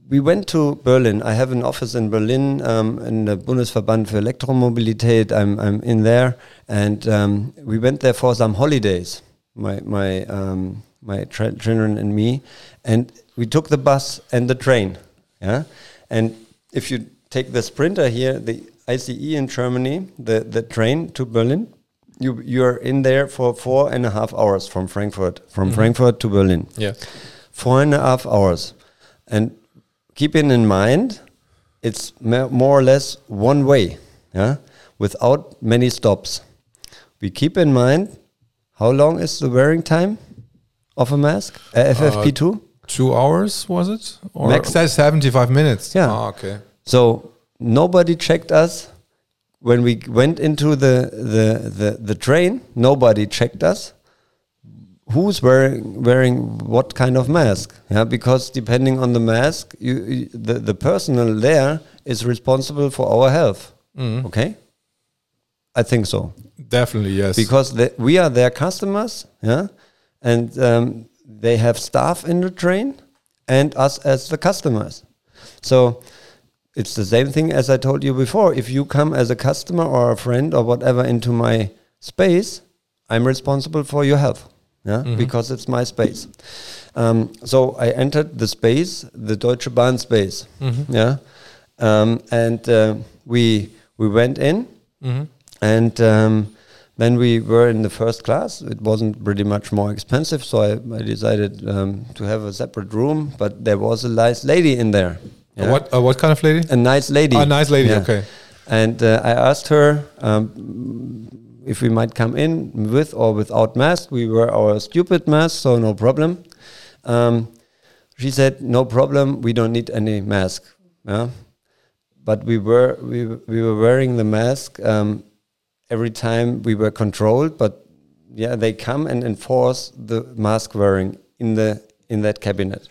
we went to Berlin. I have an office in Berlin um, in the Bundesverband für Elektromobilität. I'm, I'm in there and um, we went there for some holidays, my, my, um, my children and me. And we took the bus and the train. Yeah. And if you take the sprinter here, the ICE in Germany, the, the train to Berlin, you you're in there for four and a half hours from Frankfurt, from mm-hmm. Frankfurt to Berlin. Yeah, four and a half hours, and keeping in mind, it's more or less one way. Yeah, without many stops. We keep in mind how long is the wearing time of a mask? Uh, FFP2. Uh, two hours was it? Or Max says seventy-five minutes. Yeah. Oh, okay. So nobody checked us when we went into the, the, the, the train, nobody checked us. Who's wearing wearing what kind of mask? Yeah, because depending on the mask, you, you the the personnel there is responsible for our health. Mm. Okay, I think so. Definitely, yes. Because the, we are their customers, yeah, and um, they have staff in the train, and us as the customers. So it's the same thing as I told you before. If you come as a customer or a friend or whatever into my space, I'm responsible for your health. Yeah, mm -hmm. because it's my space. Um, so I entered the space, the Deutsche Bahn space. Mm -hmm. Yeah, um, and uh, we we went in, mm -hmm. and um, then we were in the first class. It wasn't pretty much more expensive, so I, I decided um, to have a separate room. But there was a nice lady in there. Yeah? What uh, what kind of lady? A nice lady. A nice lady. Yeah. Okay. And uh, I asked her um, if we might come in with or without mask. We wear our stupid mask, so no problem. Um, she said, "No problem. We don't need any mask." Yeah. But we were we we were wearing the mask um, every time we were controlled. But yeah, they come and enforce the mask wearing in the in that cabinet.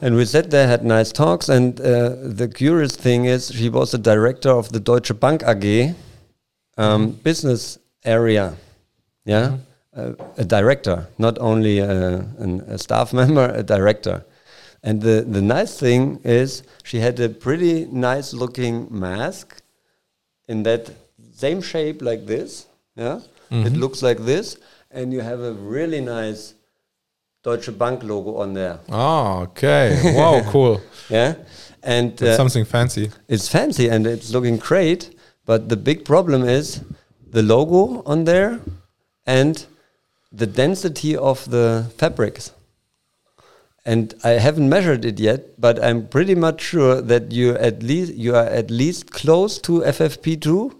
And we sat there, had nice talks, and uh, the curious thing is, she was the director of the Deutsche Bank AG um, mm-hmm. business area. Yeah, mm -hmm. uh, a director, not only a, an, a, staff member, a director. And the the nice thing is, she had a pretty nice looking mask in that same shape like this. Yeah, mm -hmm. it looks like this, and you have a really nice Deutsche Bank logo on there. Oh, okay. Wow, cool. yeah. And uh, something fancy. It's fancy and it's looking great, but the big problem is the logo on there and the density of the fabrics. And I haven't measured it yet, but I'm pretty much sure that you at least you are at least close to FFP2,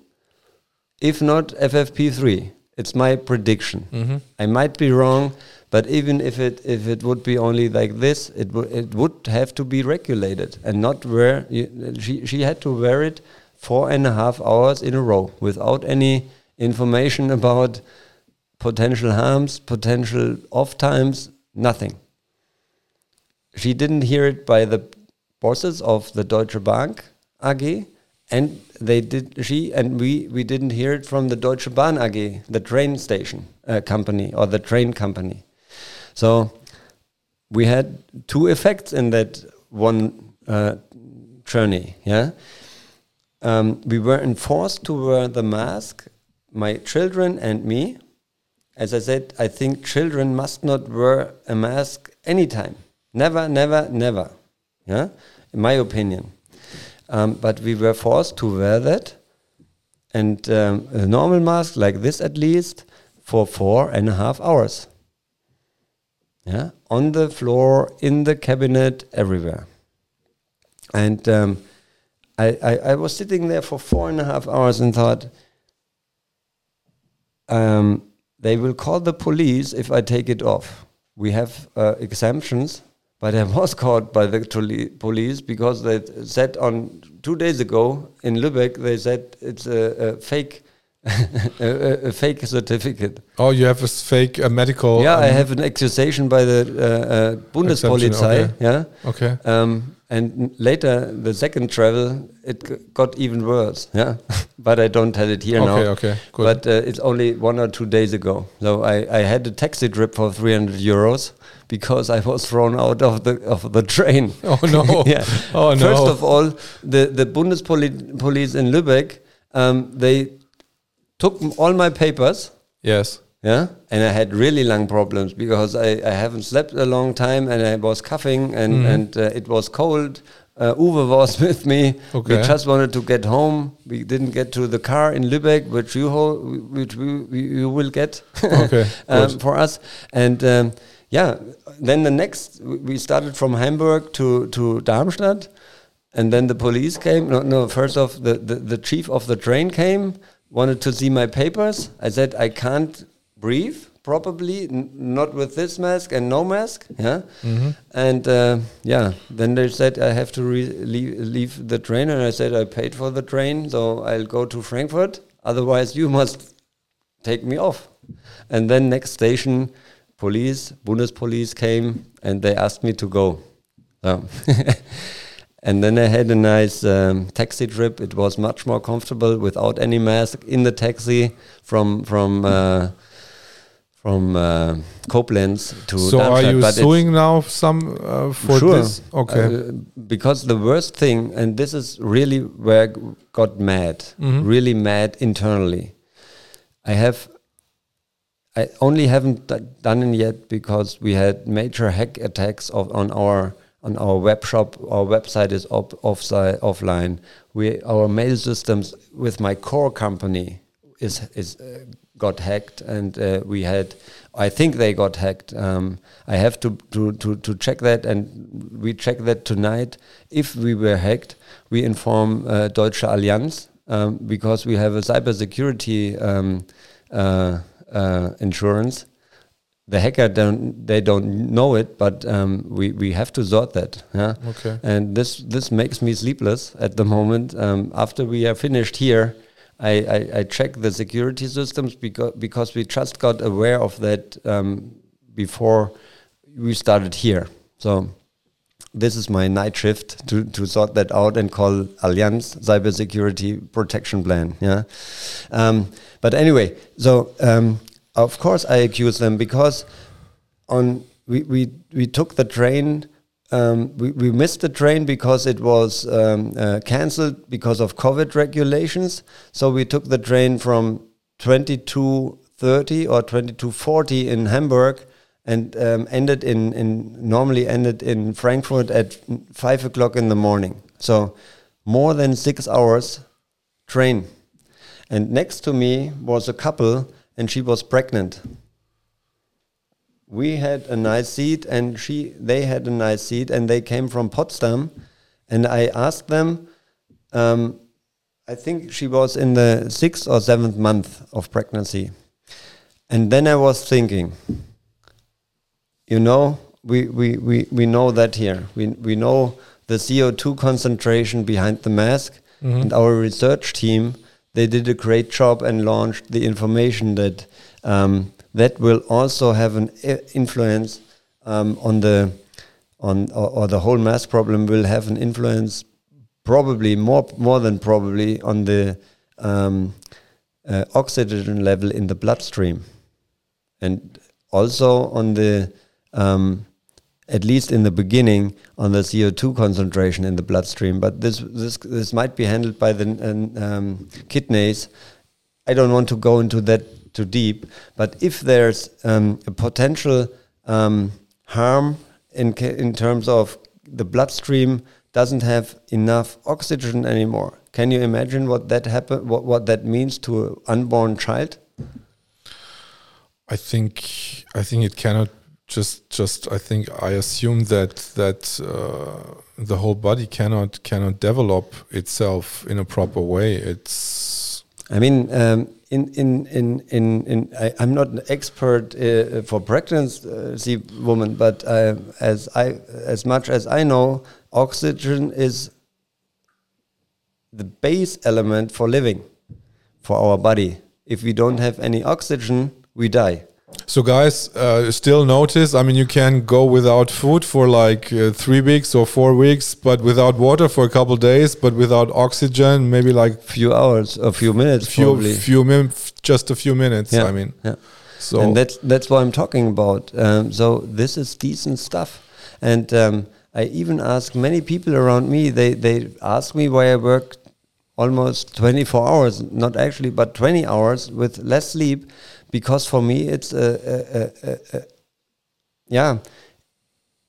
if not FFP3. It's my prediction. Mm -hmm. I might be wrong, but even if it if it would be only like this, it would it would have to be regulated and not wear. You, she she had to wear it four and a half hours in a row without any information about potential harms, potential off times, nothing. She didn't hear it by the bosses of the Deutsche Bank AG, and they did. She and we we didn't hear it from the Deutsche Bahn AG, the train station uh, company or the train company. So we had two effects in that one uh, journey. Yeah, um, we were enforced to wear the mask, my children and me. As I said, I think children must not wear a mask anytime. Never, never, never. Yeah, in my opinion. Um, but we were forced to wear that, and um, a normal mask like this at least for four and a half hours. Yeah, on the floor, in the cabinet, everywhere. And um, I, I, I, was sitting there for four and a half hours and thought, um, they will call the police if I take it off. We have uh, exemptions, but I was caught by the police because they said on two days ago in Lübeck, they said it's a, a fake a, a, fake certificate. Oh, you have a fake a medical. Yeah, um, I have an accusation by the uh, uh, Bundespolizei. Okay. Yeah. Okay. Um, and later, the second travel, it got even worse. Yeah, but I don't tell it here okay, now. Okay, okay, good. But uh, it's only one or two days ago. So I, I had a taxi trip for 300 euros because I was thrown out of the of the train. Oh no! yeah. Oh no! First of all, the the Bundespolice in Lübeck, um, they took all my papers. Yes. Yeah, and I had really lung problems because I, I haven't slept a long time and I was coughing and Mhm. and uh, it was cold. Uh, Uwe was with me. Okay. We just wanted to get home. We didn't get to the car in Lübeck, which you ho- which we, we you will get Okay, um, for us. And um, yeah, then the next we started from Hamburg to to Darmstadt, and then the police came. No, no. First off, the, the the chief of the train came, wanted to see my papers. I said I can't breathe probably n- not with this mask and no mask. Yeah, Mhm. and uh, yeah, then they said I have to re- leave, leave the train, and I said I paid for the train, so I'll go to Frankfurt. Otherwise, you must take me off. And then next station, police, Bundespolice came, and they asked me to go. So and then I had a nice um, taxi trip. It was much more comfortable without any mask in the taxi from from. Uh, from uh, Koblenz to So Darmstadt, are you but suing now some uh, for sure. this? Okay. Uh, because the worst thing, and this is really where I got mad, Mhm. really mad internally. I have, I only haven't done it yet because we had major hack attacks of, on our on our web shop. Our website is op, offsite, offline. We our mail systems with my core company is is uh, got hacked, and uh, we had. I think they got hacked. Um, I have to, to, to, to check that, and we check that tonight. If we were hacked, we inform uh, Deutsche Allianz um, because we have a cybersecurity um, uh, uh, insurance. The hacker don't they don't know it, but um, we we have to sort that. Yeah. Okay. And this this makes me sleepless at the moment. Um, after we are finished here, I, I, I check the security systems because because we just got aware of that um, before we started here. So this is my night shift to, to sort that out and call Allianz Cybersecurity Protection Plan. Yeah. Um, but anyway, so um, of course I accuse them because on we, we, we took the train. Um, we, we missed the train because it was um, uh, cancelled because of COVID regulations. So we took the train from 2230 or 2240 in Hamburg and um, ended in, in normally ended in Frankfurt at five o'clock in the morning. So more than six hours train. And next to me was a couple, and she was pregnant. We had a nice seat, and she they had a nice seat, and they came from Potsdam. And I asked them. Um, I think she was in the sixth or seventh month of pregnancy, and then I was thinking. You know, we, we, we, we know that here. We, we know the CO2 concentration behind the mask, Mhm. and our research team they did a great job and launched the information that um, that will also have an influence um, on the on or, or the whole mass problem will have an influence probably more more than probably on the um, uh, oxygen level in the bloodstream. And also on the um, at least in the beginning on the CO2 concentration in the bloodstream. But this this this might be handled by the um, kidneys. I don't want to go into that too deep. But if there's um, a potential um, harm in in terms of the bloodstream doesn't have enough oxygen anymore, can you imagine what that happen? What what that means to an unborn child? I think I think it cannot just just I think I assume that that uh, the whole body cannot cannot develop itself in a proper way. It's I mean, um, in in in in, in I, I'm not an expert uh, for pregnancy woman, but uh, as I as much as I know, oxygen is the base element for living for our body. If we don't have any oxygen, we die. So guys uh, still notice. I mean, you can go without food for like uh, three weeks or four weeks, but without water for a couple days, but without oxygen, maybe like Few hours, a few minutes, few probably. few minutes, just a few minutes. Yeah, I mean, yeah. so and that's that's what I'm talking about. Um, so this is decent stuff, and um, I even ask many people around me. They they ask me why I work almost 24 hours, not actually, but 20 hours with less sleep, because for me it's a, a, a, yeah.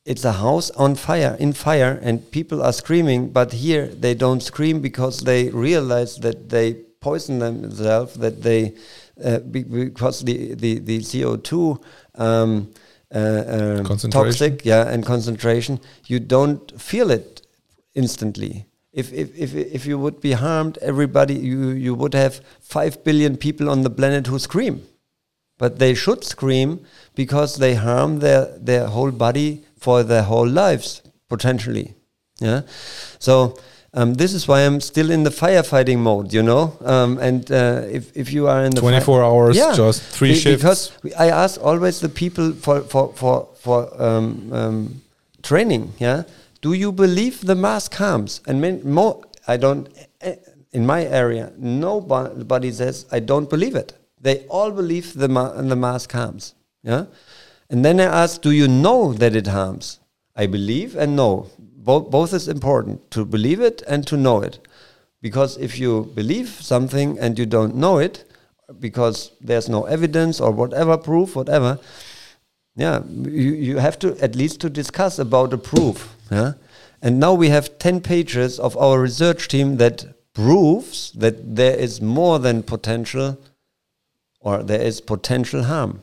It's a house on fire, in fire, and people are screaming. But here they don't scream because they realize that they poison themselves, that they uh, be, because the the the CO two um, uh, uh, toxic, yeah, and concentration, you don't feel it instantly. If, if, if, if you would be harmed, everybody, you, you would have 5 billion people on the planet who scream. But they should scream because they harm their, their whole body for their whole lives, potentially. Yeah. So um, this is why I'm still in the firefighting mode, you know. Um, and uh, if if you are in the 24 hours, Yeah. just three Be- shifts. Because I ask always the people for for for for um, um, training. Yeah, do you believe the mask harms? And min- more, I don't. eh, In my area, nobody says I don't believe it. They all believe the ma- the mask harms. Yeah, and then I ask, do you know that it harms? I believe and know. Both both is important to believe it and to know it, because if you believe something and you don't know it, because there's no evidence or whatever proof, whatever. Yeah, you, you have to at least to discuss about the proof. Yeah, and now we have ten pages of our research team that proves that there is more than potential, or there is potential harm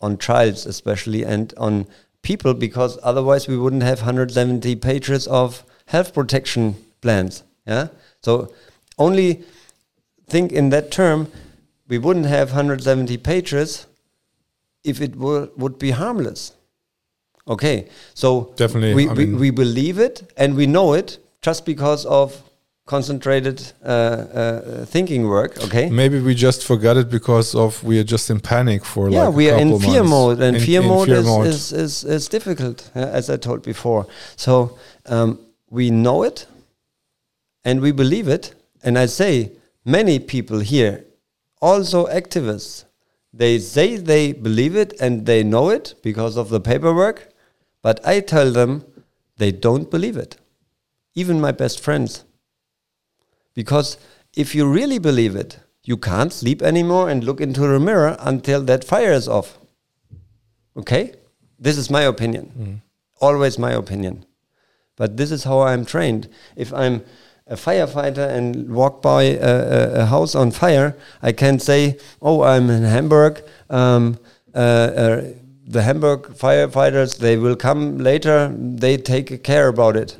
on trials, especially and on people because otherwise we wouldn't have 170 pages of health protection plans. Yeah, so only think in that term, we wouldn't have 170 pages if it were, would be harmless. Okay, so Definitely, we, I we, we believe it and we know it just because of concentrated uh, uh, thinking work. Okay, Maybe we just forgot it because of we are just in panic for yeah, like we are in fear months. mode, and In- fear in mode, fear is, mode. Is, is, is difficult, uh, as I told before. So um, we know it, and we believe it. And I say, many people here, also activists, they say they believe it and they know it because of the paperwork, but I tell them they don't believe it. Even my best friends. Because if you really believe it, you can't sleep anymore and look into the mirror until that fire is off. Okay? This is my opinion. Always my opinion. But this is how I'm trained. If I'm a firefighter and walk by a, a, a house on fire, I can say, "Oh, I'm in Hamburg. Um, uh, uh, the Hamburg firefighters they will come later. They take care about it."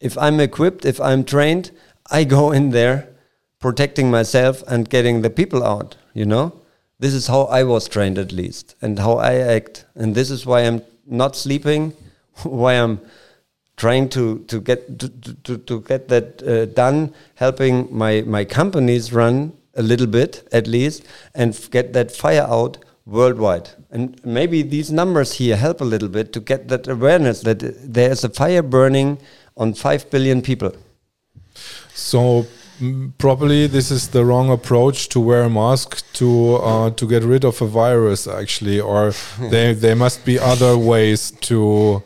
If I'm equipped, if I'm trained, I go in there, protecting myself and getting the people out. You know, this is how I was trained at least, and how I act, and this is why I'm not sleeping, why I'm trying to to get to, to, to get that uh, done, helping my my companies run a little bit at least, and get that fire out worldwide. And maybe these numbers here help a little bit to get that awareness that there is a fire burning on 5 billion people. So mm, probably this is the wrong approach to wear a mask to uh, to get rid of a virus actually or there there must be other ways to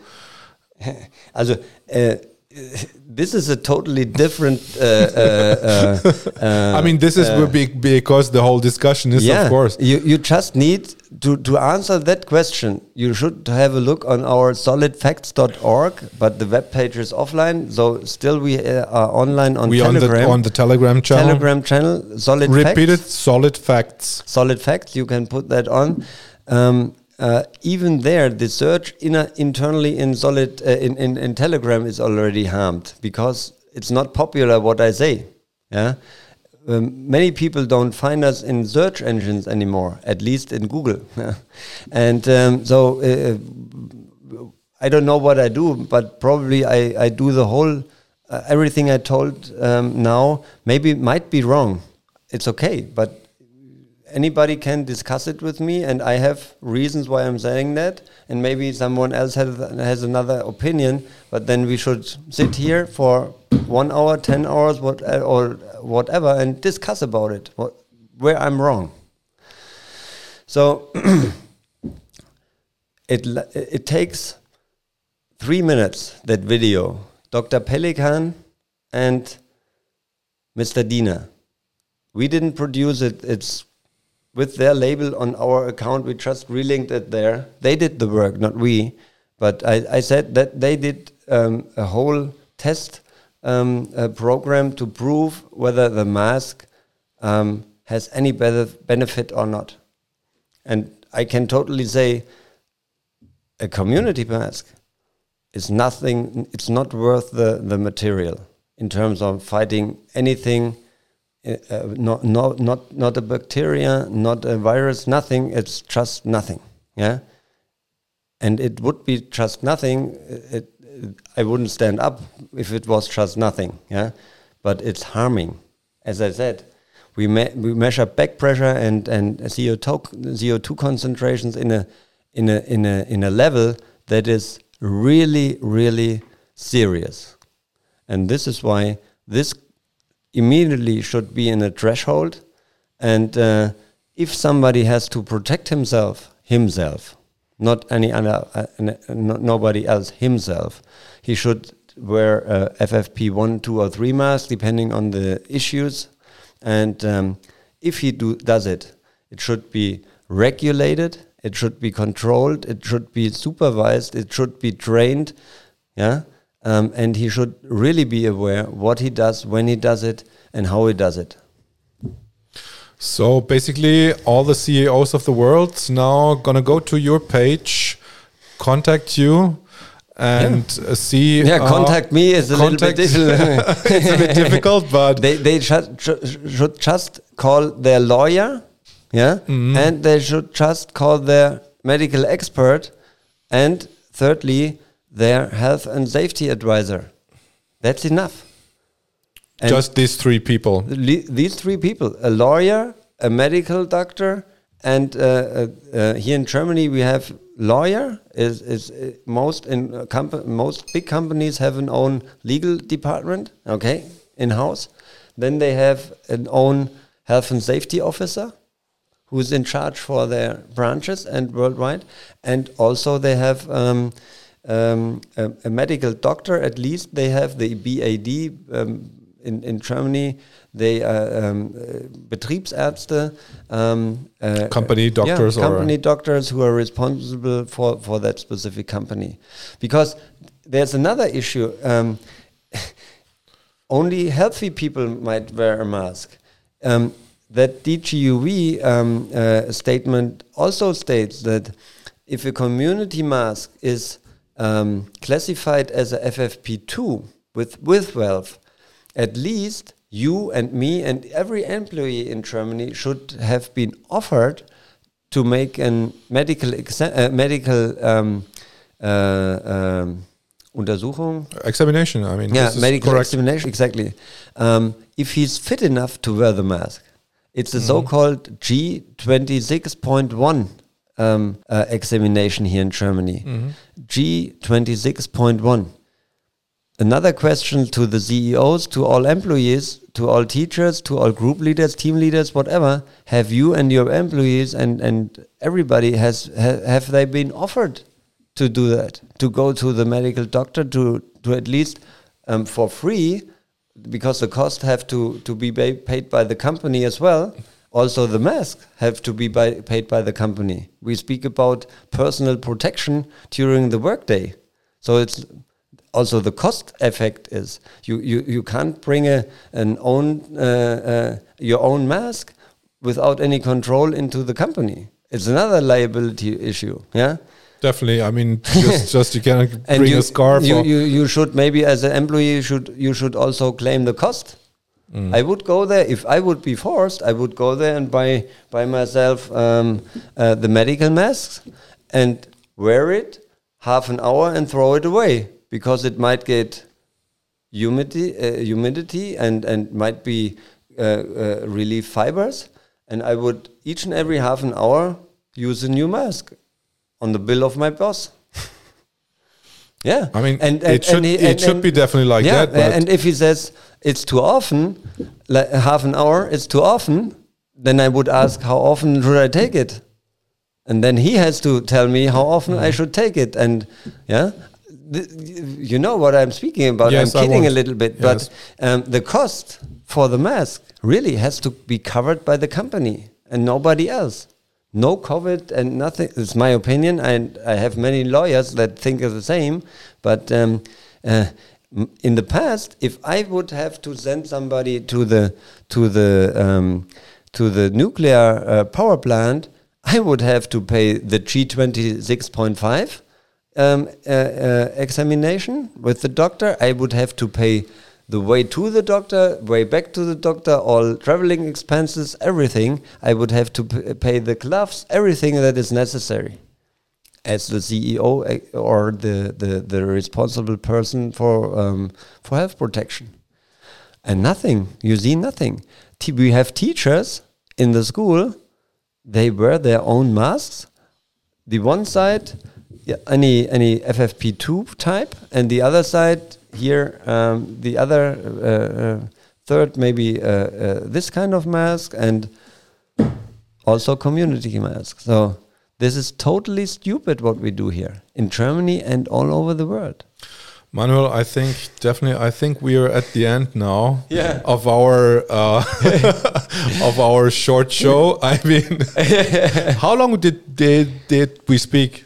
also uh, this is a totally different. Uh, uh, uh, I mean, this is uh, because the whole discussion is, yeah, of course. You you just need to to answer that question. You should have a look on our solidfacts.org, but the web page is offline. So still, we are online on we Telegram. On the, on the Telegram channel. Telegram channel. Solid Repeat facts. it. Solid facts. Solid facts. You can put that on. Um, uh, even there, the search internally in Solid uh, in, in, in Telegram is already harmed because it's not popular what I say. Yeah, um, many people don't find us in search engines anymore, at least in Google. and um, so uh, I don't know what I do, but probably I, I do the whole uh, everything I told um, now. Maybe might be wrong. It's okay, but anybody can discuss it with me, and I have reasons why I'm saying that, and maybe someone else has has another opinion. But then we should sit here for one hour, ten hours, what or whatever, and discuss about it, what, where I'm wrong. So it it takes three minutes that video. Dr. Pelikan and Mr. Dina. We didn't produce it. It's with their label on our account. We just relinked it there. They did the work, not we. But I, I said that they did um, a whole test um, program to prove whether the mask um, has any benefit or not. And I can totally say a community mask is nothing, it's not worth the, the material in terms of fighting anything uh, uh, not, not, not, not a bacteria, not a virus, nothing. It's just nothing. Yeah. And it would be just nothing. It, it, I wouldn't stand up if it was just nothing. Yeah. But it's harming. As I said, we, me we measure back pressure and, and CO2, CO2 concentrations in a, in, a, in, a, in a level that is really, really serious. And this is why this immediately should be in a threshold. And uh, if somebody has to protect himself, himself, not any other, uh, no, nobody else, himself, he should wear a FFP1, 2, or 3 mask, depending on the issues. And um, if he do, does it, it should be regulated, it should be controlled, it should be supervised, it should be trained. Yeah um, and he should really be aware what he does, when he does it, and how he does it. So basically, all the CEOs of the world now gonna go to your page, contact you, and yeah. see. Yeah, uh, contact me is a little bit difficult. it's a bit difficult, but they they should just call their lawyer, yeah, mm -hmm. and they should just call their medical expert, and thirdly, their health and safety advisor. That's enough. And Just these three people. These three people a lawyer, a medical doctor, and uh, uh, uh, here in Germany we have lawyer is is uh, most in uh, most big companies have an own legal department okay in house then they have an own health and safety officer who's in charge for their branches and worldwide and also they have um, um, a, a, medical doctor, at least they have the BAD um, in, in Germany. They are um, Betriebsärzte, um, uh, company doctors, yeah, company doctors who are responsible for, for that specific company. Because there's another issue. Um, only healthy people might wear a mask. Um, that DGUV um, uh, statement also states that if a community mask is um, classified as a FFP2 with, with valve, at least you and me and every employee in Germany should have been offered to make a medical uh, medical um, uh, um, Untersuchung. Examination, I mean. Yeah, medical correct. examination, exactly. Um, if he's fit enough to wear the mask. It's the mm -hmm. so-called G26.1 um, uh, examination here in Germany. G26.1. Another question to the CEOs, to all employees, to all teachers, to all group leaders, team leaders, whatever. Have you and your employees and, and everybody has ha, have they been offered to do that? To go to the medical doctor to to at least um, for free, because the cost have to to be ba- paid by the company as well. Also, the masks have to be by, paid by the company. We speak about personal protection during the workday, so it's also the cost effect is you you, you can't bring a an own uh, uh, your own mask without any control into the company. It's another liability issue. Yeah. Definitely. I mean, just, just you can bring you, a scarf. you, you, you should maybe as an employee you should you should also claim the cost. Mm. I would go there if I would be forced. I would go there and buy buy myself um, uh, the medical masks and wear it half an hour and throw it away because it might get humidity, uh, humidity and and might be uh, uh, relieve fibers. And I would each and every half an hour use a new mask on the bill of my boss. yeah, I mean, and, it should, he- it should be definitely like yeah, that. And if he says it's too often, like half an hour, it's too often, then I would ask how often should I take it, and then he has to tell me how often. I should take it, and yeah. You know what I'm speaking about. Yes, I'm kidding a little bit, Yes. but um, the cost for the mask really has to be covered by the company and nobody else. No COVID and nothing. It's my opinion. I I have many lawyers that think of the same, but um, uh, in the past, if I would have to send somebody to the to the um, to the nuclear uh, power plant, I would have to pay the G twenty six point five um, uh, uh, examination with the doctor. I would have to pay the way to the doctor, way back to the doctor, all traveling expenses, everything. I would have to pay the gloves, everything that is necessary as the CEO uh, or the, the, the responsible person for um, for health protection. And nothing, you see nothing. T- we have teachers in the school, they wear their own masks. The one side, yeah, any any FFP2 type, and the other side here, um, the other uh, uh, third maybe uh, uh, this kind of mask, and also community masks. So this is totally stupid what we do here in Germany and all over the world. Manuel, I think definitely. I think we are at the end now Yeah. of our uh, of our short show. I mean, how long did did, did we speak?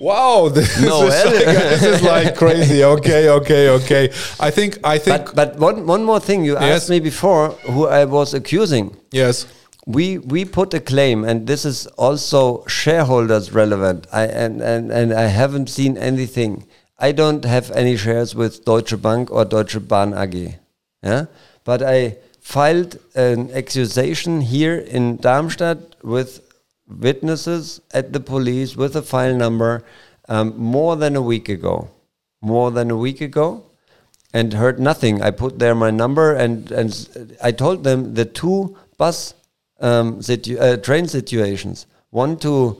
Wow, this, No, is like, this is like crazy. Okay, okay, okay. I think I think But but one one more thing you Yes. asked me before who I was accusing. yes. We we put a claim and this is also shareholders relevant. I and, and and i haven't seen anything. I don't have any shares with deutsche bank or deutsche bahn ag yeah? But i filed an accusation here in darmstadt with witnesses at the police with a file number um, more than a week ago. More than a week ago and heard nothing. I put there my number and and I told them the two bus um, situ- uh, train situations. One to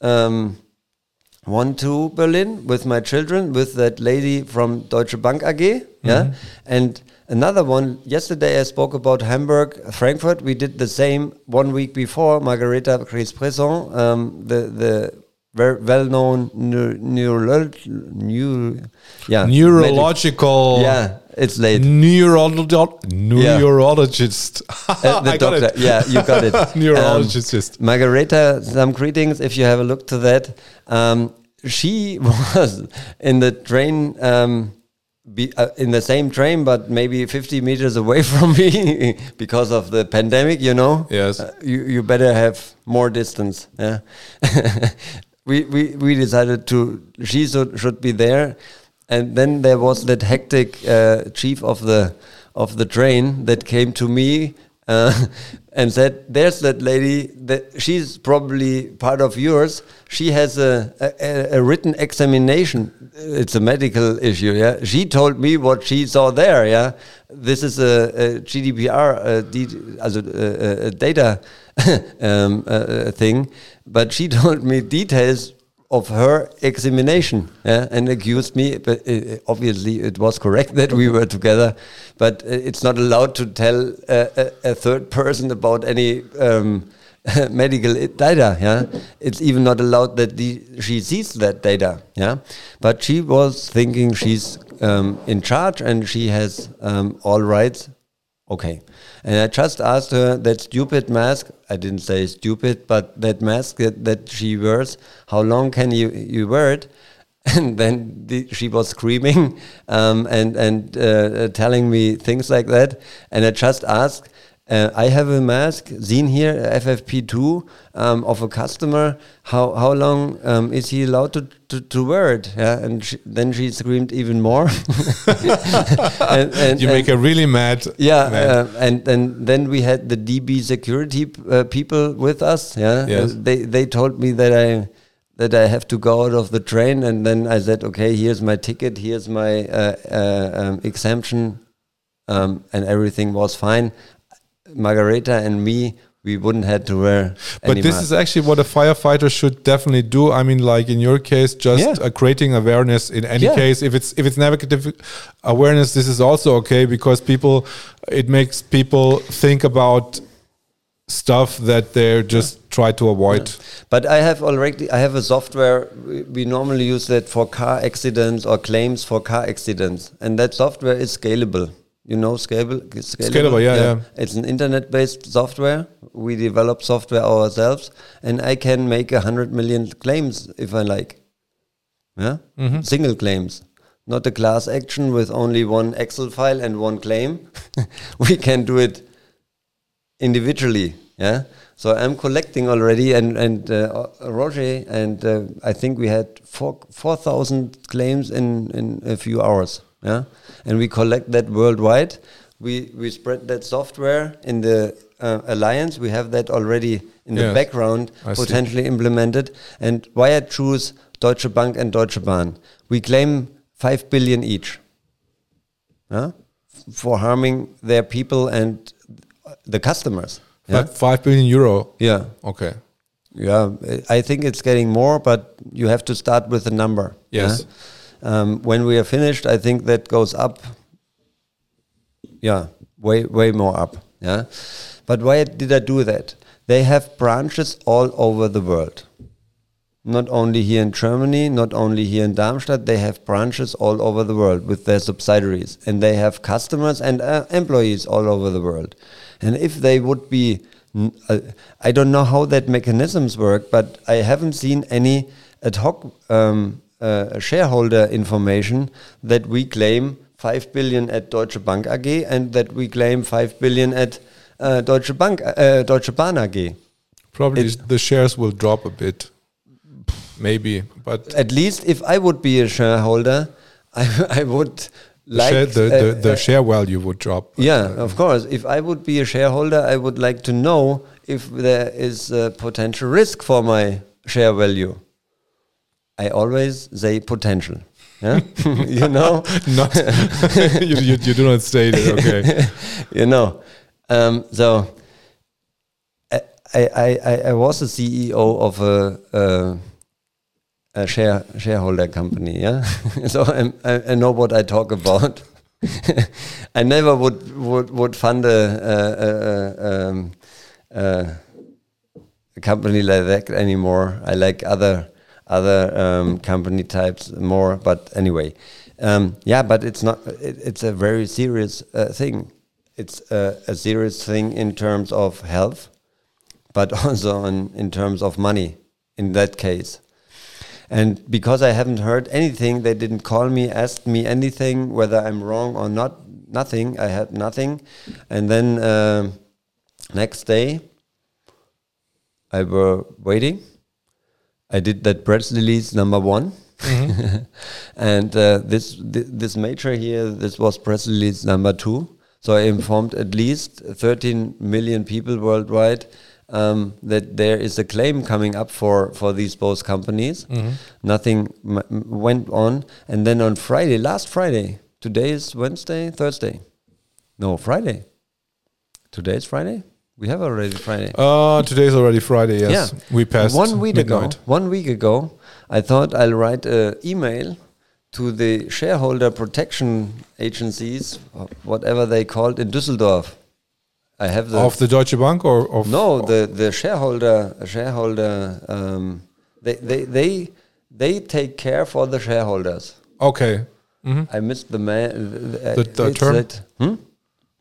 um, one to Berlin with my children with that lady from Deutsche Bank AG, yeah, and another one. Yesterday I spoke about Hamburg, Frankfurt. We did the same one week before. Margareta Griesz-Brisson, um, the the ver- well-known neu- neuro- neu- yeah, Neurological. yeah, it's late. Neurologist. Neurologist. Uh, the I doctor. Yeah, you got it. Neurologist. Um, Margareta, some greetings if you have a look to that. Um, she was in the train, um, be, uh, in the same train, but maybe 50 meters away from me because of the pandemic, you know? Yes. Uh, you, you better have more distance. Yeah. we, we, we decided to, she should, should be there. And then there was that hectic uh, chief of the of the train that came to me uh, and said, "There's that lady. That she's probably part of yours. She has a, a, a written examination. It's a medical issue. Yeah. She told me what she saw there. Yeah. This is a, a GDPR, a, a data um, thing, but she told me details." Of her examination yeah, and accused me. But uh, obviously, it was correct that we were together. But uh, it's not allowed to tell a, a, third person about any um, medical data. Yeah, it's even not allowed that the, she sees that data. Yeah, but she was thinking she's um, in charge and she has um, all rights. Okay. And I just asked her that stupid mask. I didn't say stupid, but that mask that, that she wears. How long can you you wear it? And then the, she was screaming um, and and uh, telling me things like that. And I just asked, uh, I have a mask, seen here, FFP2, um, of a customer. How how long um, is he allowed to, to, to wear it? Yeah, and she, then she screamed even more. and, and, you make her really mad. Yeah, mad. Uh, and and then we had the DB security uh, people with us. Yeah, yes. they they told me that I that I have to go out of the train, and then I said, okay, here's my ticket, here's my uh, uh, um, exemption, um, and everything was fine. Margareta and me, we wouldn't have to wear. But this mask. is actually what a firefighter should definitely do. I mean, like in your case, just yeah. uh, creating awareness. In any yeah. case, if it's if it's negative awareness, this is also okay because people, it makes people think about stuff that they just yeah. try to avoid. But I have already I have a software. We, we normally use that for car accidents or claims for car accidents, and that software is scalable. You know Scalable? Scalable, Scalable yeah, yeah, yeah. It's an internet-based software. We develop software ourselves, and I can make a hundred million claims if I like. Yeah, mm -hmm. single claims, not a class action with only one Excel file and one claim. we can do it individually. Yeah. So I'm collecting already, and and uh, Roger and uh, I think we had four four thousand claims in in a few hours. Yeah and we collect that worldwide. We we spread that software in the uh, alliance. We have that already in yes, the background, I potentially see. implemented. And why I choose Deutsche Bank and Deutsche Bahn? We claim five billion each. Yeah? For harming their people and the customers. Yeah? Five billion euro. Yeah. Okay. Yeah, I think it's getting more, but you have to start with a number. Yes. Yeah? Um, when we are finished, I think that goes up. Yeah, way way more up. Yeah, but why did I do that? They have branches all over the world. Not only here in Germany, not only here in Darmstadt, they have branches all over the world with their subsidiaries, and they have customers and uh, employees all over the world. And if they would be, uh, I don't know how that mechanisms work, but I haven't seen any ad hoc um, uh, shareholder information that we claim 5 billion at Deutsche Bank AG and that we claim 5 billion at uh, Deutsche Bank uh, Deutsche Bahn AG. Probably it, the shares will drop a bit. Maybe, but at least if I would be a shareholder, I, I would like share, the, the, the uh, share value would drop. Yeah, of course. If I would be a shareholder, I would like to know if there is a potential risk for my share value. I always say potential. Yeah? you know, not you, you, you, do not state it. Okay, you know. Um, so I, I, I, I was a CEO of a, a, a share shareholder company. Yeah, so I, I know what I talk about. I never would would would fund a a, a, um, a company like that anymore. I like other other um, company types more. But anyway, um, yeah, but it's not. It, it's a very serious uh, thing. It's a, serious thing in terms of health, but also in, in terms of money. In that case. And because I haven't heard anything, they didn't call me, ask me anything, whether I'm wrong or not. Nothing. I had nothing. And then uh, next day, I were waiting I did that press release number one. Mm -hmm. and uh, this th this major here, this was press release number two. So I informed at least 13 million people worldwide um, that there is a claim coming up for, for these both companies. Nothing m- m- went on. And then on Friday, last Friday, today is Wednesday, Thursday. No, Friday. Today is Friday? We have already Friday. Uh, today's already Friday. Yes, Yeah. we passed one week midnight. ago. One week ago, I thought I'll write an email to the shareholder protection agencies, whatever they called in Düsseldorf. I have the Of the Deutsche Bank or of no the the shareholder shareholder um, they they they they take care for the shareholders. Okay, hmm I missed the man. The- the term? hmm?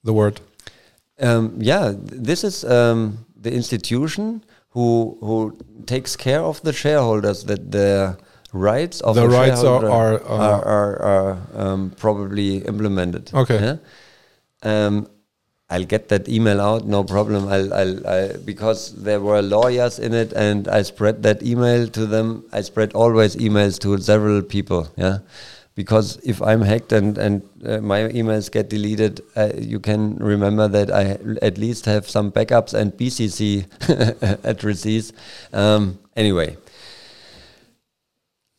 the word. Um, yeah, this is um, the institution who who takes care of the shareholders that the rights of The the rights are- are, uh, are, are, are, um, probably implemented. Okay. yeah? Um, I'll get that email out, no problem. I'll, I'll, I, because there were lawyers in it, and I spread that email to them. I spread always emails to several people. Yeah, because if I'm hacked and and uh, my emails get deleted, uh, you can remember that I at least have some backups and BCC addresses. Um, anyway,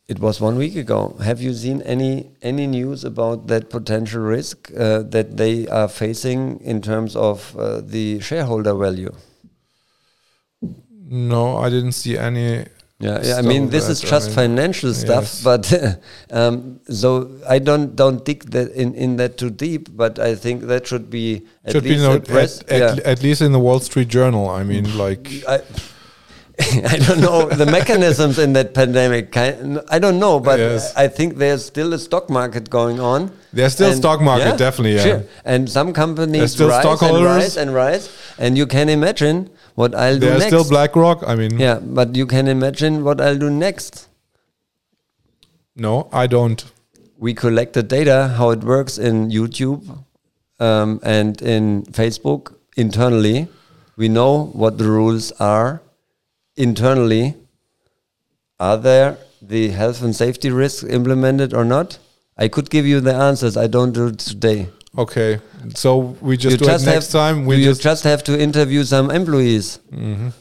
it was one week ago. Have you seen any any news about that potential risk uh, that they are facing in terms of uh, the shareholder value? No, I didn't see any. Yeah, yeah I mean this is I just mean, financial stuff, yes. but um, so I don't don't dig that in, in that too deep. But I think that should be at Should be least noted addressed. at, at, yeah. at least in the Wall Street Journal. I mean, like I, I don't know the mechanisms in that pandemic. I don't know, but Yes. I think there's still a stock market going on. There's still stock market, definitely, yeah. Sure. And some companies still rise and rise and rise, and you can imagine what I'll do there's next. still BlackRock. I mean, yeah, but you can imagine what I'll do next. no, I don't. We collect the data, how it works in YouTube um, and in Facebook internally. We know what the rules are internally. Are there the health and safety risks implemented or not? I could give you the answers. I don't do it today. Okay, so we just you do just it next have, time. We you just, just have to interview some employees. Mhm.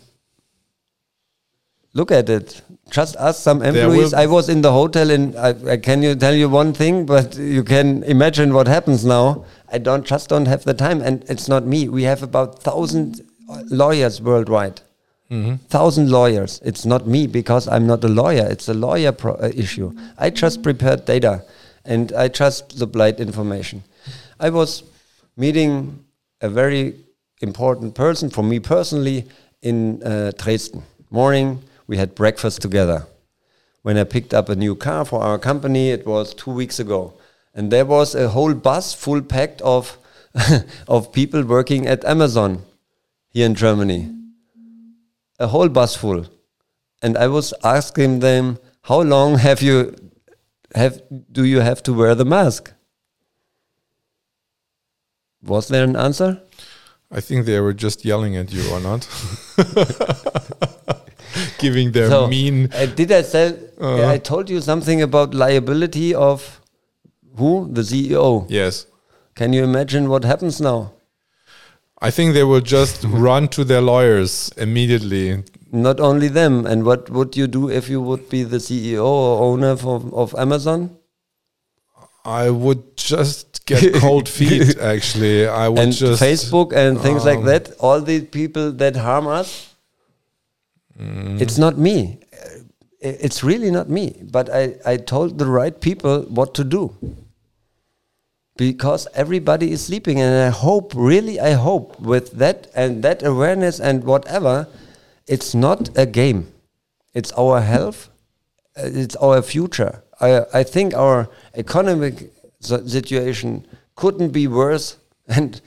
Look at it. Just ask some employees. I was in the hotel, and I, I can you tell you one thing, but you can imagine what happens now. I don't just don't have the time, and it's not me. We have about thousand lawyers worldwide. Thousand lawyers. It's not me because I'm not a lawyer. It's a lawyer pro- uh, issue. I just prepared data, and I just supplied information. I was meeting a very important person for me personally in uh, Dresden. Morning, we had breakfast together. When I picked up a new car for our company, it was two weeks ago, and there was a whole bus full packed of of people working at Amazon here in Germany. A whole bus full, and I was asking them, "How long have you have do you have to wear the mask?" Was there an answer? I think they were just yelling at you or not, giving their So, mean. uh, did I tell? Uh-huh. I told you something about liability of who the CEO. Yes, Can you imagine what happens now? I think they will just run to their lawyers immediately. Not only them. And what would you do if you would be the CEO or owner for, of Amazon? I would just get cold feet. Actually, I would and just Facebook and things like um, that. All the people that harm us. Mm. It's not me. It's really not me. But I, I told the right people what to do. Because everybody is sleeping, and I hope, really, I hope with that and that awareness and whatever, it's not a game. It's our health, uh, it's our future. I, I think our economic situation couldn't be worse, and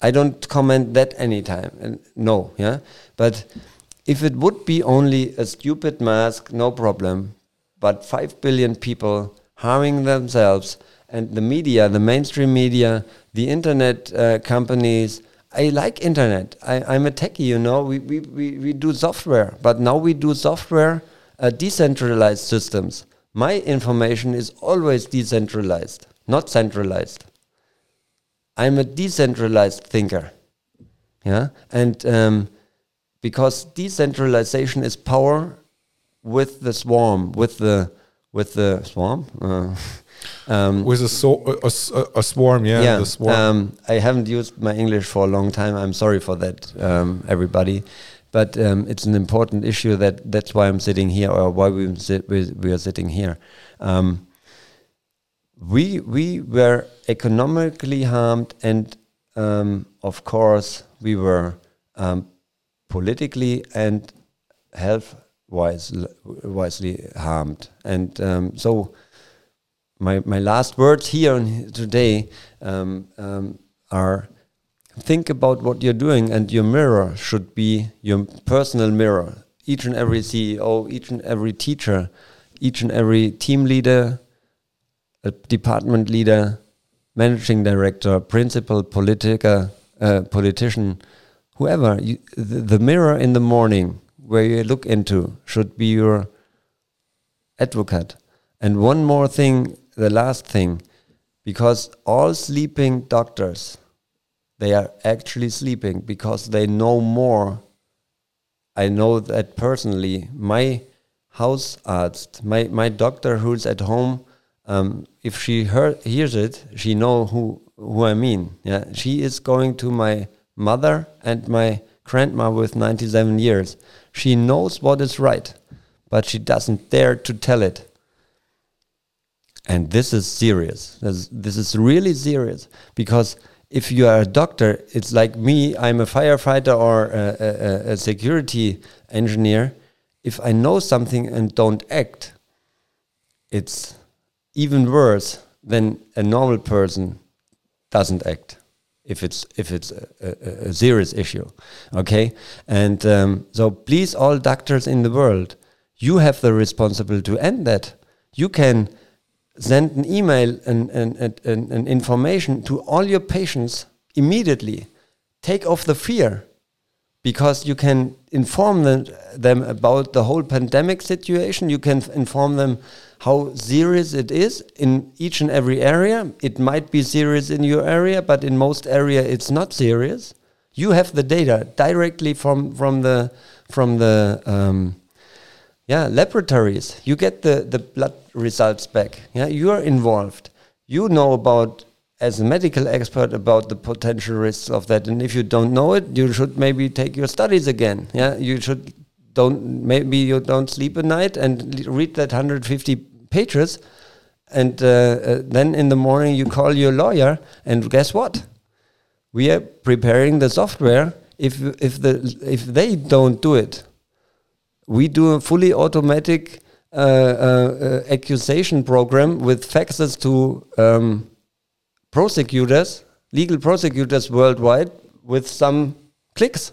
I don't comment that anytime. And no, yeah. But if it would be only a stupid mask, no problem. But five billion people harming themselves, and the media, the mainstream media, the internet uh, companies. I like internet. I, I'm a techie, you know. We, we, we, we do software, but now we do software uh, decentralized systems. My information is always decentralized, not centralized. I'm a decentralized thinker. Yeah, and um, because decentralization is power with the swarm, with the with the swarm. Uh, um, with a, so, a, a, swarm, yeah. yeah the swarm. Um, I haven't used my English for a long time. I'm sorry for that, um, everybody. But um, it's an important issue that that's why I'm sitting here, or why we sit, we, we are sitting here. Um, we we were economically harmed, and um, of course we were politically and health wise, wisely harmed. And um, so, my my last words here today um, um, are: think about what you're doing, and your mirror should be your personal mirror. Each and every CEO, each and every teacher, each and every team leader, department leader, managing director, principal, politica, uh, politician, whoever. You, the mirror in the morning where you look into should be your advocate. And one more thing, the last thing, because all sleeping doctors, they are actually sleeping because they know more. I know that personally. My house arzt, my, my doctor who's at home, um, if she hear, hears it, she know who who I mean. Yeah, she is going to my mother and my grandma with 97 years she knows what is right, but she doesn't dare to tell it. And this is serious. This, this is really serious because if you are a doctor, it's like me, I'm a firefighter or a, a, a security engineer. If I know something and don't act, it's even worse than a normal person doesn't act if it's if it's a, a, serious issue okay and um, so please all doctors in the world you have the responsibility to end that you can send an email and, and, and, and, information to all your patients immediately take off the fear because you can inform them, them about the whole pandemic situation you can inform them how serious it is in each and every area. It might be serious in your area, but in most area it's not serious. You have the data directly from from the from the um, yeah laboratories. You get the the blood results back. Yeah, you are involved. You know about as a medical expert about the potential risks of that. And if you don't know it, you should maybe take your studies again. Yeah, you should don't maybe you don't sleep at night and read that 150 pages, and uh, uh, then in the morning you call your lawyer, and guess what? We are preparing the software. If if the if they don't do it, we do a fully automatic uh, uh, accusation program with faxes to um, prosecutors, legal prosecutors worldwide, with some clicks,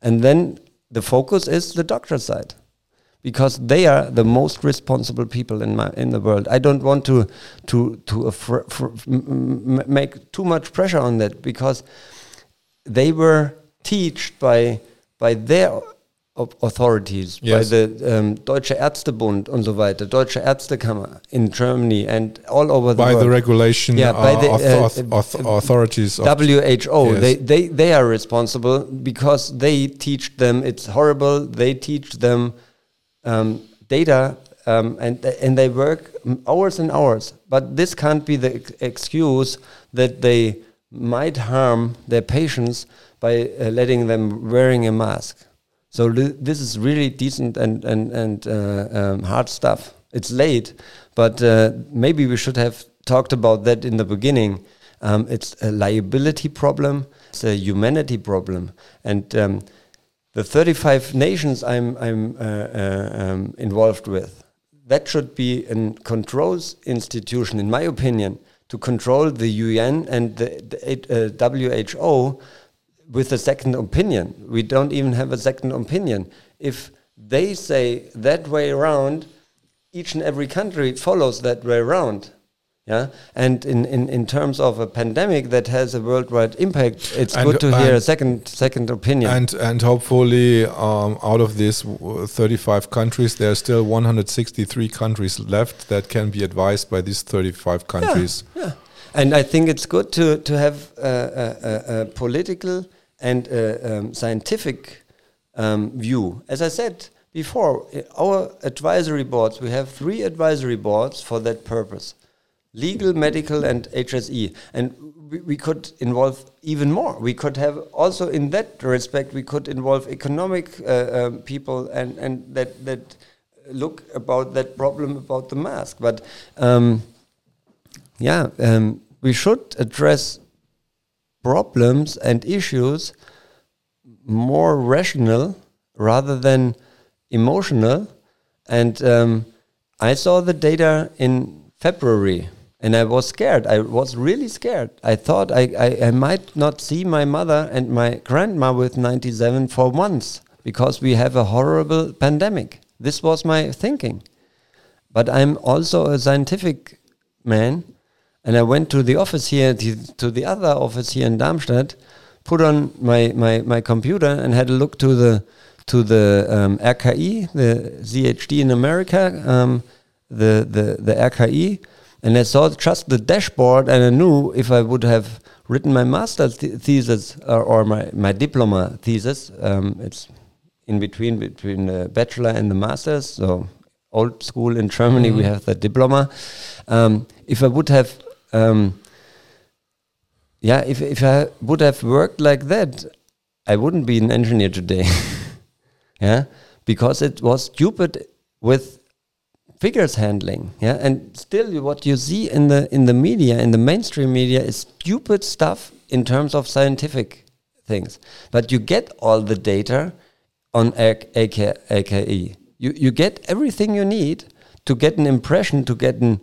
and then the focus is the doctor side because they are the most responsible people in my in the world. I don't want to to to make too much pressure on that because they were taught by by their authorities, yes. by the um, Deutsche Ärztebund and so weiter, Deutsche Ärztekammer in Germany and all over the by world. By the regulation yeah, by the uh, uh, authorities. WHO, yes. they, they, they are responsible because they teach them it's horrible, they teach them um, data um, and and they work hours and hours. But this can't be the ex excuse that they might harm their patients by uh, letting them wearing a mask. So this is really decent and and and uh, um, hard stuff. It's late, but uh, maybe we should have talked about that in the beginning. Um, it's a liability problem. It's a humanity problem, and um, the 35 nations I'm, I'm uh, uh, um, involved with, that should be a controls institution, in my opinion, to control the UN and the, the uh, WHO with a second opinion. We don't even have a second opinion. If they say that way around, each and every country follows that way around. Yeah, and in, in, in terms of a pandemic that has a worldwide impact, it's and good to hear a second second opinion. And and hopefully, um, out of these 35 countries, there are still 163 countries left that can be advised by these 35 countries. Yeah, yeah. and I think it's good to to have a, a, a political and a, um, scientific um, view. As I said before, our advisory boards, we have three advisory boards for that purpose legal, medical, and HSE. And we, we, could involve even more. We could have also, in that respect, we could involve economic uh, um, people and, and that, that look about that problem about the mask. But um, yeah, um, we should address problems and issues more rational rather than emotional. And um, I saw the data in February and I was scared. I was really scared. I thought I, I, I, might not see my mother and my grandma with 97 for months because we have a horrible pandemic. This was my thinking. But I'm also a scientific man, and I went to the office here, to the other office here in Darmstadt, put on my, my, my computer and had a look to the to the um, RKI, the CHD in America, um, the, the, the RKI, and I saw just the dashboard, and I knew if I would have written my master's th thesis or, or, my, my diploma thesis, um, it's in between between the bachelor and the master's. So old school in Germany, mm -hmm. we have the diploma. Um, if I would have, um, yeah, if if I would have worked like that, I wouldn't be an engineer today. yeah, because it was stupid with figures handling. Yeah and still what you see in the in the media in the mainstream media is stupid stuff in terms of scientific things. But you get all the data on RKI you you get everything you need to get an impression to get an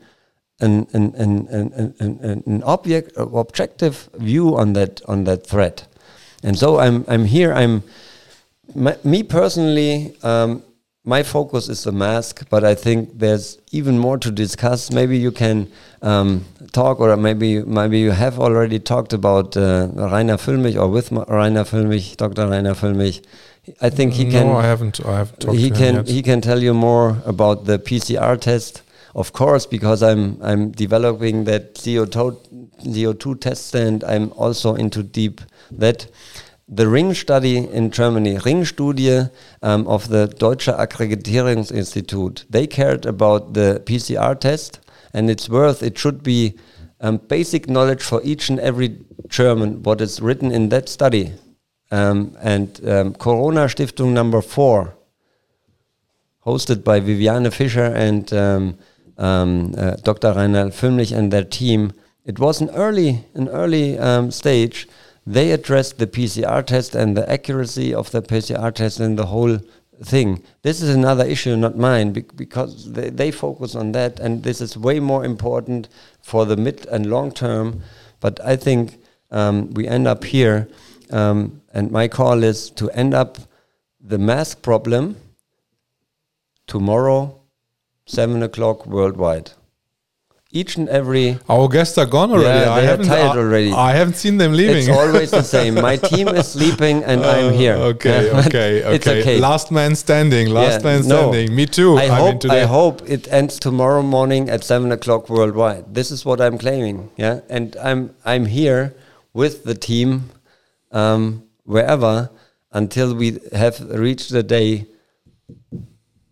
an an an an, an, an object objective view on that on that threat and so i'm i'm here i'm my, me personally um, my focus is the mask, but I think there's even more to discuss. Maybe you can um, talk, or maybe maybe you have already talked about uh, Reiner Füllmich or with Reiner Füllmich, Dr. Reiner Füllmich. I think he no, can. No, I haven't. I haven't talked he to can. yet. He can tell you more about the PCR test, of course, because I'm I'm developing that CO2 CO2 test, and I'm also into deep that the Ring study in Germany, Ring Studie um, of the Deutsche Akkreditierungsinstitut, they cared about the PCR test and it's worth, it should be um, basic knowledge for each and every German what is written in that study. Um, and um, Corona Stiftung number four, hosted by Viviane Fischer and um, um, uh, Dr. Reiner Füllmich and their team, it was an early, an early stage they addressed the PCR test and the accuracy of the PCR test and the whole thing. This is another issue, not mine, because they, they focus on that, and this is way more important for the mid and long term. But I think um, we end up here, um, and my call is to end up the mask problem tomorrow, seven o'clock worldwide each and every our guests are gone already. Yeah, I haven't tired already. I haven't seen them leaving. It's always the same. My team is sleeping and uh, I'm here. Okay, yeah, okay, okay. It's okay. Last man standing. Last yeah, man standing. No. Me too. I, I hope. Mean, I hope it ends tomorrow morning at seven o'clock worldwide. This is what I'm claiming. Yeah, and I'm I'm here with the team um, wherever until we have reached the day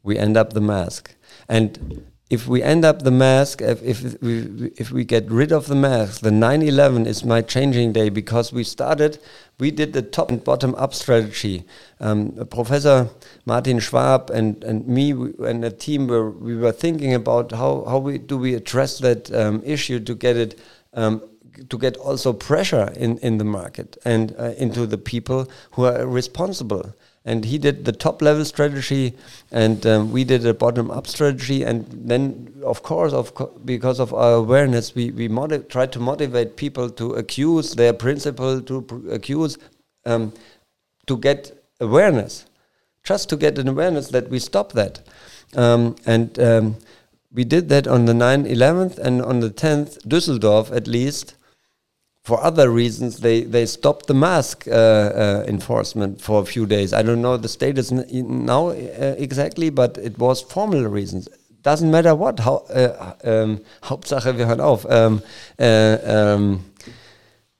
we end up the mask and if we end up the mask, if, if we if we get rid of the mask, the 9/11 is my changing day because we started, we did the top and bottom up strategy. Um, Professor Martin Schwab and and me and a team were we were thinking about how how we do we address that um, issue to get it. Um, to get also pressure in, in the market and uh, into the people who are responsible and he did the top level strategy and um, we did a bottom up strategy. And then of course of co because of our awareness we we try to motivate people to accuse their principle to accuse um, to get awareness just to get an awareness that we stop that. Um, and um, we did that on the 9th 11th and on the 10th Düsseldorf at least for other reasons, they, they stopped the mask uh, uh, enforcement for a few days. I don't know the status now uh, exactly, but it was formal reasons. doesn't matter what. How, äh, ähm, Hauptsache, wir hören auf. Äh, ähm,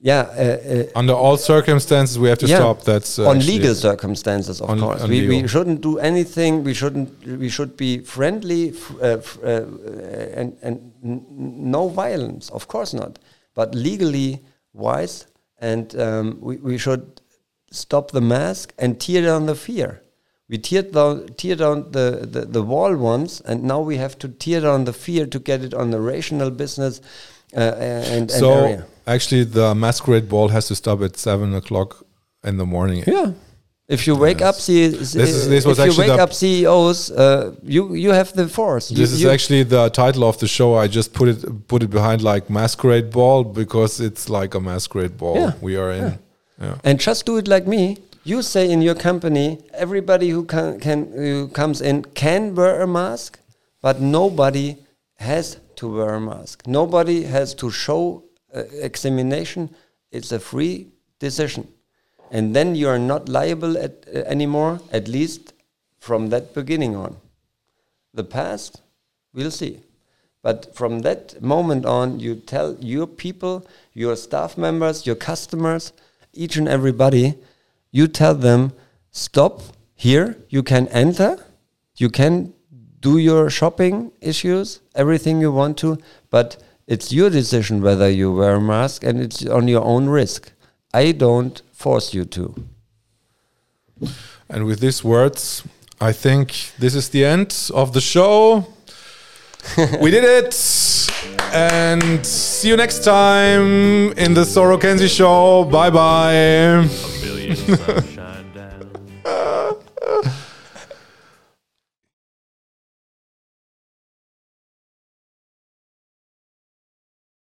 yeah. Uh, uh, Under all circumstances, we have to yeah, stop. That's uh, on legal circumstances, of on, course. On we, we shouldn't do anything. We shouldn't. We should be friendly uh, uh, and and no violence. Of course not. But legally wise, and um, we we should stop the mask and tear down the fear. We tear down, tear down the, the, the wall once, and now we have to tear down the fear to get it on the rational business uh, and, so area. actually, the masquerade ball has to stop at seven o'clock in the morning. Yeah. If you wake yes. up, this is, this if you wake up CEOs, uh, you you have the force. This you, is actually the title of the show. I just put it put it behind like masquerade ball because it's like a masquerade ball yeah. we are in. Yeah. Yeah. And just do it like me. You say in your company, everybody who can, can who comes in can wear a mask, but nobody has to wear a mask. Nobody has to show uh, examination. It's a free decision. And then you are not liable at, uh, anymore, at least from that beginning on. The past, we'll see. But from that moment on, you tell your people, your staff members, your customers, each and everybody, you tell them, stop here, you can enter, you can do your shopping issues, everything you want to, but it's your decision whether you wear a mask and it's on your own risk. I don't force you to. And with these words, I think this is the end of the show. we did it. And see you next time in the Soro Kenzie show. Bye bye.